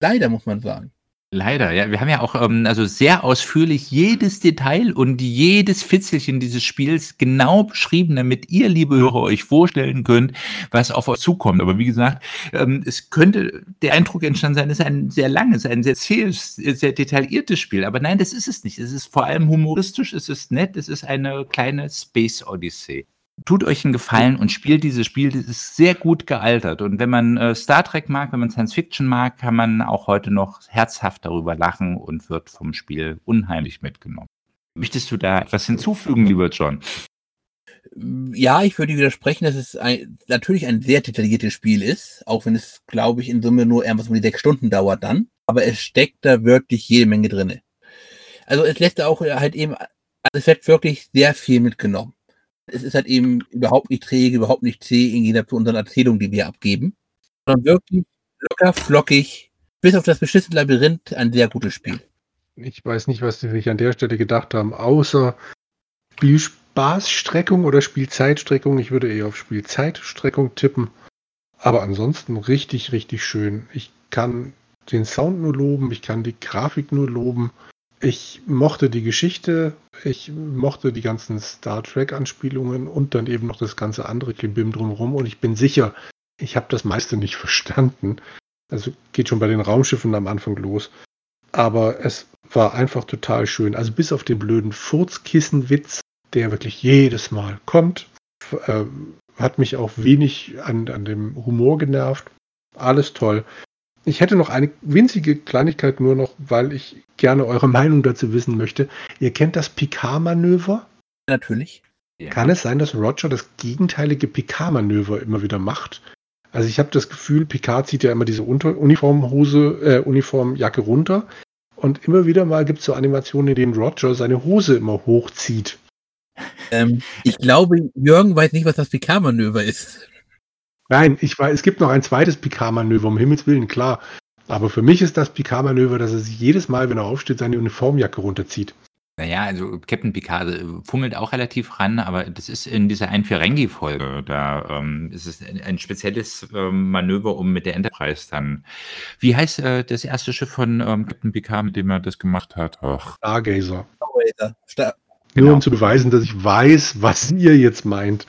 Leider, muss man sagen. Leider, ja. Wir haben ja auch ähm, also sehr ausführlich jedes Detail und jedes Fitzelchen dieses Spiels genau beschrieben, damit ihr, liebe Hörer, euch vorstellen könnt, was auf euch zukommt. Aber wie gesagt, ähm, es könnte der Eindruck entstanden sein, es ist ein sehr langes, ein sehr zähes, sehr detailliertes Spiel. Aber nein, das ist es nicht. Es ist vor allem humoristisch, es ist nett, es ist eine kleine Space Odyssey tut euch einen Gefallen und spielt dieses Spiel. Das ist sehr gut gealtert. Und wenn man äh, Star Trek mag, wenn man Science Fiction mag, kann man auch heute noch herzhaft darüber lachen und wird vom Spiel unheimlich mitgenommen. Möchtest du da etwas hinzufügen, lieber John? Ja, ich würde widersprechen, dass es ein, natürlich ein sehr detailliertes Spiel ist, auch wenn es, glaube ich, in Summe nur irgendwas um die sechs Stunden dauert dann. Aber es steckt da wirklich jede Menge drinne. Also es lässt auch halt eben, es wird wirklich sehr viel mitgenommen. Es ist halt eben überhaupt nicht träge, überhaupt nicht zäh in jeder unseren Erzählungen, die wir abgeben. Sondern wirklich locker, flockig, bis auf das beschissene Labyrinth ein sehr gutes Spiel. Ich weiß nicht, was sie sich an der Stelle gedacht haben, außer Spielspaßstreckung oder Spielzeitstreckung. Ich würde eher auf Spielzeitstreckung tippen. Aber ansonsten richtig, richtig schön. Ich kann den Sound nur loben, ich kann die Grafik nur loben. Ich mochte die Geschichte, ich mochte die ganzen Star Trek-Anspielungen und dann eben noch das ganze andere Klimbim drumherum. Und ich bin sicher, ich habe das meiste nicht verstanden. Also geht schon bei den Raumschiffen am Anfang los. Aber es war einfach total schön. Also bis auf den blöden Furzkissenwitz, der wirklich jedes Mal kommt, äh, hat mich auch wenig an, an dem Humor genervt. Alles toll. Ich hätte noch eine winzige Kleinigkeit nur noch, weil ich gerne eure Meinung dazu wissen möchte. Ihr kennt das Picard-Manöver? Natürlich. Ja. Kann es sein, dass Roger das gegenteilige Picard-Manöver immer wieder macht? Also ich habe das Gefühl, Picard zieht ja immer diese Unter Uniformhose, äh, Uniformjacke runter. Und immer wieder mal gibt es so Animationen, in denen Roger seine Hose immer hochzieht. Ähm, ich glaube, Jürgen weiß nicht, was das Picard-Manöver ist. Nein, ich weiß, es gibt noch ein zweites Picard-Manöver, um Himmels Willen, klar. Aber für mich ist das Picard-Manöver, dass er sich jedes Mal, wenn er aufsteht, seine Uniformjacke runterzieht. Naja, also Captain Picard äh, fummelt auch relativ ran, aber das ist in dieser Ein-Ferengi-Folge. Da ähm, ist es ein, ein spezielles ähm, Manöver, um mit der Enterprise dann. Wie heißt äh, das erste Schiff von ähm, Captain Picard, mit dem er das gemacht hat? Ach. Stargazer. Stargazer. Star Nur genau. um zu beweisen, dass ich weiß, was ihr jetzt meint.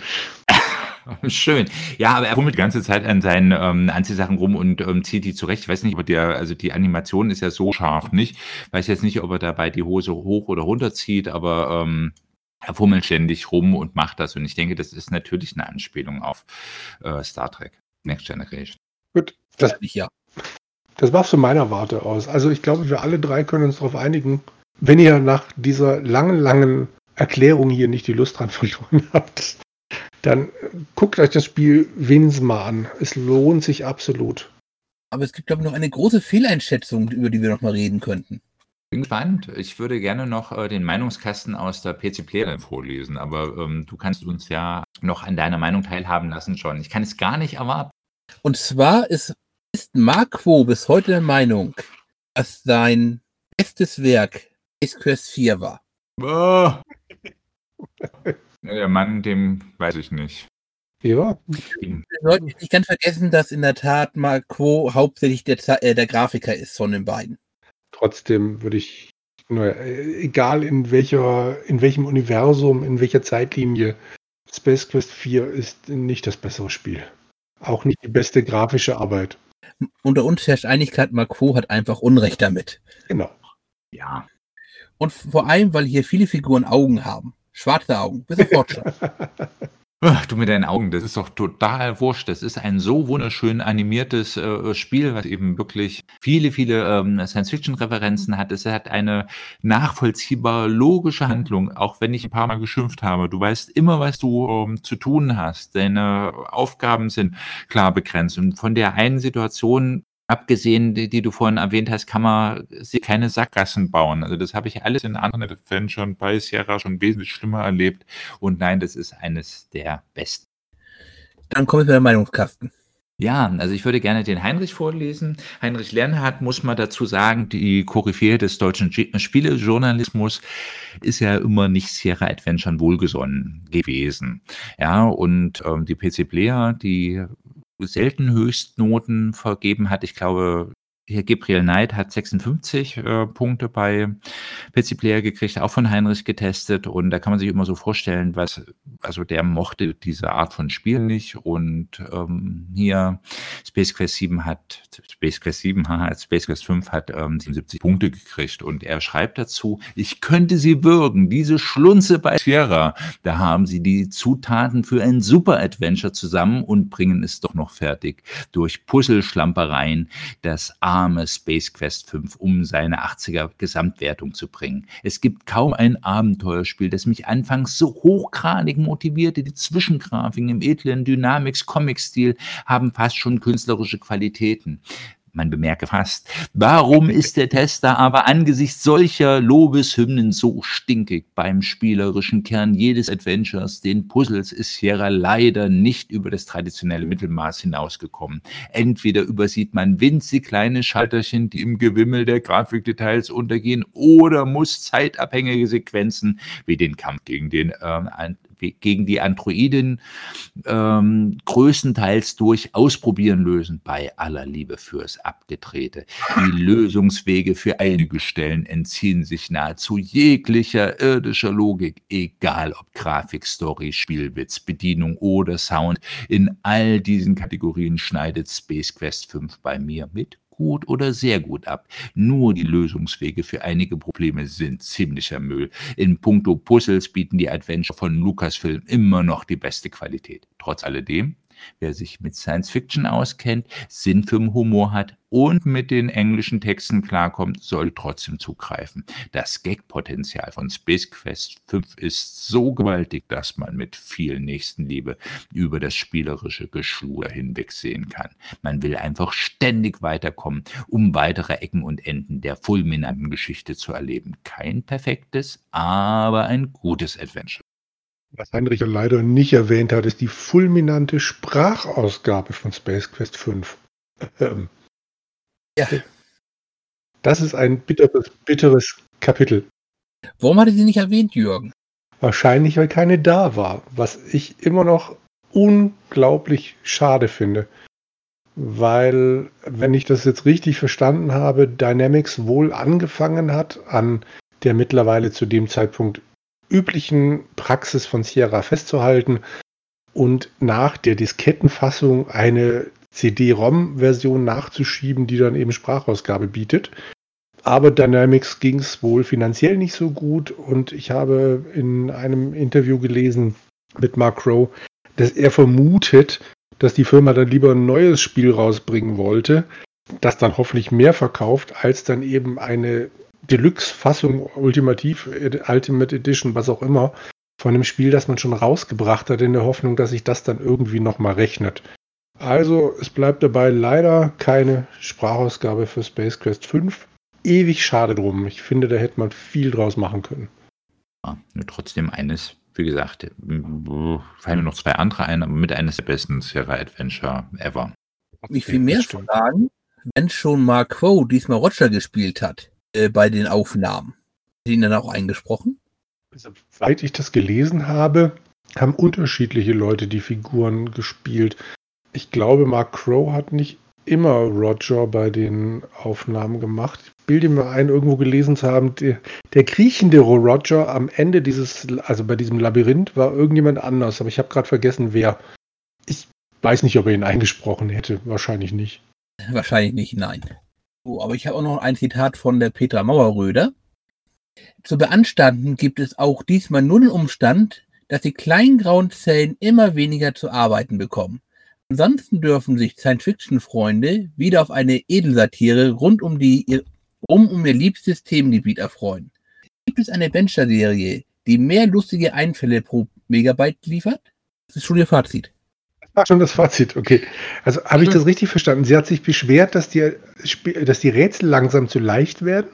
Schön. Ja, aber er fummelt die ganze Zeit an seinen ähm, Anziehsachen rum und ähm, zieht die zurecht. Ich weiß nicht, ob der, also die Animation ist ja so scharf, nicht? Weiß jetzt nicht, ob er dabei die Hose hoch oder runter zieht, aber ähm, er fummelt ständig rum und macht das. Und ich denke, das ist natürlich eine Anspielung auf äh, Star Trek, Next Generation. Gut, das, ja. das war von meiner Warte aus. Also ich glaube, wir alle drei können uns darauf einigen, wenn ihr nach dieser langen, langen Erklärung hier nicht die Lust dran verloren habt, dann guckt euch das Spiel wenigstens mal an. Es lohnt sich absolut. Aber es gibt, glaube ich, noch eine große Fehleinschätzung, über die wir noch mal reden könnten. Bin gespannt. Ich würde gerne noch äh, den Meinungskasten aus der PC Player vorlesen, aber ähm, du kannst uns ja noch an deiner Meinung teilhaben lassen schon. Ich kann es gar nicht erwarten. Und zwar ist, ist Marco bis heute der Meinung, dass sein bestes Werk Space Quest 4 war. Oh. Der Mann, dem weiß ich nicht. Ja. Wir sollten nicht ganz vergessen, dass in der Tat Marco hauptsächlich der, äh, der Grafiker ist von den beiden. Trotzdem würde ich, nur, äh, egal in welcher, in welchem Universum, in welcher Zeitlinie, Space Quest 4 ist nicht das bessere Spiel. Auch nicht die beste grafische Arbeit. Unter uns herrscht Einigkeit, Marco hat einfach Unrecht damit. Genau. Ja. Und vor allem, weil hier viele Figuren Augen haben. Schwarze Augen, bis auf Fortschritt. Du mit deinen Augen, das ist doch total wurscht. Das ist ein so wunderschön animiertes äh, Spiel, was eben wirklich viele, viele ähm, Science-Fiction-Referenzen hat. Es hat eine nachvollziehbare, logische Handlung, auch wenn ich ein paar Mal geschimpft habe. Du weißt immer, was du ähm, zu tun hast. Deine Aufgaben sind klar begrenzt. Und von der einen Situation abgesehen, die, die du vorhin erwähnt hast, kann man sich keine Sackgassen bauen. Also das habe ich alles in anderen Adventures bei Sierra schon wesentlich schlimmer erlebt. Und nein, das ist eines der besten. Dann komme ich mit der Meinungskasten. Ja, also ich würde gerne den Heinrich vorlesen. Heinrich Lernhardt muss man dazu sagen, die Koryphäe des deutschen Spielejournalismus ist ja immer nicht Sierra Adventure wohlgesonnen gewesen. Ja, und ähm, die PC Player, die selten Höchstnoten vergeben hat. Ich glaube, hier Gabriel Knight hat 56 äh, Punkte bei PC Player gekriegt, auch von Heinrich getestet. Und da kann man sich immer so vorstellen, was, also der mochte diese Art von Spiel nicht. Und ähm, hier Space Quest 7 hat, Space Quest 7, haha, Space Quest 5 hat ähm, 77 Punkte gekriegt. Und er schreibt dazu, ich könnte sie würgen, diese Schlunze bei Sierra. Da haben sie die Zutaten für ein Super Adventure zusammen und bringen es doch noch fertig. Durch Puzzleschlampereien, das arme Space Quest 5, um seine 80er Gesamtwertung zu bringen. Es gibt kaum ein Abenteuerspiel, das mich anfangs so hochgradig motivierte. Die Zwischengrafiken im edlen Dynamics-Comic-Stil haben fast schon künstlerische Qualitäten man bemerke fast. Warum ist der Tester aber angesichts solcher Lobeshymnen so stinkig beim spielerischen Kern jedes Adventures, den Puzzles, ist Sierra leider nicht über das traditionelle Mittelmaß hinausgekommen. Entweder übersieht man winzig kleine Schalterchen, die im Gewimmel der Grafikdetails untergehen, oder muss zeitabhängige Sequenzen wie den Kampf gegen den äh, gegen die Androiden ähm, größtenteils durch Ausprobieren lösen, bei aller Liebe fürs Abgedrehte. Die Lösungswege für einige Stellen entziehen sich nahezu jeglicher irdischer Logik, egal ob Grafik, Story, Spielwitz, Bedienung oder Sound. In all diesen Kategorien schneidet Space Quest 5 bei mir mit gut oder sehr gut ab. Nur die Lösungswege für einige Probleme sind ziemlicher Müll. In puncto Puzzles bieten die Adventure von Lucasfilm immer noch die beste Qualität. Trotz alledem Wer sich mit Science Fiction auskennt, Sinn für Humor hat und mit den englischen Texten klarkommt, soll trotzdem zugreifen. Das Gag-Potenzial von Space Quest 5 ist so gewaltig, dass man mit viel Nächstenliebe über das spielerische Geschluder hinwegsehen kann. Man will einfach ständig weiterkommen, um weitere Ecken und Enden der fulminanten Geschichte zu erleben. Kein perfektes, aber ein gutes Adventure. Was Heinrich leider nicht erwähnt hat, ist die fulminante Sprachausgabe von Space Quest 5. Ähm, ja. Das ist ein bitteres, bitteres Kapitel. Warum hatte sie nicht erwähnt, Jürgen? Wahrscheinlich, weil keine da war, was ich immer noch unglaublich schade finde. Weil, wenn ich das jetzt richtig verstanden habe, Dynamics wohl angefangen hat, an der mittlerweile zu dem Zeitpunkt üblichen Praxis von Sierra festzuhalten und nach der Diskettenfassung eine CD-ROM-Version nachzuschieben, die dann eben Sprachausgabe bietet. Aber Dynamics ging es wohl finanziell nicht so gut und ich habe in einem Interview gelesen mit Mark Crow, dass er vermutet, dass die Firma dann lieber ein neues Spiel rausbringen wollte, das dann hoffentlich mehr verkauft, als dann eben eine Deluxe-Fassung, Ultimativ, Ultimate Edition, was auch immer, von einem Spiel, das man schon rausgebracht hat, in der Hoffnung, dass sich das dann irgendwie nochmal rechnet. Also, es bleibt dabei leider keine Sprachausgabe für Space Quest 5. Ewig schade drum. Ich finde, da hätte man viel draus machen können. Ja, nur trotzdem eines, wie gesagt, fallen mir noch zwei andere ein, aber mit eines der besten Sierra Adventure ever. Mich viel mehr fragen, wenn schon Mark Quo diesmal Roger gespielt hat. Äh, bei den Aufnahmen. Sind dann auch eingesprochen? Soweit ich das gelesen habe, haben unterschiedliche Leute die Figuren gespielt. Ich glaube, Mark Crow hat nicht immer Roger bei den Aufnahmen gemacht. Ich bilde mir ein, irgendwo gelesen zu haben, der, der kriechende Roger am Ende dieses, also bei diesem Labyrinth, war irgendjemand anders, aber ich habe gerade vergessen, wer. Ich weiß nicht, ob er ihn eingesprochen hätte. Wahrscheinlich nicht. Wahrscheinlich nicht, nein. Oh, aber ich habe auch noch ein Zitat von der Petra Mauerröder. Zu beanstanden gibt es auch diesmal nur den Umstand, dass die kleinen grauen Zellen immer weniger zu arbeiten bekommen. Ansonsten dürfen sich Science-Fiction-Freunde wieder auf eine Edelsatire rund um, die, um, um ihr liebstes Themengebiet erfreuen. Gibt es eine Adventure-Serie, die mehr lustige Einfälle pro Megabyte liefert? Das ist schon ihr Fazit. Ach, schon das Fazit, okay. Also habe ich das richtig verstanden? Sie hat sich beschwert, dass die, dass die Rätsel langsam zu leicht werden?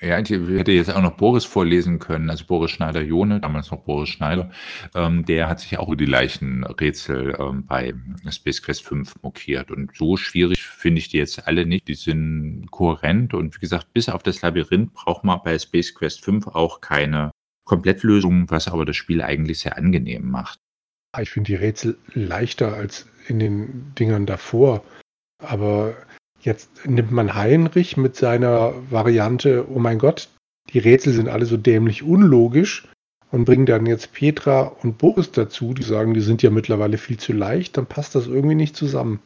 Ja, ich hätte jetzt auch noch Boris vorlesen können, also Boris Schneider-Jone, damals noch Boris Schneider. Ähm, der hat sich auch über die leichten Rätsel ähm, bei Space Quest 5 mokiert. Und so schwierig finde ich die jetzt alle nicht. Die sind kohärent und wie gesagt, bis auf das Labyrinth braucht man bei Space Quest 5 auch keine Komplettlösung, was aber das Spiel eigentlich sehr angenehm macht. Ah, ich finde die Rätsel leichter als in den Dingern davor. Aber jetzt nimmt man Heinrich mit seiner Variante, oh mein Gott, die Rätsel sind alle so dämlich unlogisch und bringt dann jetzt Petra und Boris dazu, die sagen, die sind ja mittlerweile viel zu leicht, dann passt das irgendwie nicht zusammen.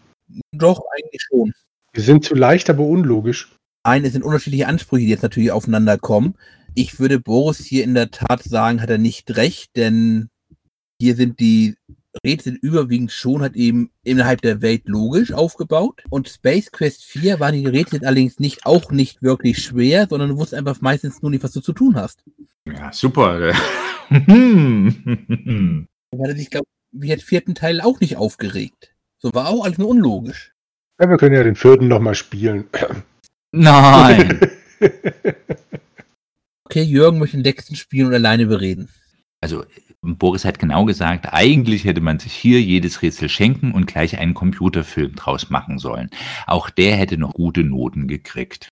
Doch, eigentlich schon. Die sind zu leicht, aber unlogisch. Nein, es sind unterschiedliche Ansprüche, die jetzt natürlich aufeinander kommen. Ich würde Boris hier in der Tat sagen, hat er nicht recht, denn hier sind die Rätsel überwiegend schon halt eben innerhalb der Welt logisch aufgebaut. Und Space Quest 4 waren die Rätsel allerdings nicht, auch nicht wirklich schwer, sondern du wusstest einfach meistens nur nicht, was du zu tun hast. Ja, super. Weil ich glaube, wie hat vierten Teil auch nicht aufgeregt. So war auch alles nur unlogisch. Ja, wir können ja den vierten nochmal spielen. Nein. okay, Jürgen möchte den sechsten spielen und alleine bereden. Also Boris hat genau gesagt, eigentlich hätte man sich hier jedes Rätsel schenken und gleich einen Computerfilm draus machen sollen. Auch der hätte noch gute Noten gekriegt.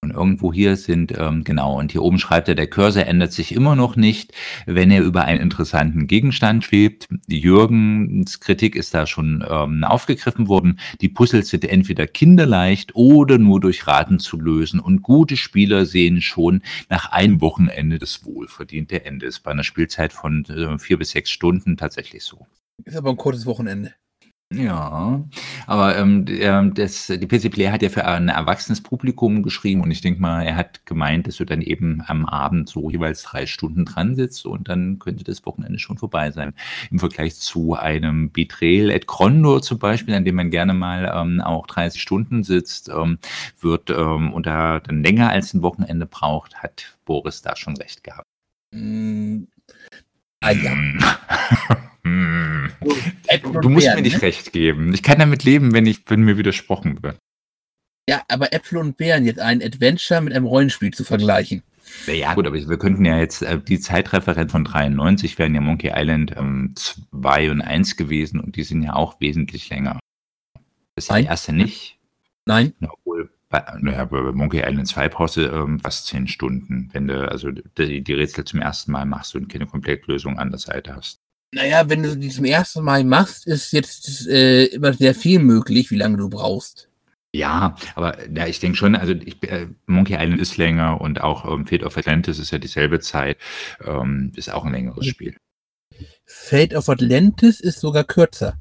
Und irgendwo hier sind, ähm, genau, und hier oben schreibt er, der Cursor ändert sich immer noch nicht, wenn er über einen interessanten Gegenstand schwebt. Jürgens Kritik ist da schon ähm, aufgegriffen worden. Die Puzzles sind entweder kinderleicht oder nur durch Raten zu lösen. Und gute Spieler sehen schon nach einem Wochenende das wohlverdiente Ende. Ist bei einer Spielzeit von äh, vier bis sechs Stunden tatsächlich so. Ist aber ein kurzes Wochenende. Ja, aber ähm, der, das, die PC Player hat ja für ein erwachsenes Publikum geschrieben und ich denke mal, er hat gemeint, dass du dann eben am Abend so jeweils drei Stunden dran sitzt und dann könnte das Wochenende schon vorbei sein. Im Vergleich zu einem Betrayal at Condor zum Beispiel, an dem man gerne mal ähm, auch 30 Stunden sitzt, ähm, wird ähm, und da dann länger als ein Wochenende braucht, hat Boris da schon recht gehabt. Mm, ah, ja. Hm. Du musst mir nicht ne? recht geben. Ich kann damit leben, wenn, ich, wenn mir widersprochen wird. Ja, aber Äpfel und Bären jetzt ein Adventure mit einem Rollenspiel zu vergleichen. Ja, gut, aber wir könnten ja jetzt, äh, die Zeitreferenz von 93 wären ja Monkey Island ähm, 2 und 1 gewesen und die sind ja auch wesentlich länger. Das ist ja die erste nicht. Nein. Na, obwohl, bei, naja, bei Monkey Island 2 brauchst du ähm, fast 10 Stunden, wenn du also die, die Rätsel zum ersten Mal machst und keine Komplettlösung an der Seite hast. Naja, wenn du die zum ersten Mal machst, ist jetzt äh, immer sehr viel möglich, wie lange du brauchst. Ja, aber ja, ich denke schon, also ich, äh, Monkey Island ist länger und auch ähm, Fate of Atlantis ist ja dieselbe Zeit, ähm, ist auch ein längeres Spiel. Fate of Atlantis ist sogar kürzer.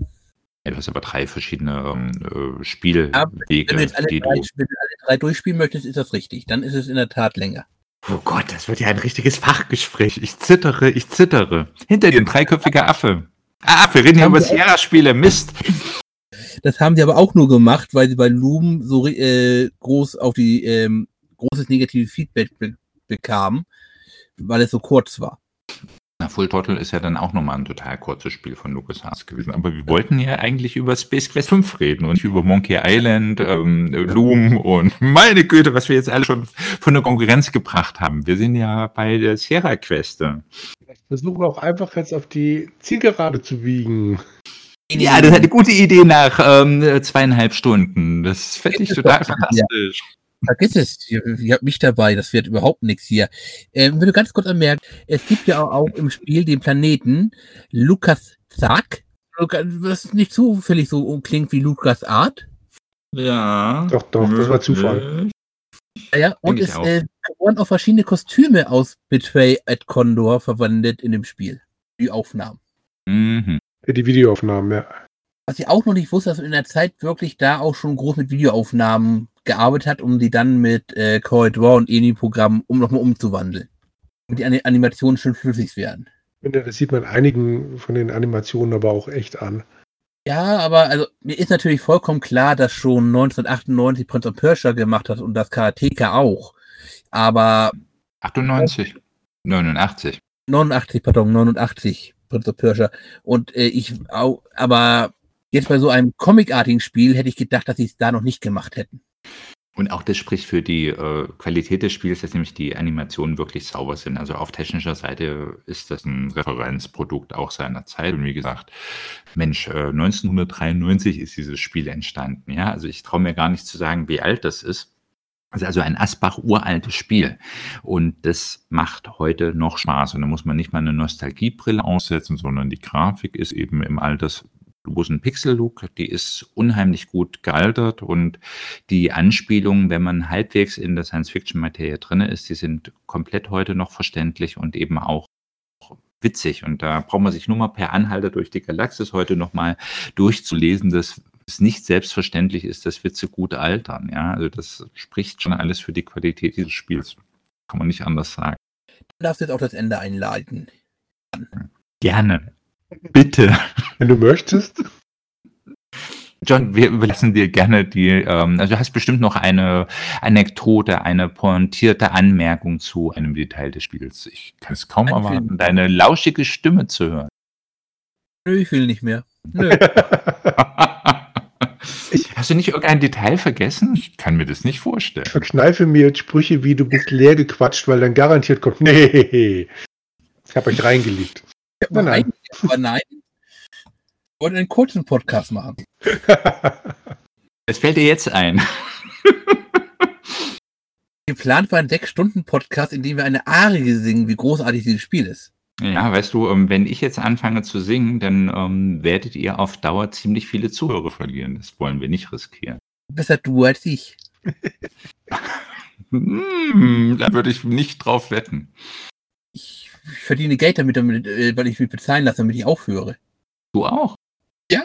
Ja, du hast aber drei verschiedene ähm, äh, Spielwege. wenn, du jetzt alle drei, du... wenn du alle drei durchspielen möchtest, ist das richtig. Dann ist es in der Tat länger. Oh Gott, das wird ja ein richtiges Fachgespräch. Ich zittere, ich zittere. Hinter dir ein dreiköpfiger Affe. Ah, wir reden ja über Sierra-Spiele. Mist. Das haben die aber auch nur gemacht, weil sie bei Loom so äh, groß auf die ähm, großes negative Feedback be bekamen, weil es so kurz war. Na, Full Throttle ist ja dann auch nochmal ein total kurzes Spiel von LucasArts gewesen. Aber wir wollten ja eigentlich über Space Quest 5 reden und nicht über Monkey Island, ähm, Loom und meine Güte, was wir jetzt alle schon von der Konkurrenz gebracht haben. Wir sind ja bei der Sierra Quest. Vielleicht versuchen wir auch einfach jetzt auf die Zielgerade zu wiegen. Ja, das ist eine gute Idee nach ähm, zweieinhalb Stunden. Das fände ich total fantastisch. Ja. Vergiss es, ihr, ihr, habt mich dabei, das wird überhaupt nichts hier. Ähm, wenn du ganz kurz anmerkst, es gibt ja auch im Spiel den Planeten Lukas Zack, was nicht zufällig so klingt wie Lukas Art. Ja. Doch, doch, das war Zufall. Ja, und es äh, wurden auch verschiedene Kostüme aus Betray at Condor verwendet in dem Spiel. Die Aufnahmen. Mhm. Die Videoaufnahmen, ja. Was ich auch noch nicht wusste, dass in der Zeit wirklich da auch schon groß mit Videoaufnahmen gearbeitet hat, um die dann mit äh, Draw und ENI-Programmen um nochmal umzuwandeln. Damit die Animationen schön flüssig werden. Das sieht man einigen von den Animationen aber auch echt an. Ja, aber also mir ist natürlich vollkommen klar, dass schon 1998 Prince of Persia gemacht hat und das Karateka auch. Aber 98, 89. 89, pardon, 89 Prince of Persia. Und äh, ich auch, aber jetzt bei so einem comicartigen Spiel hätte ich gedacht, dass sie es da noch nicht gemacht hätten. Und auch das spricht für die äh, Qualität des Spiels, dass nämlich die Animationen wirklich sauber sind. Also auf technischer Seite ist das ein Referenzprodukt auch seiner Zeit. Und wie gesagt, Mensch, äh, 1993 ist dieses Spiel entstanden. Ja, also ich traue mir gar nicht zu sagen, wie alt das ist. Das ist also ein Asbach-uraltes Spiel. Und das macht heute noch Spaß. Und da muss man nicht mal eine Nostalgiebrille aussetzen, sondern die Grafik ist eben im Alters Pixel-Look, die ist unheimlich gut gealtert und die Anspielungen, wenn man halbwegs in der Science-Fiction-Materie drin ist, die sind komplett heute noch verständlich und eben auch witzig. Und da braucht man sich nur mal per Anhalter durch die Galaxis heute nochmal durchzulesen, dass es nicht selbstverständlich ist, dass Witze gut altern. Ja, also das spricht schon alles für die Qualität dieses Spiels. Kann man nicht anders sagen. Du darfst jetzt auch das Ende einleiten. Gerne. Bitte. Wenn du möchtest. John, wir überlassen dir gerne die, ähm, also du hast bestimmt noch eine Anekdote, eine pointierte Anmerkung zu einem Detail des Spiels. Ich kann es kaum Ein erwarten, Film. deine lauschige Stimme zu hören. Nö, ich will nicht mehr. Nö. Hast du nicht irgendein Detail vergessen? Ich kann mir das nicht vorstellen. Verkneife mir jetzt Sprüche wie du bist leer gequatscht, weil dann garantiert kommt, nee, ich habe euch reingelegt. Nein, nein. Aber nein. Ich wollte einen kurzen Podcast machen. Es fällt dir jetzt ein. Geplant war ein sechs Stunden Podcast, in dem wir eine Arie singen, wie großartig dieses Spiel ist. Ja, weißt du, ähm, wenn ich jetzt anfange zu singen, dann ähm, werdet ihr auf Dauer ziemlich viele Zuhörer verlieren. Das wollen wir nicht riskieren. Besser du als ich. Hm, da würde ich nicht drauf wetten. Ich verdiene Geld damit, damit äh, weil ich mich bezahlen lasse, damit ich aufhöre. Du auch? Ja.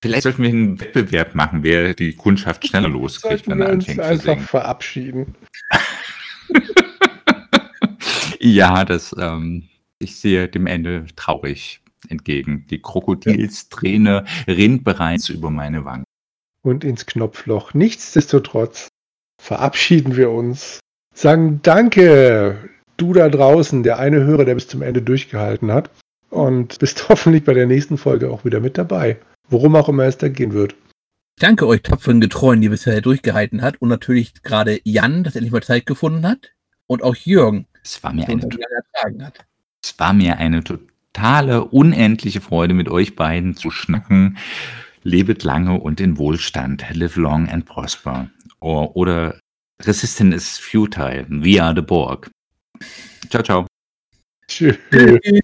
Vielleicht sollten wir einen Wettbewerb machen, wer die Kundschaft schneller loskriegt, Sollten wenn er uns anfängt zu einfach singen. verabschieden. Ja, das, ähm, ich sehe dem Ende traurig entgegen. Die Krokodilsträne rinnt bereits über meine Wangen. Und ins Knopfloch. Nichtsdestotrotz verabschieden wir uns. Sagen Danke, du da draußen, der eine Hörer, der bis zum Ende durchgehalten hat. Und bist hoffentlich bei der nächsten Folge auch wieder mit dabei. Worum auch immer es da gehen wird. Danke euch tapferen Getreuen, die bisher durchgehalten hat. Und natürlich gerade Jan, das endlich mal Zeit gefunden hat. Und auch Jürgen, Es war mir eine so lange ertragen hat. Es war mir eine totale, unendliche Freude, mit euch beiden zu schnacken. Lebet lange und in Wohlstand. Live long and prosper. Or, oder Resistance is futile. We are the Borg. Ciao, ciao. Tschüss. Tschüss.